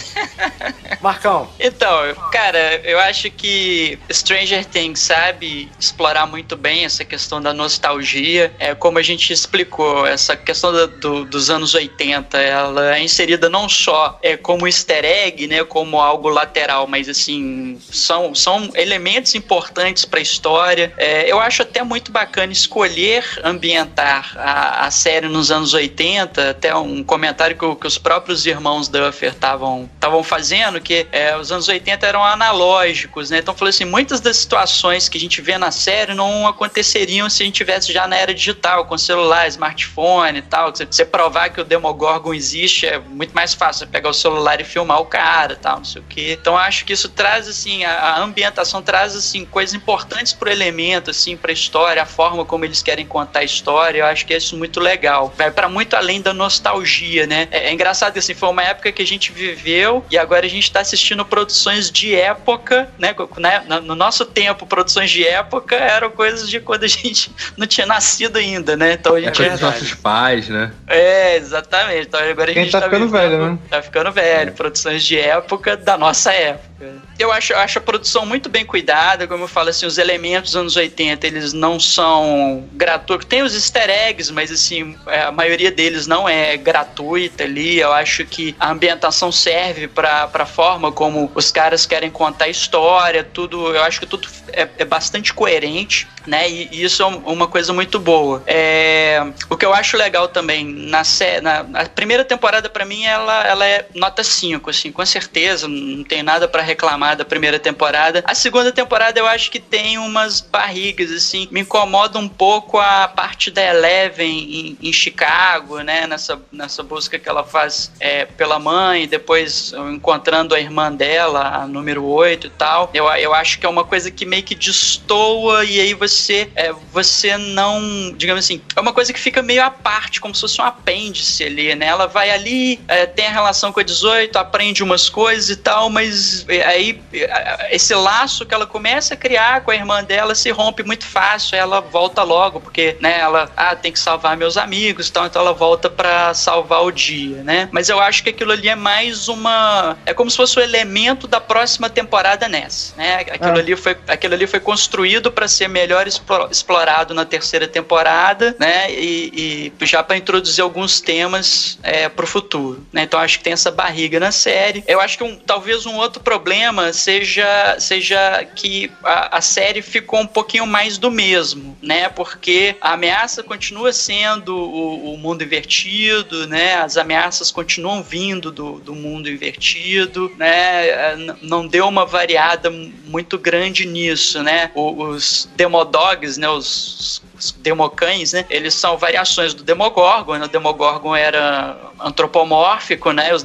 Marcão, Então, cara, eu acho que Stranger Things sabe explorar muito bem essa questão da nostalgia. É, como a gente explicou, essa questão da- do- dos anos 80, ela é inserida não só é, como easter egg, né, como algo lateral, mas assim, são, são elementos importantes para a história. É, eu acho até muito bacana escolher ambientar a, a série nos anos 80, até um comentário que, o- que os próprios irmãos Duffer estavam fazendo, que é, os anos 80 eram analógicos, né? Então, falou assim, muitas das situações que a gente vê na série não aconteceriam se a gente tivesse já na era digital, com celular, smartphone e tal. Você, provar que o Demogorgon existe é muito mais fácil. Você pegar o celular e filmar o cara tal, não sei o quê. Então, acho que isso traz, assim, a, a ambientação traz, assim, coisas importantes pro elemento, assim, pra história, a forma como eles querem contar a história. Eu acho que é isso muito legal. Vai para muito além da nostalgia, né? É, é engraçado que, assim, foi uma época que a gente viveu e agora a gente tá assistindo produções de época, né? Né? No no nosso tempo, produções de época eram coisas de quando a gente não tinha nascido ainda, né? Então a gente Coisa dos nossos pais, né? é, exatamente. Então agora a Quem gente tá ficando vivendo- velho, né? Tá ficando velho. Produções de época da nossa época. Eu acho, acho a produção muito bem cuidada, como eu falo assim, os elementos dos anos 80, eles não são gratuitos. Tem os easter eggs, mas assim, é, a maioria deles não é gratuita ali. Eu acho que a ambientação serve pra, pra forma como os caras querem contar a história, tudo. Eu acho que tudo é, é bastante coerente, né? E, e isso é um- uma coisa muito boa. É, o que eu acho legal também na, na, na primeira temporada, pra mim, ela, ela é nota 5, assim, com certeza. Não tem nada pra reclamar da primeira temporada. A segunda temporada eu acho que tem umas barrigas, assim. Me incomoda um pouco a parte da Eleven em, em Chicago, né? Nessa, nessa busca que ela faz é, pela mãe, depois encontrando a irmã dela, a número 8 e tal. Eu, eu acho que é uma coisa que meio que destoa e aí você, é, você não, digamos assim, é uma coisa que fica meio à parte, como se fosse um apêndice ali, né? Ela vai ali, é, tem a relação com a 18, aprende umas coisas e tal, mas aí esse laço que ela começa a criar com a irmã dela se rompe muito fácil, ela volta logo, porque, né, ela, ah, tem que salvar meus amigos, então, então ela volta para salvar o dia, né? Mas eu acho que aquilo ali é mais uma, é como se fosse o elemento da próxima temporada nessa, né? Aquilo ah. ali foi, aquilo ali foi construído para ser melhor explorado na terceira temporada, né? E, e já para introduzir alguns temas é, para o futuro, né? Então acho que tem essa barriga na série. Eu acho que um, talvez um outro problema seja, seja que a, a série ficou um pouquinho mais do mesmo, né? Porque a ameaça continua sendo o, o mundo invertido, né? As ameaças continuam vindo do, do mundo invertido, né? É, não deu uma variada muito grande nisso, né? Os demodogs, né? Os democães, né? Eles são variações do Demogorgon, né? O Demogorgon era antropomórfico, né? Os,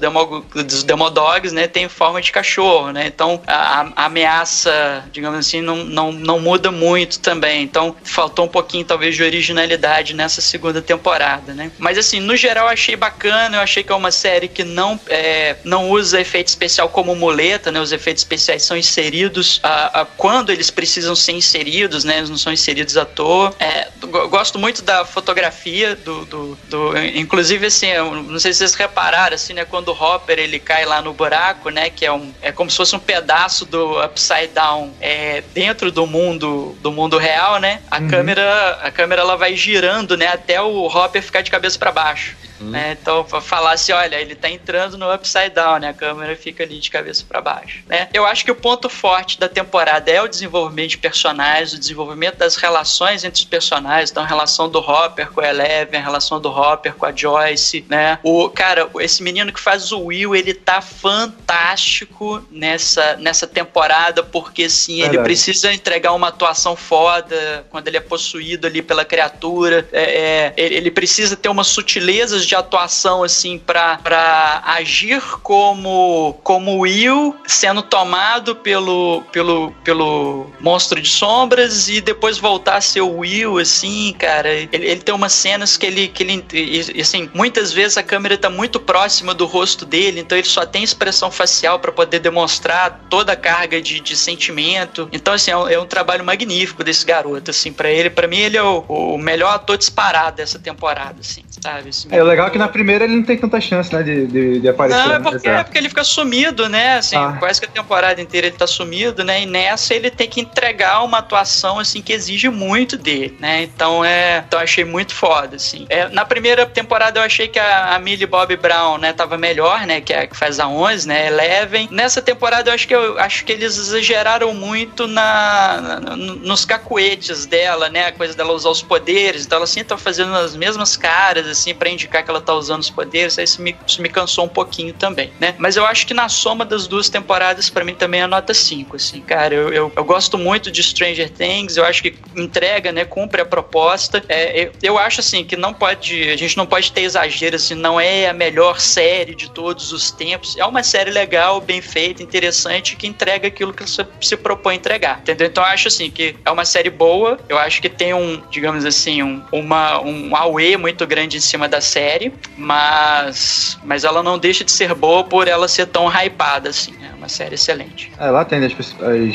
os Demodogs, né? Tem forma de cachorro, né? Então a, a, ameaça, digamos assim, não, não, não muda muito também. Então faltou um pouquinho, talvez, de originalidade nessa segunda temporada, né? Mas assim, no geral, achei bacana. Eu achei que é uma série que não, é, não usa efeito especial como muleta, né? Os efeitos especiais são inseridos a, a, quando eles precisam ser inseridos, né? Eles não são inseridos à toa. É, gosto muito da fotografia do, do, do, inclusive assim, não sei se vocês repararam assim, né, quando o Hopper ele cai lá no buraco, né, que é um é como se fosse um pedaço do Upside Down é, dentro do mundo do mundo real, né? A uhum. câmera a câmera ela vai girando, né, até o Hopper ficar de cabeça para baixo. Hum. Né? Então, pra falar assim, olha, ele tá entrando no upside down, né? A câmera fica ali de cabeça para baixo, né? Eu acho que o ponto forte da temporada é o desenvolvimento de personagens, o desenvolvimento das relações entre os personagens, então a relação do Hopper com a Eleven, a relação do Hopper com a Joyce, né? O, cara, esse menino que faz o Will, ele tá fantástico nessa, nessa temporada, porque, assim, ele precisa entregar uma atuação foda quando ele é possuído ali pela criatura, é, é, ele precisa ter umas sutilezas de atuação, assim, para agir como, como Will, sendo tomado pelo, pelo, pelo monstro de sombras e depois voltar a ser o Will, assim, cara. Ele, ele tem umas cenas que ele, que ele, e, assim, muitas vezes a câmera tá muito próxima do rosto dele, então ele só tem expressão facial para poder demonstrar toda a carga de, de sentimento. Então, assim, é um, é um trabalho magnífico desse garoto, assim, para ele, para mim ele é o, o melhor ator disparado dessa temporada, assim, sabe? Esse é legal que na primeira ele não tem tanta chance, né, de, de, de aparecer. Não, é porque, é porque ele fica sumido, né? Assim, ah. quase que a temporada inteira ele tá sumido, né? E nessa ele tem que entregar uma atuação, assim, que exige muito dele, né? Então é. Então achei muito foda, assim. É, na primeira temporada eu achei que a, a Millie Bob Brown, né, tava melhor, né? Que é a que faz a 11, né? Eleven. Nessa temporada eu acho que eu acho que eles exageraram muito na, na nos cacuetes dela, né? A coisa dela usar os poderes. Então ela assim tá fazendo as mesmas caras, assim, para indicar que ela tá usando os poderes, aí isso me, isso me cansou um pouquinho também, né? Mas eu acho que na soma das duas temporadas, para mim também é nota 5, assim, cara. Eu, eu, eu, gosto muito de Stranger Things, eu acho que entrega, né? Cumpre a proposta. É, eu, eu acho, assim, que não pode. A gente não pode ter exagero, assim, não é a melhor série de todos os tempos. É uma série legal, bem feita, interessante, que entrega aquilo que você se propõe a entregar, entendeu? Então eu acho, assim, que é uma série boa, eu acho que tem um, digamos assim, um, uma, um AUE muito grande em cima da série, mas, mas ela não deixa de ser boa por ela ser tão hypada, assim. É uma série excelente. É, lá tem as,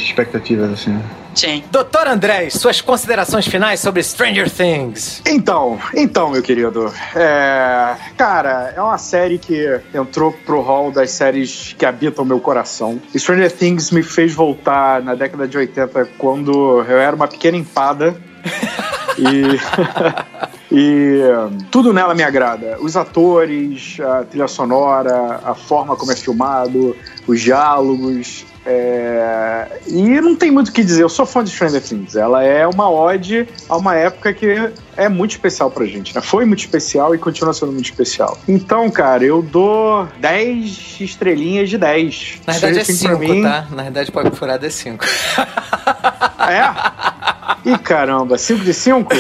expectativas, assim. Sim. Doutor André, suas considerações finais sobre Stranger Things. Então, então, meu querido. É, cara, é uma série que entrou pro hall das séries que habitam meu coração. Stranger Things me fez voltar na década de 80, quando eu era uma pequena empada. e. E tudo nela me agrada. Os atores, a trilha sonora, a forma como é filmado, os diálogos. É... E não tem muito o que dizer, eu sou fã de Stranger Things. Ela é uma ode a uma época que é muito especial pra gente, né? Foi muito especial e continua sendo muito especial. Então, cara, eu dou 10 estrelinhas de 10. Na verdade é 5, mim... tá? Na verdade, pode furar é 5. É? Ih, caramba, 5 de 5?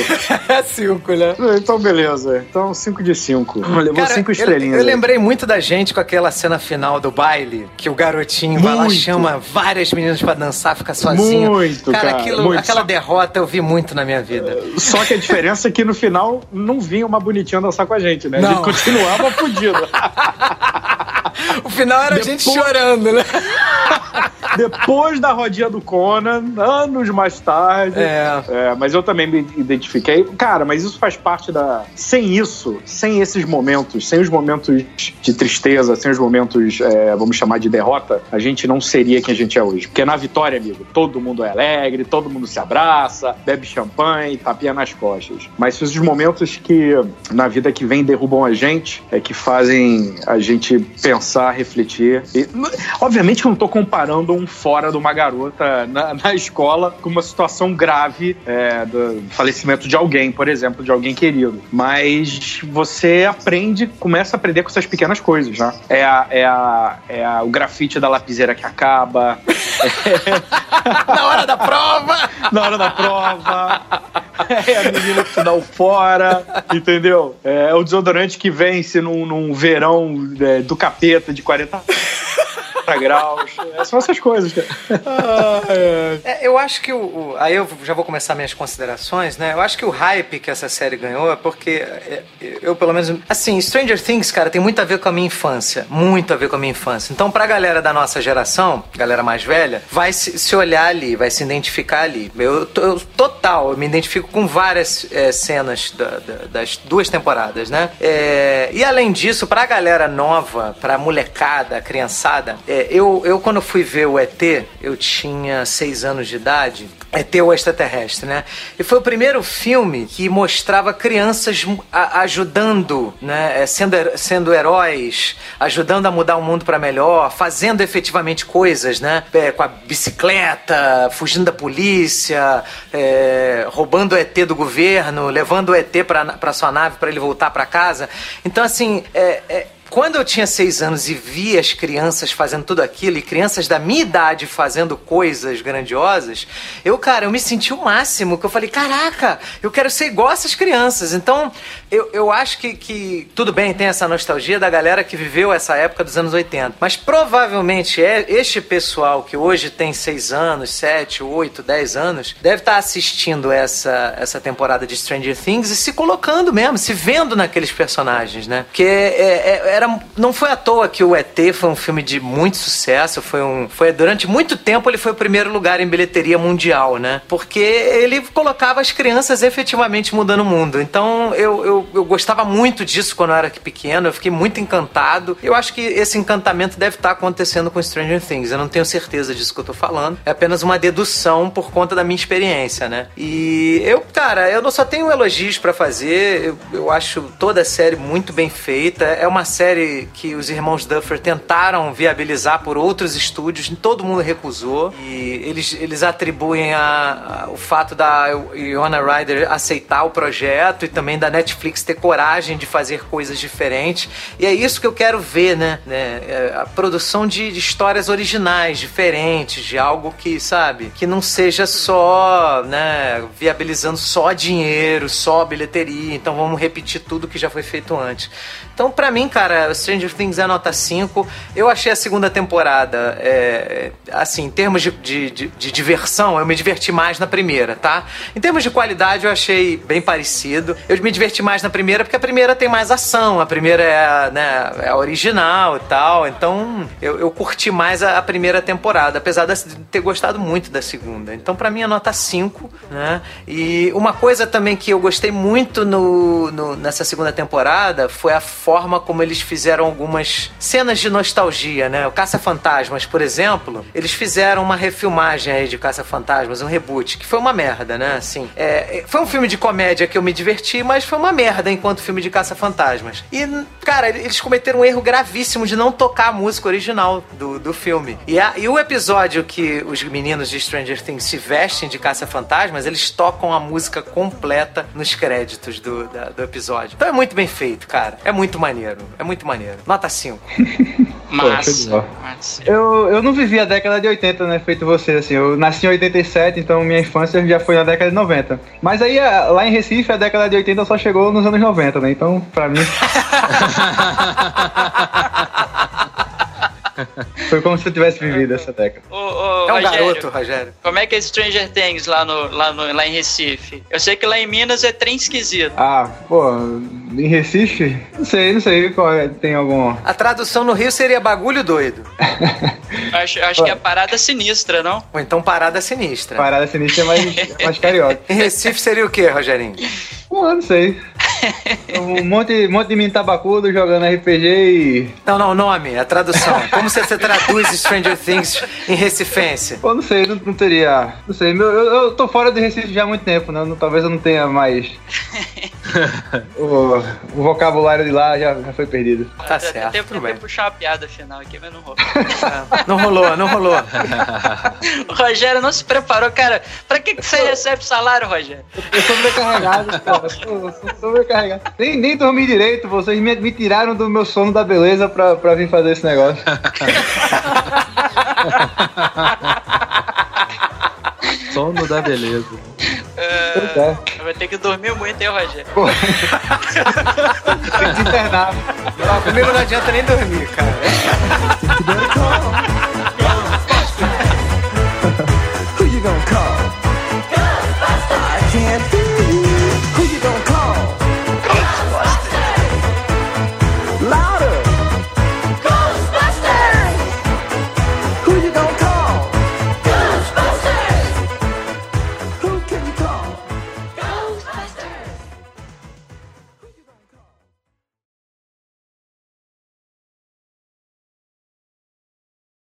É 5, né? Então, beleza. Então, 5 de 5. Levou 5 estrelinhas. Eu, eu lembrei muito da gente com aquela cena final do baile, que o garotinho muito. vai lá, chama várias meninas pra dançar, fica sozinho. Muito, cara. cara aquilo, muito. Aquela derrota eu vi muito na minha vida. Só que a diferença é que no final não vinha uma bonitinha dançar com a gente, né? Não. A gente continuava fudido. o final era Depois... a gente chorando, né? depois da rodinha do Conan, anos mais tarde. É. É, mas eu também me identifiquei. Cara, mas isso faz parte da. Sem isso, sem esses momentos, sem os momentos de tristeza, sem os momentos, é, vamos chamar de derrota, a gente não seria quem a gente é hoje. Porque na vitória, amigo, todo mundo é alegre, todo mundo se abraça, bebe champanhe, tapinha nas costas. Mas são os momentos que na vida que vem derrubam a gente, é que fazem a gente pensar, refletir. E, obviamente que eu não tô comparando um fora de uma garota na, na escola com uma situação grave é, do falecimento de alguém, por exemplo, de alguém querido. Mas você aprende, começa a aprender com essas pequenas coisas, né? É, a, é, a, é a, o grafite da lapiseira que acaba. Na hora da prova! Na hora da prova. É a menina que se dá o fora, entendeu? É o desodorante que vence num, num verão é, do capeta de 40 graus. É, são essas coisas, cara. Ah, é. É, eu acho que o, o, Aí eu já vou começar minhas considerações, né? Eu acho que o hype que essa série ganhou é porque é, eu, pelo menos. Assim, Stranger Things, cara, tem muito a ver com a minha infância. Muito a ver com a minha infância. Então, pra galera da nossa geração, galera mais velha, vai se, se olhar ali, vai se identificar ali. Eu, eu total, eu me identifico com várias é, cenas da, da, das duas temporadas, né? É, e além disso, pra galera nova, pra molecada, criançada, é, eu, eu quando fui ver o ET, eu tinha seis anos de idade. ET o extraterrestre, né? E foi o primeiro filme que mostrava crianças ajudando, né? É, sendo, sendo heróis, ajudando a mudar o mundo para melhor, fazendo efetivamente coisas, né? É, com a bicicleta, fugindo da polícia, é, roubando o ET do governo, levando o ET para sua nave para ele voltar para casa. Então, assim, é, é quando eu tinha seis anos e vi as crianças fazendo tudo aquilo, e crianças da minha idade fazendo coisas grandiosas, eu, cara, eu me senti o máximo, que eu falei, caraca, eu quero ser igual essas crianças. Então, eu, eu acho que, que tudo bem, tem essa nostalgia da galera que viveu essa época dos anos 80. Mas provavelmente é este pessoal que hoje tem seis anos, sete, oito, dez anos, deve estar assistindo essa, essa temporada de Stranger Things e se colocando mesmo, se vendo naqueles personagens, né? Porque é, é, era, não foi à toa que o ET foi um filme de muito sucesso, foi um. Foi, durante muito tempo ele foi o primeiro lugar em bilheteria mundial, né? Porque ele colocava as crianças efetivamente mudando o mundo. Então eu, eu, eu gostava muito disso quando eu era pequeno, eu fiquei muito encantado. Eu acho que esse encantamento deve estar acontecendo com Stranger Things. Eu não tenho certeza disso que eu tô falando. É apenas uma dedução por conta da minha experiência, né? E eu, cara, eu não só tenho elogios para fazer, eu, eu acho toda a série muito bem feita. É uma série que os irmãos Duffer tentaram viabilizar por outros estúdios, todo mundo recusou. E eles, eles atribuem a, a, o fato da Iona Ryder aceitar o projeto e também da Netflix ter coragem de fazer coisas diferentes. E é isso que eu quero ver, né? né? É a produção de, de histórias originais, diferentes, de algo que, sabe, que não seja só, né, viabilizando só dinheiro, só bilheteria. Então vamos repetir tudo que já foi feito antes. Então, para mim, cara, Stranger Things é nota 5. Eu achei a segunda temporada, é, assim, em termos de, de, de, de, diversão, eu me diverti mais na primeira, tá? Em termos de qualidade, eu achei bem parecido. Eu me diverti mais na primeira porque a primeira tem mais ação, a primeira é, né, é original e tal. Então, eu, eu curti mais a, a, primeira temporada, apesar de ter gostado muito da segunda. Então, para mim, é nota 5, né? E uma coisa também que eu gostei muito no, no nessa segunda temporada foi a forma como eles fizeram algumas cenas de nostalgia, né? O Caça-Fantasmas, por exemplo, eles fizeram uma refilmagem aí de Caça-Fantasmas, um reboot, que foi uma merda, né? Assim, é, foi um filme de comédia que eu me diverti, mas foi uma merda enquanto filme de Caça-Fantasmas. E, cara, eles cometeram um erro gravíssimo de não tocar a música original do, do filme. E, a, e o episódio que os meninos de Stranger Things se vestem de Caça-Fantasmas, eles tocam a música completa nos créditos do, da, do episódio. Então é muito bem feito, cara. É muito maneiro. É muito maneiro. Nota 5. Massa. eu, eu não vivi a década de 80, né? Feito você, assim. Eu nasci em 87, então minha infância já foi na década de 90. Mas aí, lá em Recife, a década de 80 só chegou nos anos 90, né? Então, pra mim. Foi como se eu tivesse vivido essa década. Ô, ô, é um Rogério, garoto, Rogério. Como é que é Stranger Things lá, no, lá, no, lá em Recife? Eu sei que lá em Minas é trem esquisito. Ah, pô, em Recife? Não sei, não sei qual é, tem algum. A tradução no Rio seria bagulho doido. acho, acho que é parada sinistra, não? Ou então parada sinistra. Parada sinistra é mais, mais carioca. Em Recife seria o quê, Rogerinho? Pô, não sei. Um monte, monte de menino tabacudo jogando RPG e. Não, não, nome, a tradução. Como você, você traduz Stranger Things em recifense? Pô, não sei, não, não teria. Não sei, meu, eu, eu tô fora de Recife já há muito tempo, né? Não- Talvez eu não tenha mais. o, o vocabulário de lá já, já foi perdido. Tá Eu certo, tudo tentei puxar uma piada final aqui, mas não rolou. Não rolou, não rolou. o Rogério não se preparou, cara. Pra que, que você recebe salário, Rogério? Eu sou sobrecarregado, cara. Eu sou, eu sou sobrecarregado. Nem, nem dormi direito, vocês me, me tiraram do meu sono da beleza pra, pra vir fazer esse negócio. Sono da beleza. É. Eu vou ter que dormir muito, hein, Rogério? Tem que se internar. Comigo não adianta nem dormir, cara.